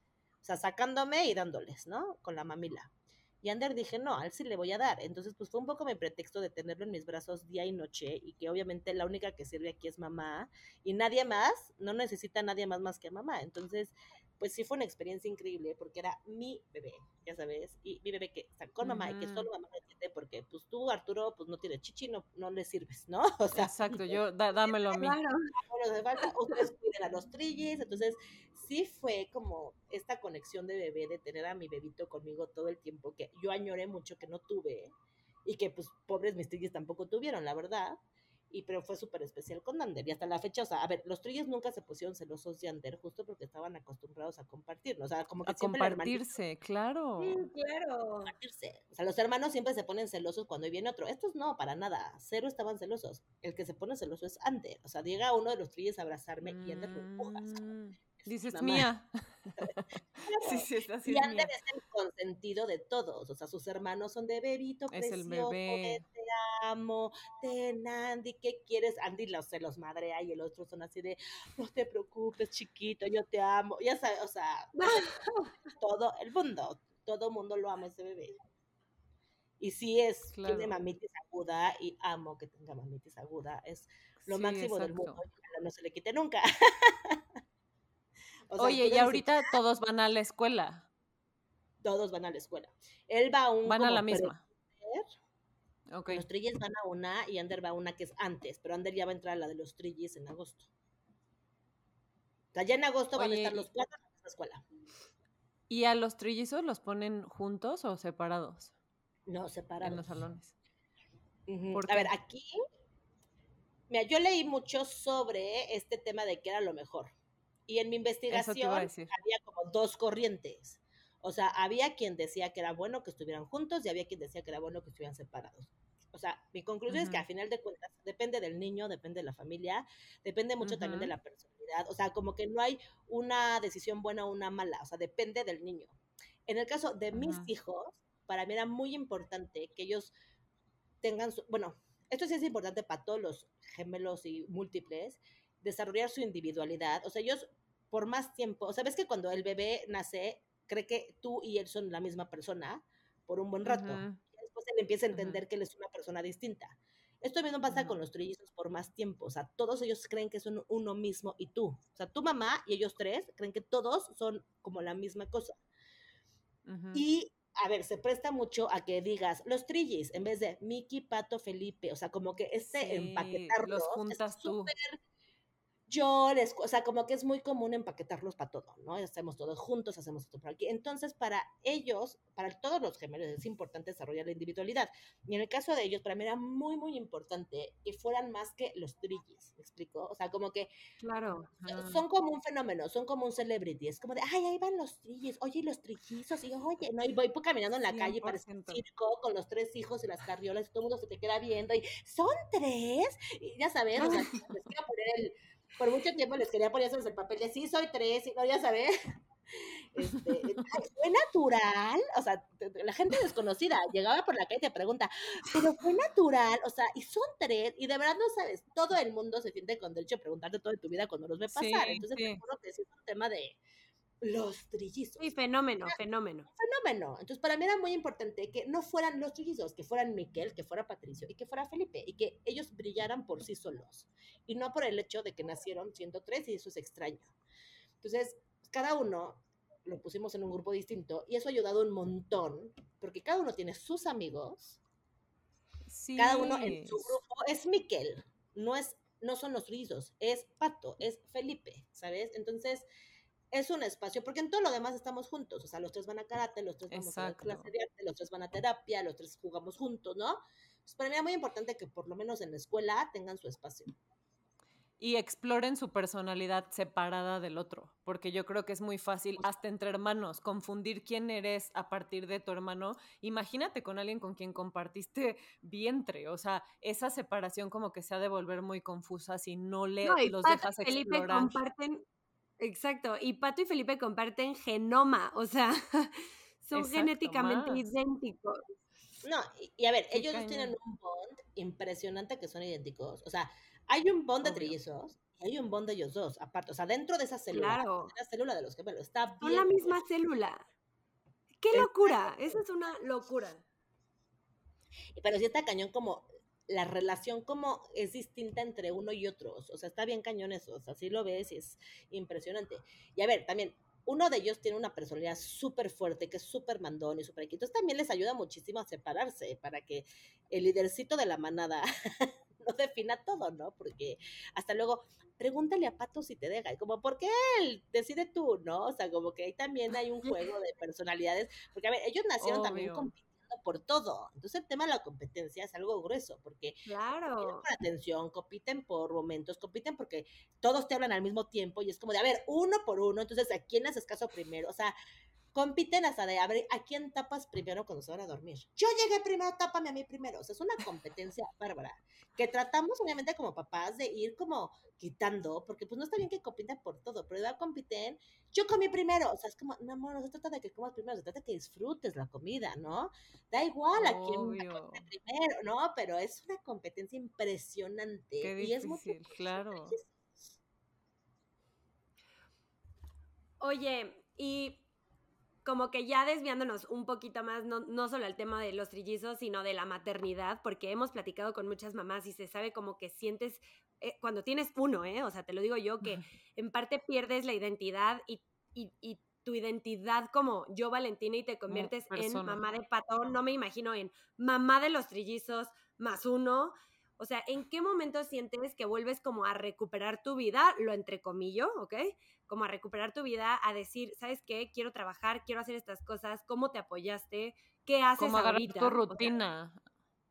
o sea, sacándome y dándoles, ¿no? Con la mamila. Y Ander dije, no, a él sí le voy a dar. Entonces, pues fue un poco mi pretexto de tenerlo en mis brazos día y noche y que obviamente la única que sirve aquí es mamá y nadie más, no necesita nadie más más que mamá. Entonces, pues sí fue una experiencia increíble porque era mi bebé, ya sabes, y mi bebé que está con mamá y que solo mamá lo entiende porque pues tú, Arturo, pues no tienes chichi, no, no le sirves, ¿no? [laughs] O sea, Exacto, [laughs] yo, da- dámelo a mí. Claro. no les hace falta, ustedes cuiden a los trillis, entonces sí fue como esta conexión de bebé, de tener a mi bebito conmigo todo el tiempo, que yo añoré mucho que no tuve, y que pues pobres mis trillis tampoco tuvieron, la verdad, y pero fue súper especial con Ander, y hasta la fecha, o sea, a ver, los trillis nunca se pusieron celosos de Ander, justo porque estaban acostumbrados a compartir, o sea, como que A siempre el hermanito compartirse, claro. Sí, claro. compartirse. O sea, los hermanos siempre se ponen celosos cuando viene otro. Estos no, para nada. Cero estaban celosos. El que se pone celoso es Ander. O sea, llega uno de los trillos a abrazarme y Ander lo empuja. Mm, "Es mi Dices mamá". mía. [laughs] Sí, sí, esta sí Y es mía. es el consentido de todos. O sea, sus hermanos son de bebito, Es el precioso, bebé. de te amo, de Andy, ¿qué quieres? Andy los, se los madrea y el otro son así de, no te preocupes, chiquito, yo te amo. Ya sabes, o sea, [laughs] todo el mundo, todo el mundo lo ama ese bebé. Y sí es, tiene Claro. mamitis aguda y amo que tenga mamitis aguda. Es lo Sí, máximo del mundo no se le quite nunca. [laughs] O sea, Oye, y ahorita todos van a la escuela. todos van a la escuela. Él va a un Van a la misma. Los trillis van a una y Ander va a una que es antes, pero Ander ya va a entrar a la de los trillis en agosto. O sea, ya en agosto van a estar los cuatro en la escuela. ¿Y a los trillizos los ponen juntos o separados No, separados. en los salones? Ujú. ¿Por A ver, aquí, mira, yo leí mucho sobre este tema de qué era lo mejor. Y en mi investigación había como dos corrientes. O sea, había quien decía que era bueno que estuvieran juntos y había quien decía que era bueno que estuvieran separados. O sea, mi conclusión es que a final de cuentas depende del niño, depende de la familia, depende mucho también de la personalidad. O sea, como que no hay una decisión buena o una mala. O sea, depende del niño. En el caso de mis Ujú. hijos, para mí era muy importante que ellos tengan su, bueno, esto sí es importante para todos los gemelos y múltiples, desarrollar su individualidad. O sea, ellos por más tiempo, o sea, ves que cuando el bebé nace, cree que tú y él son la misma persona por un buen rato. Ujú. Y después él empieza a entender que él es una persona distinta. Esto mismo pasa Ujú. con los trillizos por más tiempo. O sea, todos ellos creen que son uno mismo y tú. O sea, tu mamá y ellos tres creen que todos son como la misma cosa. Y, a ver, se presta mucho a que digas los trillis en vez de Mickey, Pato, Felipe. O sea, como que este Sí, empaquetarlos los es juntas tú. súper yo les, o sea, como que es muy común empaquetarlos para todo, ¿no? Hacemos todos juntos, hacemos esto por aquí. Entonces, para ellos, para todos los gemelos, es importante desarrollar la individualidad. Y en el caso de ellos, para mí era muy, muy importante que fueran más que los trillis, ¿me explico? O sea, como que Claro. Son como un fenómeno, son como un celebrity. Es como de, ay, ahí van los trillis, oye, y los trillizos, y oye, no, y voy caminando en la calle, parece un 100%. circo con los tres hijos y las carriolas, y todo el mundo se te queda viendo, y son tres, y ya sabes, o sea, [laughs] les quiero poner el, por mucho tiempo les quería poner el papel de sí, soy tres, y no, ya sabes. [laughs] Este, fue natural, o sea, te- te- la gente desconocida llegaba por la calle y te pregunta, pero fue natural, o sea, y son tres, y de verdad no sabes, todo el mundo se siente con derecho a preguntarte todo de tu vida cuando los ve pasar, Sí, entonces te sí. juro que sí es un tema de los trillizos, Sí, fenómeno, fenómeno. fenómeno, entonces para mí era muy importante que no fueran los trillizos, que fueran Miquel, que fuera Patricio y que fuera Felipe, y que ellos brillaran por sí solos, y no por el hecho de que nacieron siendo tres, y eso es extraño. Entonces, cada uno lo pusimos en un grupo distinto y eso ha ayudado un montón, porque cada uno tiene sus amigos, Sí. cada uno en su grupo es Miquel, no es no son los trillizos, es Pato, es Felipe, ¿sabes? Entonces, es un espacio, porque en todo lo demás estamos juntos, o sea, los tres van a karate, los tres vamos a clase de arte, los tres van a terapia, los tres jugamos juntos, ¿no? Pues para mí es muy importante que por lo menos en la escuela tengan su espacio y exploren su personalidad separada del otro, porque yo creo que es muy fácil, hasta entre hermanos, confundir quién eres a partir de tu hermano. Imagínate con alguien con quien compartiste vientre, o sea, esa separación como que se ha de volver muy confusa si no le los dejas Felipe comparten, exacto, y Pato y Felipe comparten genoma, o sea, [laughs] son genéticamente idénticos. No, y, a ver, ellos tienen un bond impresionante que son idénticos, o sea, hay un bond de trillizos y hay un bond de ellos dos, aparte. O sea, dentro de esa célula, claro. la célula de los gemelos, está bien. Son la misma célula. ¡Qué locura! Esa es una locura. Pero sí está cañón como la relación como es distinta entre uno y otros. O sea, está bien cañón eso. O sea, sí lo ves y es impresionante. Y a ver, también, uno de ellos tiene una personalidad súper fuerte, que es súper mandón y súper Entonces también les ayuda muchísimo a separarse para que el lidercito de la manada [laughs] no defina todo, ¿no? Porque hasta luego, pregúntale a Pato si te deja, y como, ¿por qué él? Decide tú, ¿no? O sea, como que ahí también hay un juego de personalidades, porque a ver, ellos nacieron también por todo, entonces el tema de la competencia es algo grueso, porque claro. compiten por atención, compiten por momentos, compiten porque todos te hablan al mismo tiempo y es como de, a ver, uno por uno, entonces, ¿a quién haces caso primero? O sea, compiten hasta de a ver a quién tapas primero cuando se van a dormir. Yo llegué primero, tápame a mí primero. O sea, es una competencia [laughs] bárbara que tratamos obviamente como papás de ir como quitando, porque pues no está bien que compiten por todo, pero igual compiten, yo comí primero, o sea, es como, no amor, no se trata de que comas primero, se trata de que disfrutes la comida, ¿no? Da igual a quién primero, ¿no? Pero es una competencia impresionante. Qué y es muy claro. Oye, y como que ya desviándonos un poquito más, no, no solo al tema de los trillizos, sino de la maternidad, porque hemos platicado con muchas mamás y se sabe como que sientes, eh, cuando tienes uno, ¿eh? O sea, te lo digo yo, que en parte pierdes la identidad y, y, tu identidad como yo, Valentina, y te conviertes en mamá de patón. No me imagino en mamá de los trillizos más uno. O sea, ¿en qué momento sientes que vuelves como a recuperar tu vida? Lo entrecomillo, ¿ok? como a recuperar tu vida, a decir, ¿sabes qué? Quiero trabajar, quiero hacer estas cosas, ¿cómo te apoyaste? ¿Qué haces como agarrar tu rutina.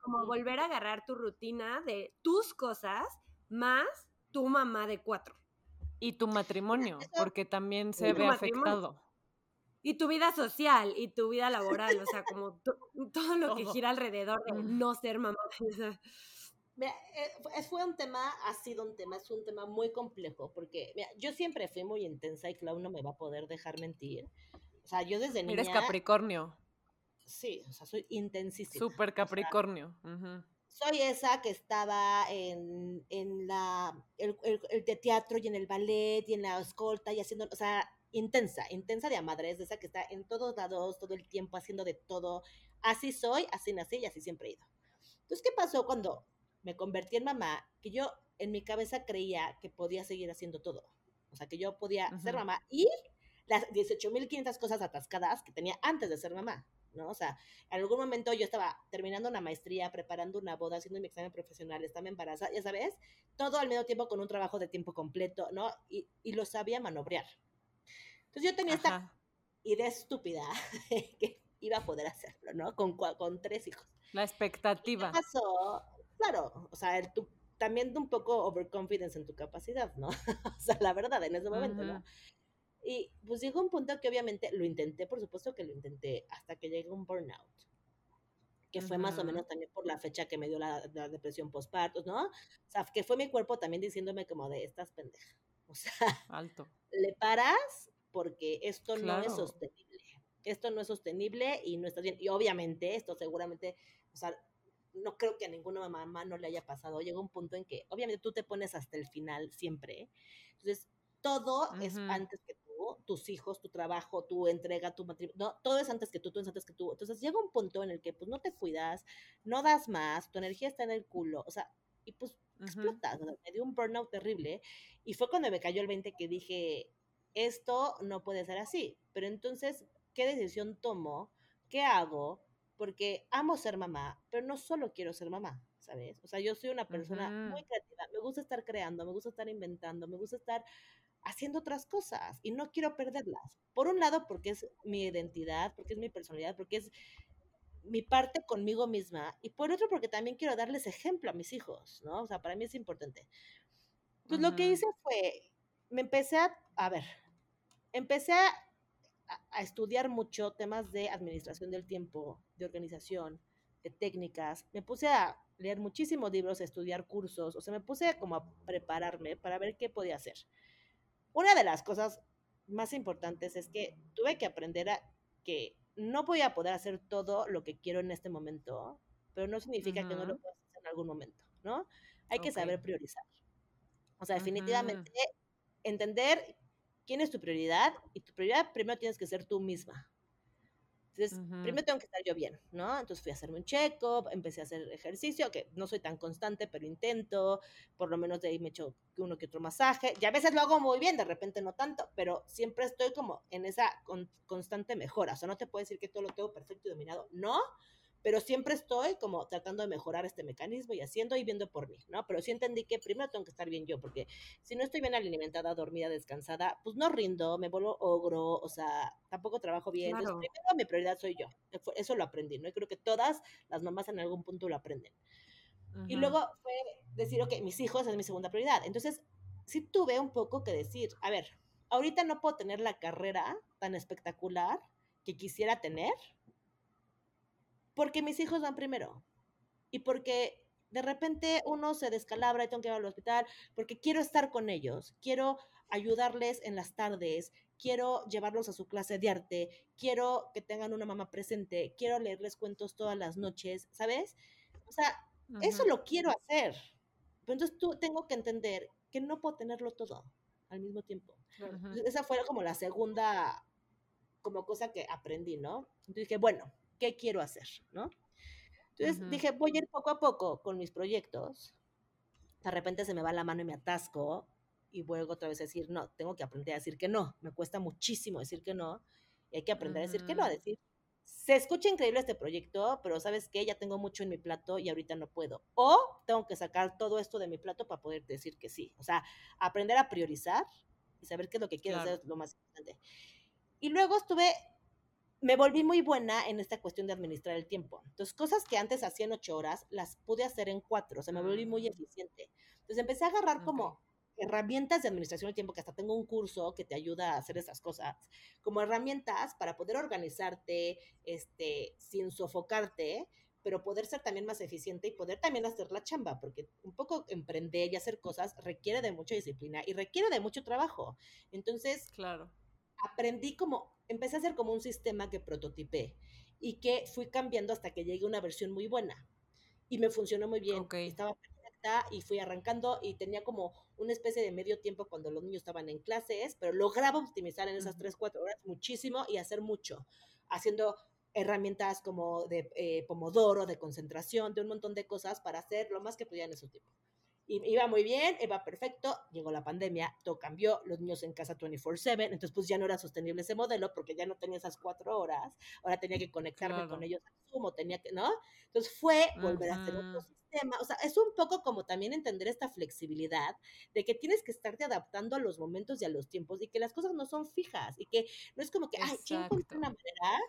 como volver a agarrar tu rutina de tus cosas más tu mamá de cuatro. Y tu matrimonio, porque también se ve afectado. Y tu vida social y tu vida laboral, o sea, como todo lo que gira alrededor de no ser mamá. [laughs] Mira, eh, fue un tema, ha sido un tema, es un tema muy complejo, porque mira, yo siempre fui muy intensa y Clau no me va a poder dejar mentir. O sea, yo desde niña... Eres Capricornio. Sí, o sea, soy intensísima. Súper Capricornio. Soy esa que estaba en, en la, el, el, de teatro y en el ballet y en la escolta y haciendo, o sea, intensa, intensa de amadres, de esa que está en todos lados, todo el tiempo haciendo de todo. Así soy, así nací y así siempre he ido. Entonces, ¿qué pasó cuando me convertí en mamá, que yo en mi cabeza creía que podía seguir haciendo todo. O sea, que yo podía ser mamá y las 18.500 cosas atascadas que tenía antes de ser mamá, ¿no? O sea, en algún momento yo estaba terminando una maestría, preparando una boda, haciendo mi examen profesional, estaba embarazada, ya sabes, todo al mismo tiempo con un trabajo de tiempo completo, ¿no? Y, y lo sabía manobrear. Entonces yo tenía esta idea estúpida [laughs] que iba a poder hacerlo, ¿no? Con, con tres hijos. La expectativa. ¿Qué pasó? Claro, o sea, el, tú, también un poco overconfidence en tu capacidad, ¿no? [laughs] o sea, la verdad, en ese momento, ¿no? Y pues llegó un punto que obviamente lo intenté, por supuesto que lo intenté, hasta que llegó un burnout, que fue más o menos también por la fecha que me dio la, depresión postparto, ¿no? O sea, que fue mi cuerpo también diciéndome como de, estás pendeja. [laughs] O sea, alto. Le paras porque esto no es sostenible. Esto no es sostenible y no estás bien. Y obviamente esto seguramente, o sea, no creo que a ninguna mamá no le haya pasado. Llega un punto en que, obviamente, tú te pones hasta el final siempre. Entonces, todo es antes que tú, tus hijos, tu trabajo, tu entrega, tu matrimonio, no, todo es antes que tú, todo es antes que tú. Entonces, llega un punto en el que, pues, no te cuidas, no das más, tu energía está en el culo, o sea, y pues explotas. me dio un burnout terrible. Y fue cuando me cayó el 20 que dije, esto no puede ser así. Pero entonces, ¿qué decisión tomo? ¿Qué hago? Porque amo ser mamá, pero no solo quiero ser mamá, ¿sabes? O sea, yo soy una persona muy creativa, me gusta estar creando, me gusta estar inventando, me gusta estar haciendo otras cosas y no quiero perderlas. Por un lado, porque es mi identidad, porque es mi personalidad, porque es mi parte conmigo misma y por otro porque también quiero darles ejemplo a mis hijos, ¿no? O sea, para mí es importante. Pues lo que hice fue, me empecé a, a ver, empecé a, a, estudiar mucho temas de administración del tiempo, de organización, de técnicas. Me puse a leer muchísimos libros, a estudiar cursos, o sea, me puse como a prepararme para ver qué podía hacer. Una de las cosas más importantes es que tuve que aprender a que no voy a poder hacer todo lo que quiero en este momento, pero no significa que no lo puedas hacer en algún momento, ¿no? Hay que saber priorizar. O sea, definitivamente entender quién es tu prioridad y tu prioridad primero tienes que ser tú misma. Entonces, primero tengo que estar yo bien, ¿no? Entonces fui a hacerme un check-up, empecé a hacer ejercicio, que no soy tan constante, pero intento, por lo menos de ahí me echo uno que otro masaje, y a veces lo hago muy bien, de repente no tanto, pero siempre estoy como en esa constante mejora, o sea, no te puedo decir que todo lo tengo perfecto y dominado, no, pero siempre estoy como tratando de mejorar este mecanismo y haciendo y viendo por mí, ¿no? Pero sí entendí que primero tengo que estar bien yo, porque si no estoy bien alimentada, dormida, descansada, pues no rindo, me vuelvo ogro, o sea, tampoco trabajo bien. Entonces, primero mi prioridad soy yo. Eso lo aprendí, ¿no? Y creo que todas las mamás en algún punto lo aprenden. Y luego fue decir, ok, mis hijos es mi segunda prioridad. Entonces, sí tuve un poco que decir, a ver, ahorita no puedo tener la carrera tan espectacular que quisiera tener, porque mis hijos van primero y porque de repente uno se descalabra y tengo que ir al hospital porque quiero estar con ellos, quiero ayudarles en las tardes, quiero llevarlos a su clase de arte, quiero que tengan una mamá presente, quiero leerles cuentos todas las noches, ¿sabes? O sea, eso lo quiero hacer. Pero entonces tú tengo que entender que no puedo tenerlo todo al mismo tiempo. Esa fue como la segunda como cosa que aprendí, ¿no? Entonces dije, bueno, qué quiero hacer, ¿no? Entonces dije, voy a ir poco a poco con mis proyectos. De repente se me va la mano y me atasco y vuelvo otra vez a decir, no, tengo que aprender a decir que no. Me cuesta muchísimo decir que no y hay que aprender a decir que no, a decir, se escucha increíble este proyecto, pero sabes que ya tengo mucho en mi plato y ahorita no puedo. O tengo que sacar todo esto de mi plato para poder decir que sí. O sea, aprender a priorizar y saber qué es lo que quiero hacer es lo más importante. Y luego estuve me volví muy buena en esta cuestión de administrar el tiempo. Entonces, cosas que antes hacían ocho horas, las pude hacer en cuatro, o sea, me volví muy mm. eficiente. Entonces, empecé a agarrar como herramientas de administración del tiempo, que hasta tengo un curso que te ayuda a hacer esas cosas, como herramientas para poder organizarte, este, sin sofocarte, pero poder ser también más eficiente y poder también hacer la chamba, porque un poco emprender y hacer cosas requiere de mucha disciplina y requiere de mucho trabajo. Entonces, claro. Aprendí como empecé a hacer como un sistema que prototipé y que fui cambiando hasta que llegué a una versión muy buena. Y me funcionó muy bien. Estaba perfecta y fui arrancando y tenía como una especie de medio tiempo cuando los niños estaban en clases, pero lograba optimizar en esas 3, 4 horas muchísimo y hacer mucho, haciendo herramientas como de eh, pomodoro, de concentración, de un montón de cosas para hacer lo más que podía en ese tiempo iba muy bien, iba perfecto, llegó la pandemia, todo cambió, los niños en casa 24/7, entonces pues ya no era sostenible ese modelo porque ya no tenía esas cuatro horas, ahora tenía que conectarme con ellos a Zoom, tenía que, ¿no? Entonces fue volver a hacer otro sistema, o sea, es un poco como también entender esta flexibilidad de que tienes que estarte adaptando a los momentos y a los tiempos y que las cosas no son fijas y que no es como que, ay, ¿quién una manera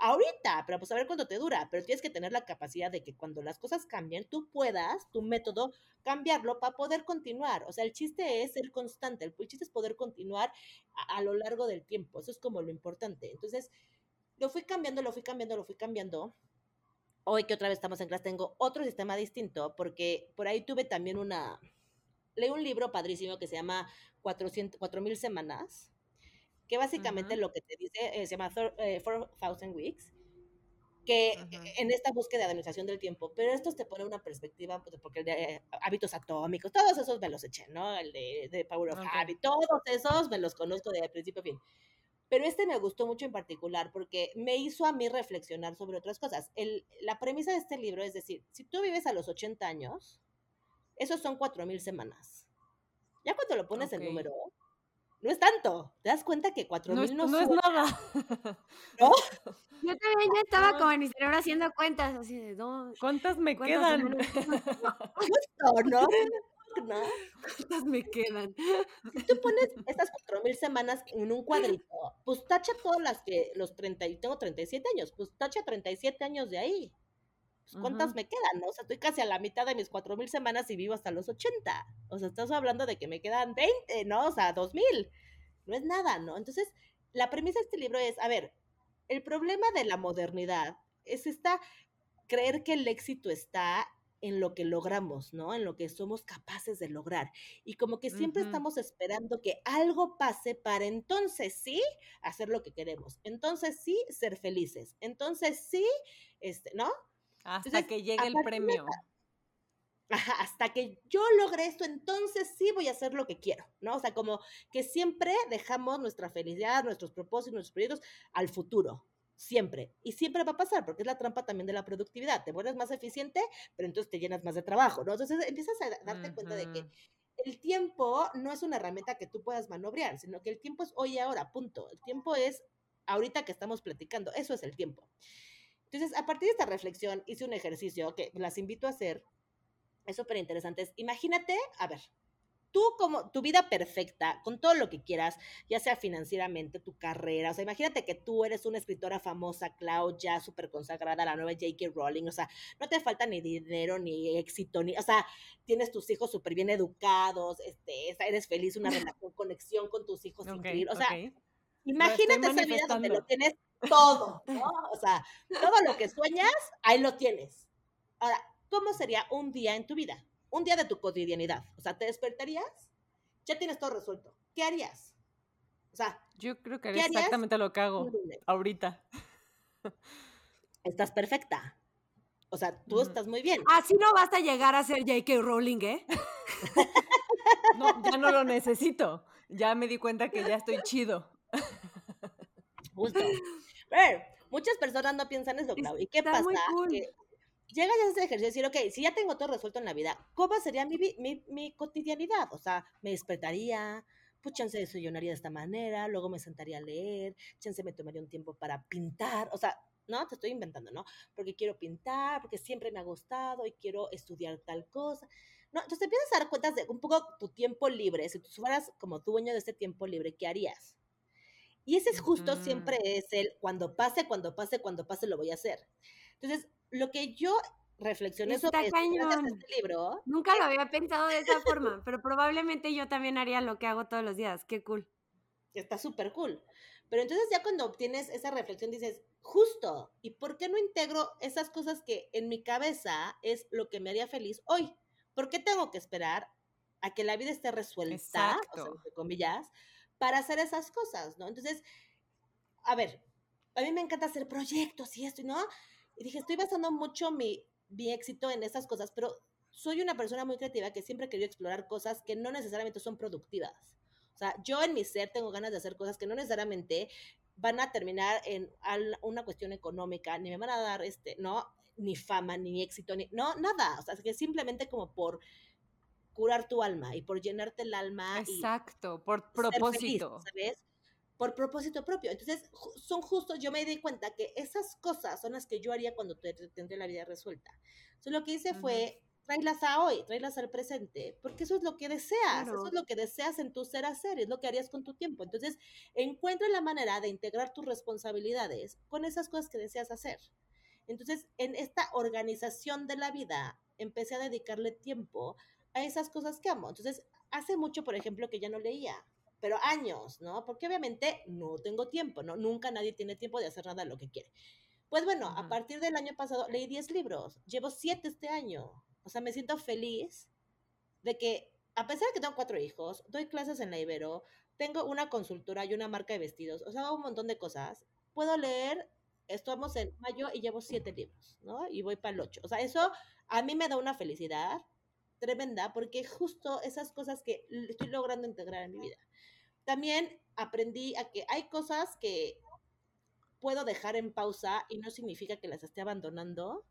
ahorita, pero pues a ver cuánto te dura, pero tienes que tener la capacidad de que cuando las cosas cambien, tú puedas, tu método, cambiarlo para poder continuar. O sea, el chiste es ser constante, el, chiste es poder continuar a, lo largo del tiempo, eso es como lo importante. Entonces, lo fui cambiando, lo fui cambiando, lo fui cambiando. Hoy que otra vez estamos en clase, tengo otro sistema distinto, porque por ahí tuve también una, leí un libro padrísimo que se llama 400, 4000 semanas que básicamente lo que te dice eh, se llama 4000 Weeks, que en esta búsqueda de administración del tiempo, pero esto te pone una perspectiva, porque el de eh, hábitos atómicos, todos esos me los eché, ¿no? El de, Power of Habit, todos esos me los conozco de principio a fin. Pero este me gustó mucho en particular porque me hizo a mí reflexionar sobre otras cosas. El, la premisa de este libro es decir, si tú vives a los 80 años, esos son 4.000 semanas. Ya cuando lo pones el número, no es tanto. ¿Te das cuenta que cuatro No, mil es, no, no es suena, nada. [laughs] ¿no? Yo también ya estaba No. como en mi cerebro haciendo cuentas, así de dos, ¿Cuántas me ¿Cuántas quedan? [laughs] Justo, ¿no? [laughs] ¿No? ¿cuántas me quedan? Si tú pones estas cuatro mil semanas en un cuadrito, pues tacha todas las que, los 30, y tengo 37 años, pues tacha 37 años de ahí. Pues, ¿Cuántas Ujú. me quedan? no? O sea, estoy casi a la mitad de mis cuatro mil semanas y vivo hasta los 80. O sea, estás hablando de que me quedan 20, ¿no? O sea, 2000. No es nada, ¿no? Entonces, la premisa de este libro es, a ver, el problema de la modernidad es esta, creer que el éxito está en lo que logramos, ¿no? En lo que somos capaces de lograr. Y como que siempre Ujú. estamos esperando que algo pase para entonces sí hacer lo que queremos. Entonces sí ser felices. Entonces sí, este, ¿no? Hasta Entonces, que llegue el de premio. Hasta que yo logre esto, entonces sí voy a hacer lo que quiero, ¿no? O sea, como que siempre dejamos nuestra felicidad, nuestros propósitos, nuestros proyectos al futuro, siempre. Y siempre va a pasar, porque es la trampa también de la productividad. Te vuelves más eficiente, pero entonces te llenas más de trabajo, ¿no? Entonces empiezas a darte cuenta de que el tiempo no es una herramienta que tú puedas manobrear, sino que el tiempo es hoy y ahora, punto. El tiempo es ahorita que estamos platicando, eso es el tiempo. Entonces, a partir de esta reflexión, hice un ejercicio que las invito a hacer es súper interesante. Es, Imagínate, a ver, tú como tu vida perfecta, con todo lo que quieras, ya sea financieramente, tu carrera, o sea, imagínate que tú eres una escritora famosa, Cloud, ya súper consagrada, la nueva J.K. Rowling, o sea, no te falta ni dinero, ni éxito, ni, o sea, tienes tus hijos súper bien educados, este, eres feliz, una [laughs] relación, conexión con tus hijos Ok, increíble, o sea, ok. imagínate esa vida donde lo tienes todo, ¿no? O sea, todo lo que sueñas, ahí lo tienes. Ahora, ¿cómo sería un día en tu vida? Un día de tu cotidianidad. O sea, ¿te despertarías? Ya tienes todo resuelto. ¿Qué harías? O sea, Yo creo que ¿Qué haría exactamente lo que hago ahorita. estás perfecta. O sea, tú estás muy bien. Así no basta llegar a ser J.K. Rowling, ¿eh? [laughs] No, ya no lo necesito. Ya me di cuenta que ya estoy chido. Justo. Ver, muchas personas no piensan eso, Clau. ¿Y qué pasa? cool. Que llegas a ese ejercicio y decir, ok, si ya tengo todo resuelto en la vida, ¿cómo sería mi, mi, mi cotidianidad? O sea, me despertaría, pues chance desayunaría de esta manera, luego me sentaría a leer, chance me tomaría un tiempo para pintar, o sea, no, te estoy inventando, ¿no? Porque quiero pintar, porque siempre me ha gustado y quiero estudiar tal cosa. No, entonces empiezas a dar cuenta de un poco tu tiempo libre, si tú fueras como dueño de ese tiempo libre, ¿qué harías? Y ese es justo Ujú. siempre es el cuando pase, cuando pase, cuando pase lo voy a hacer. Entonces, lo que yo reflexioné sobre este libro, Nunca lo había pensado de esa forma, pero probablemente yo también haría lo que hago todos los días. Qué cool. está súper cool. Pero entonces ya cuando obtienes esa reflexión dices, justo, ¿y por qué no integro esas cosas que en mi cabeza es lo que me haría feliz hoy? ¿Por qué tengo que esperar a que la vida esté resuelta, o sea, Exacto. entre comillas, para hacer esas cosas, ¿no? Entonces, a ver, a mí me encanta hacer proyectos y esto, ¿no? Y dije, estoy basando mucho mi, mi éxito en esas cosas, pero soy una persona muy creativa que siempre querido explorar cosas que no necesariamente son productivas. O sea, yo en mi ser tengo ganas de hacer cosas que no necesariamente van a terminar en una cuestión económica, ni me van a dar, este, ¿no? Ni fama, ni éxito, ni, no, nada. O sea, que simplemente como por curar tu alma y por llenarte el alma y Exacto, por ser feliz, propósito. ¿sabes? Por propósito propio. Entonces, son justos, yo me di cuenta que esas cosas son las que yo haría cuando te- tendré la vida resuelta. Entonces, lo que hice Ujú. fue tráelas a hoy, tráelas al presente, porque eso es lo que deseas, Claro. eso es lo que deseas en tu ser hacer, es lo que harías con tu tiempo. Entonces, encuentra la manera de integrar tus responsabilidades con esas cosas que deseas hacer. Entonces, en esta organización de la vida, empecé a dedicarle tiempo a esas cosas que amo. Entonces, hace mucho, por ejemplo, que ya no leía, pero años, ¿no? Porque obviamente no tengo tiempo, ¿no? Nunca nadie tiene tiempo de hacer nada lo que quiere. Pues bueno, a partir del año pasado leí 10 libros, llevo 7 este año. O sea, me siento feliz de que, a pesar de que tengo cuatro hijos, doy clases en la Ibero, tengo una consultora y una marca de vestidos, o sea, hago un montón de cosas, puedo leer, estamos en mayo y llevo 7 libros, ¿no? Y voy para el 8. O sea, eso a mí me da una felicidad tremenda porque justo esas cosas que estoy logrando integrar en mi vida. También aprendí a que hay cosas que puedo dejar en pausa y no significa que las esté abandonando,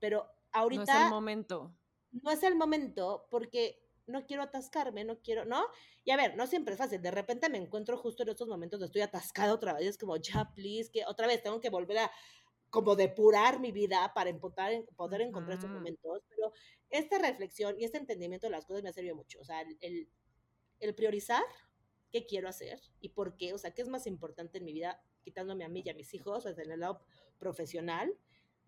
pero No es el ahorita momento. no es el momento porque no quiero atascarme, no quiero, ¿no? Y a ver, no siempre es fácil. De repente me encuentro justo en estos momentos donde estoy atascada otra vez. Es como, ya, please, que otra vez tengo que volver a como depurar mi vida para poder, poder encontrar estos momentos. Pero esta reflexión y este entendimiento de las cosas me ha servido mucho. O sea, el, el priorizar qué quiero hacer y por qué, o sea, qué es más importante en mi vida, quitándome a mí y a mis hijos, desde el lado profesional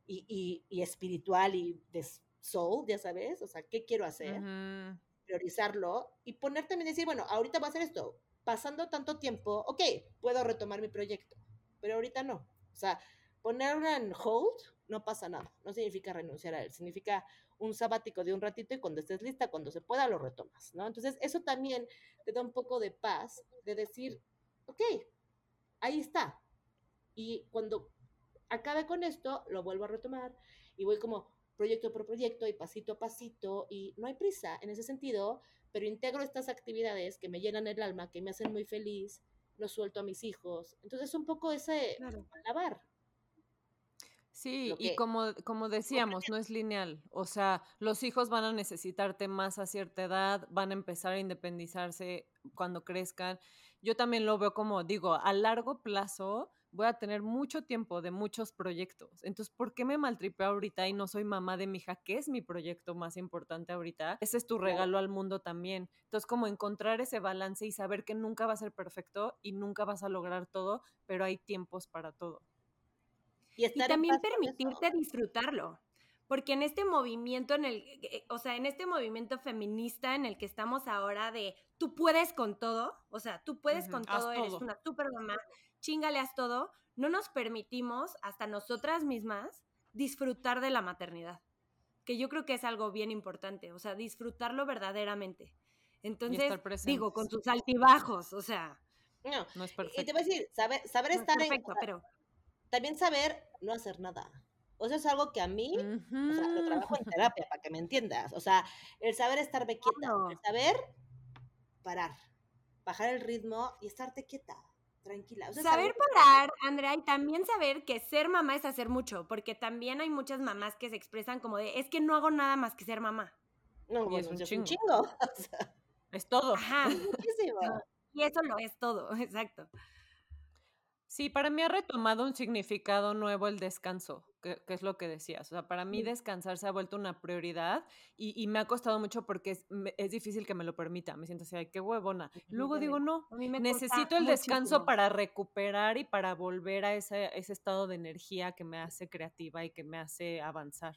y, y, y espiritual y de soul, ya sabes, o sea, qué quiero hacer, priorizarlo y poner también decir, bueno, ahorita voy a hacer esto, pasando tanto tiempo, ok, puedo retomar mi proyecto, pero ahorita no, o sea, ponerlo en hold no pasa nada, no significa renunciar a él, significa un sabático de un ratito y cuando estés lista, cuando se pueda, lo retomas, ¿no? Entonces, eso también te da un poco de paz de decir, ok, ahí está. Y cuando acabe con esto, lo vuelvo a retomar y voy como proyecto por proyecto y pasito a pasito y no hay prisa en ese sentido, pero integro estas actividades que me llenan el alma, que me hacen muy feliz, lo suelto a mis hijos. Entonces, un poco ese claro. lavar, Sí, y como, como decíamos, no es lineal. O sea, los hijos van a necesitarte más a cierta edad, van a empezar a independizarse cuando crezcan. Yo también lo veo como, digo, a largo plazo voy a tener mucho tiempo de muchos proyectos. Entonces, ¿por qué me maltripeo ahorita y no soy mamá de mi hija, que es mi proyecto más importante ahorita? Ese es tu regalo al mundo también. Entonces, como encontrar ese balance y saber que nunca va a ser perfecto y nunca vas a lograr todo, pero hay tiempos para todo. Y, también permitirte disfrutarlo. Porque en este movimiento, en el, eh, o sea, en este movimiento feminista en el que estamos ahora de tú puedes con todo, o sea, tú puedes con todo, eres una super mamá, chingale haz todo, no nos permitimos hasta nosotras mismas disfrutar de la maternidad. Que yo creo que es algo bien importante, o sea, disfrutarlo verdaderamente. Entonces, digo, con tus altibajos, o sea. No, no es perfecto. Y te voy a decir, saber, saber estar perfecto, en. Pero, también saber no hacer nada. O sea, es algo que a mí, o sea, lo trabajo en terapia, para que me entiendas. O sea, el saber estar quieta, el saber parar, bajar el ritmo y estarte quieta, tranquila. saber parar, Andrea, y también saber que ser mamá es hacer mucho, porque también hay muchas mamás que se expresan como de, es que no hago nada más que ser mamá. No, y es un, chingo. [laughs] Es todo. Ajá. Y eso lo es todo, [laughs] exacto. Sí, para mí ha retomado un significado nuevo el descanso, que, es lo que decías. O sea, para mí descansar se ha vuelto una prioridad y, me ha costado mucho porque es, difícil que me lo permita. Me siento así, ay, qué huevona. Luego digo, no, necesito el descanso para recuperar y para volver a ese, ese estado de energía que me hace creativa y que me hace avanzar.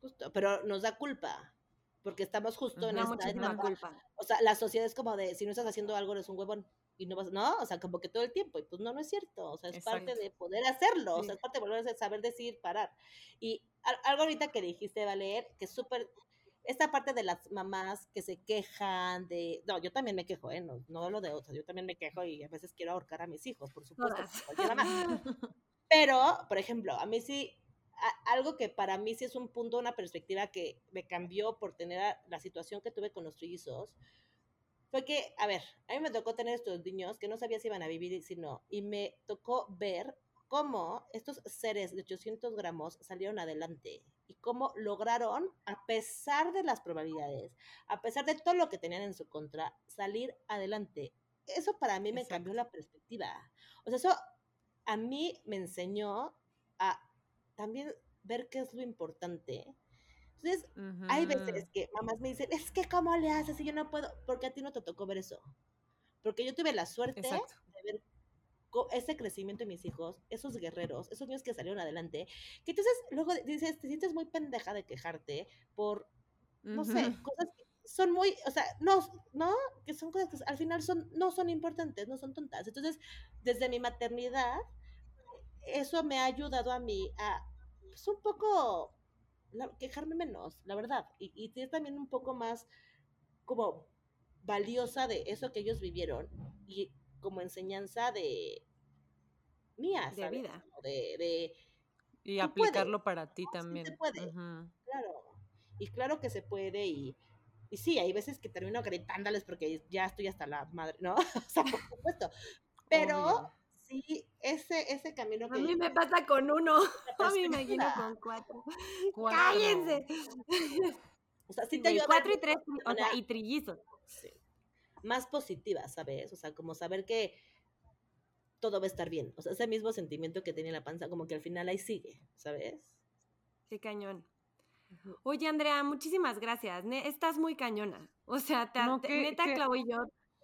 Justo, pero nos da culpa porque estamos justo en esta culpa. O sea, la sociedad es como de, si no estás haciendo algo, eres un huevón y no vas, no, o sea, como que todo el tiempo, y pues no, no es cierto, o sea, es parte de poder hacerlo, o sea, es parte de volver a saber decir, parar. Y algo ahorita que dijiste, Valer, que es súper, esta parte de las mamás que se quejan de, no, yo también me quejo, ¿eh? no, no lo de otras, yo también me quejo y a veces quiero ahorcar a mis hijos, por supuesto, [laughs] Pero, por ejemplo, a mí sí, algo que para mí sí es un punto, una perspectiva que me cambió por tener la situación que tuve con los trillizos, fue que, a ver, a mí me tocó tener estos niños que no sabía si iban a vivir y si no, y me tocó ver cómo estos seres de 800 gramos salieron adelante y cómo lograron, a pesar de las probabilidades, a pesar de todo lo que tenían en su contra, salir adelante. Eso para mí me cambió la perspectiva. O sea, eso a mí me enseñó a también ver qué es lo importante entonces, hay veces que mamás me dicen, es que ¿cómo le haces si yo no puedo? Porque a ti no te tocó ver eso. Porque yo tuve la suerte de ver ese crecimiento de mis hijos, esos guerreros, esos niños que salieron adelante, que entonces luego dices, te sientes muy pendeja de quejarte por, no sé, cosas que son muy, o sea, no, no, que son cosas que al final son, no son importantes, no son tontas. Entonces, desde mi maternidad, eso me ha ayudado a mí a, pues un poco quejarme menos, la verdad. Y, y ser también un poco más como valiosa de eso que ellos vivieron y como enseñanza de mía, De vida. De, y aplicarlo para ti también. se puede, claro. Y claro que se puede y, y sí, hay veces que termino gritándoles porque ya estoy hasta la madre, ¿no? [laughs] o sea, por supuesto. Pero sí, ese, ese camino que... A mí me pasa con uno, [laughs] a mí [laughs] me imagino con [laughs] cuatro. ¡Cállense! O sea, sí Sí, te ayuda cuatro y tres, o sea, y trillizos. sí, más positiva, ¿sabes? O sea, como saber que todo va a estar bien. O sea, ese mismo sentimiento que tenía en la panza, como que al final ahí sigue, ¿sabes? Sí, cañón. Oye, Andrea, muchísimas gracias. Ne- estás muy cañona. O sea, te, No, te- que- neta, que- Clau y yo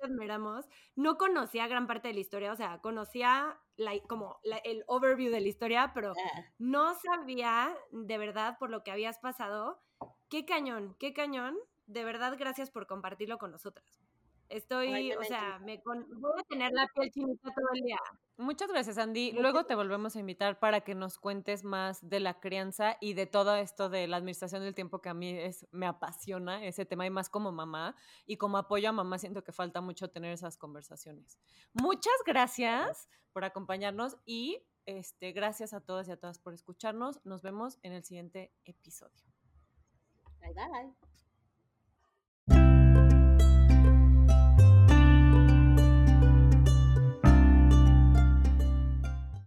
admiramos. No conocía gran parte de la historia, o sea, conocía la- como la- el overview de la historia, pero Ah, no sabía de verdad por lo que habías pasado. Qué cañón, qué cañón. De verdad, gracias por compartirlo con nosotras. Estoy, Ay, o sea, me con- voy a tener la piel chinita todo el día. Muchas gracias, Andy. Luego te volvemos a invitar para que nos cuentes más de la crianza y de todo esto de la administración del tiempo que a mí es, me apasiona ese tema y más como mamá y como apoyo a mamá siento que falta mucho tener esas conversaciones. Muchas gracias por acompañarnos y este, gracias a todas y a todas por escucharnos. Nos vemos en el siguiente episodio. bye bye.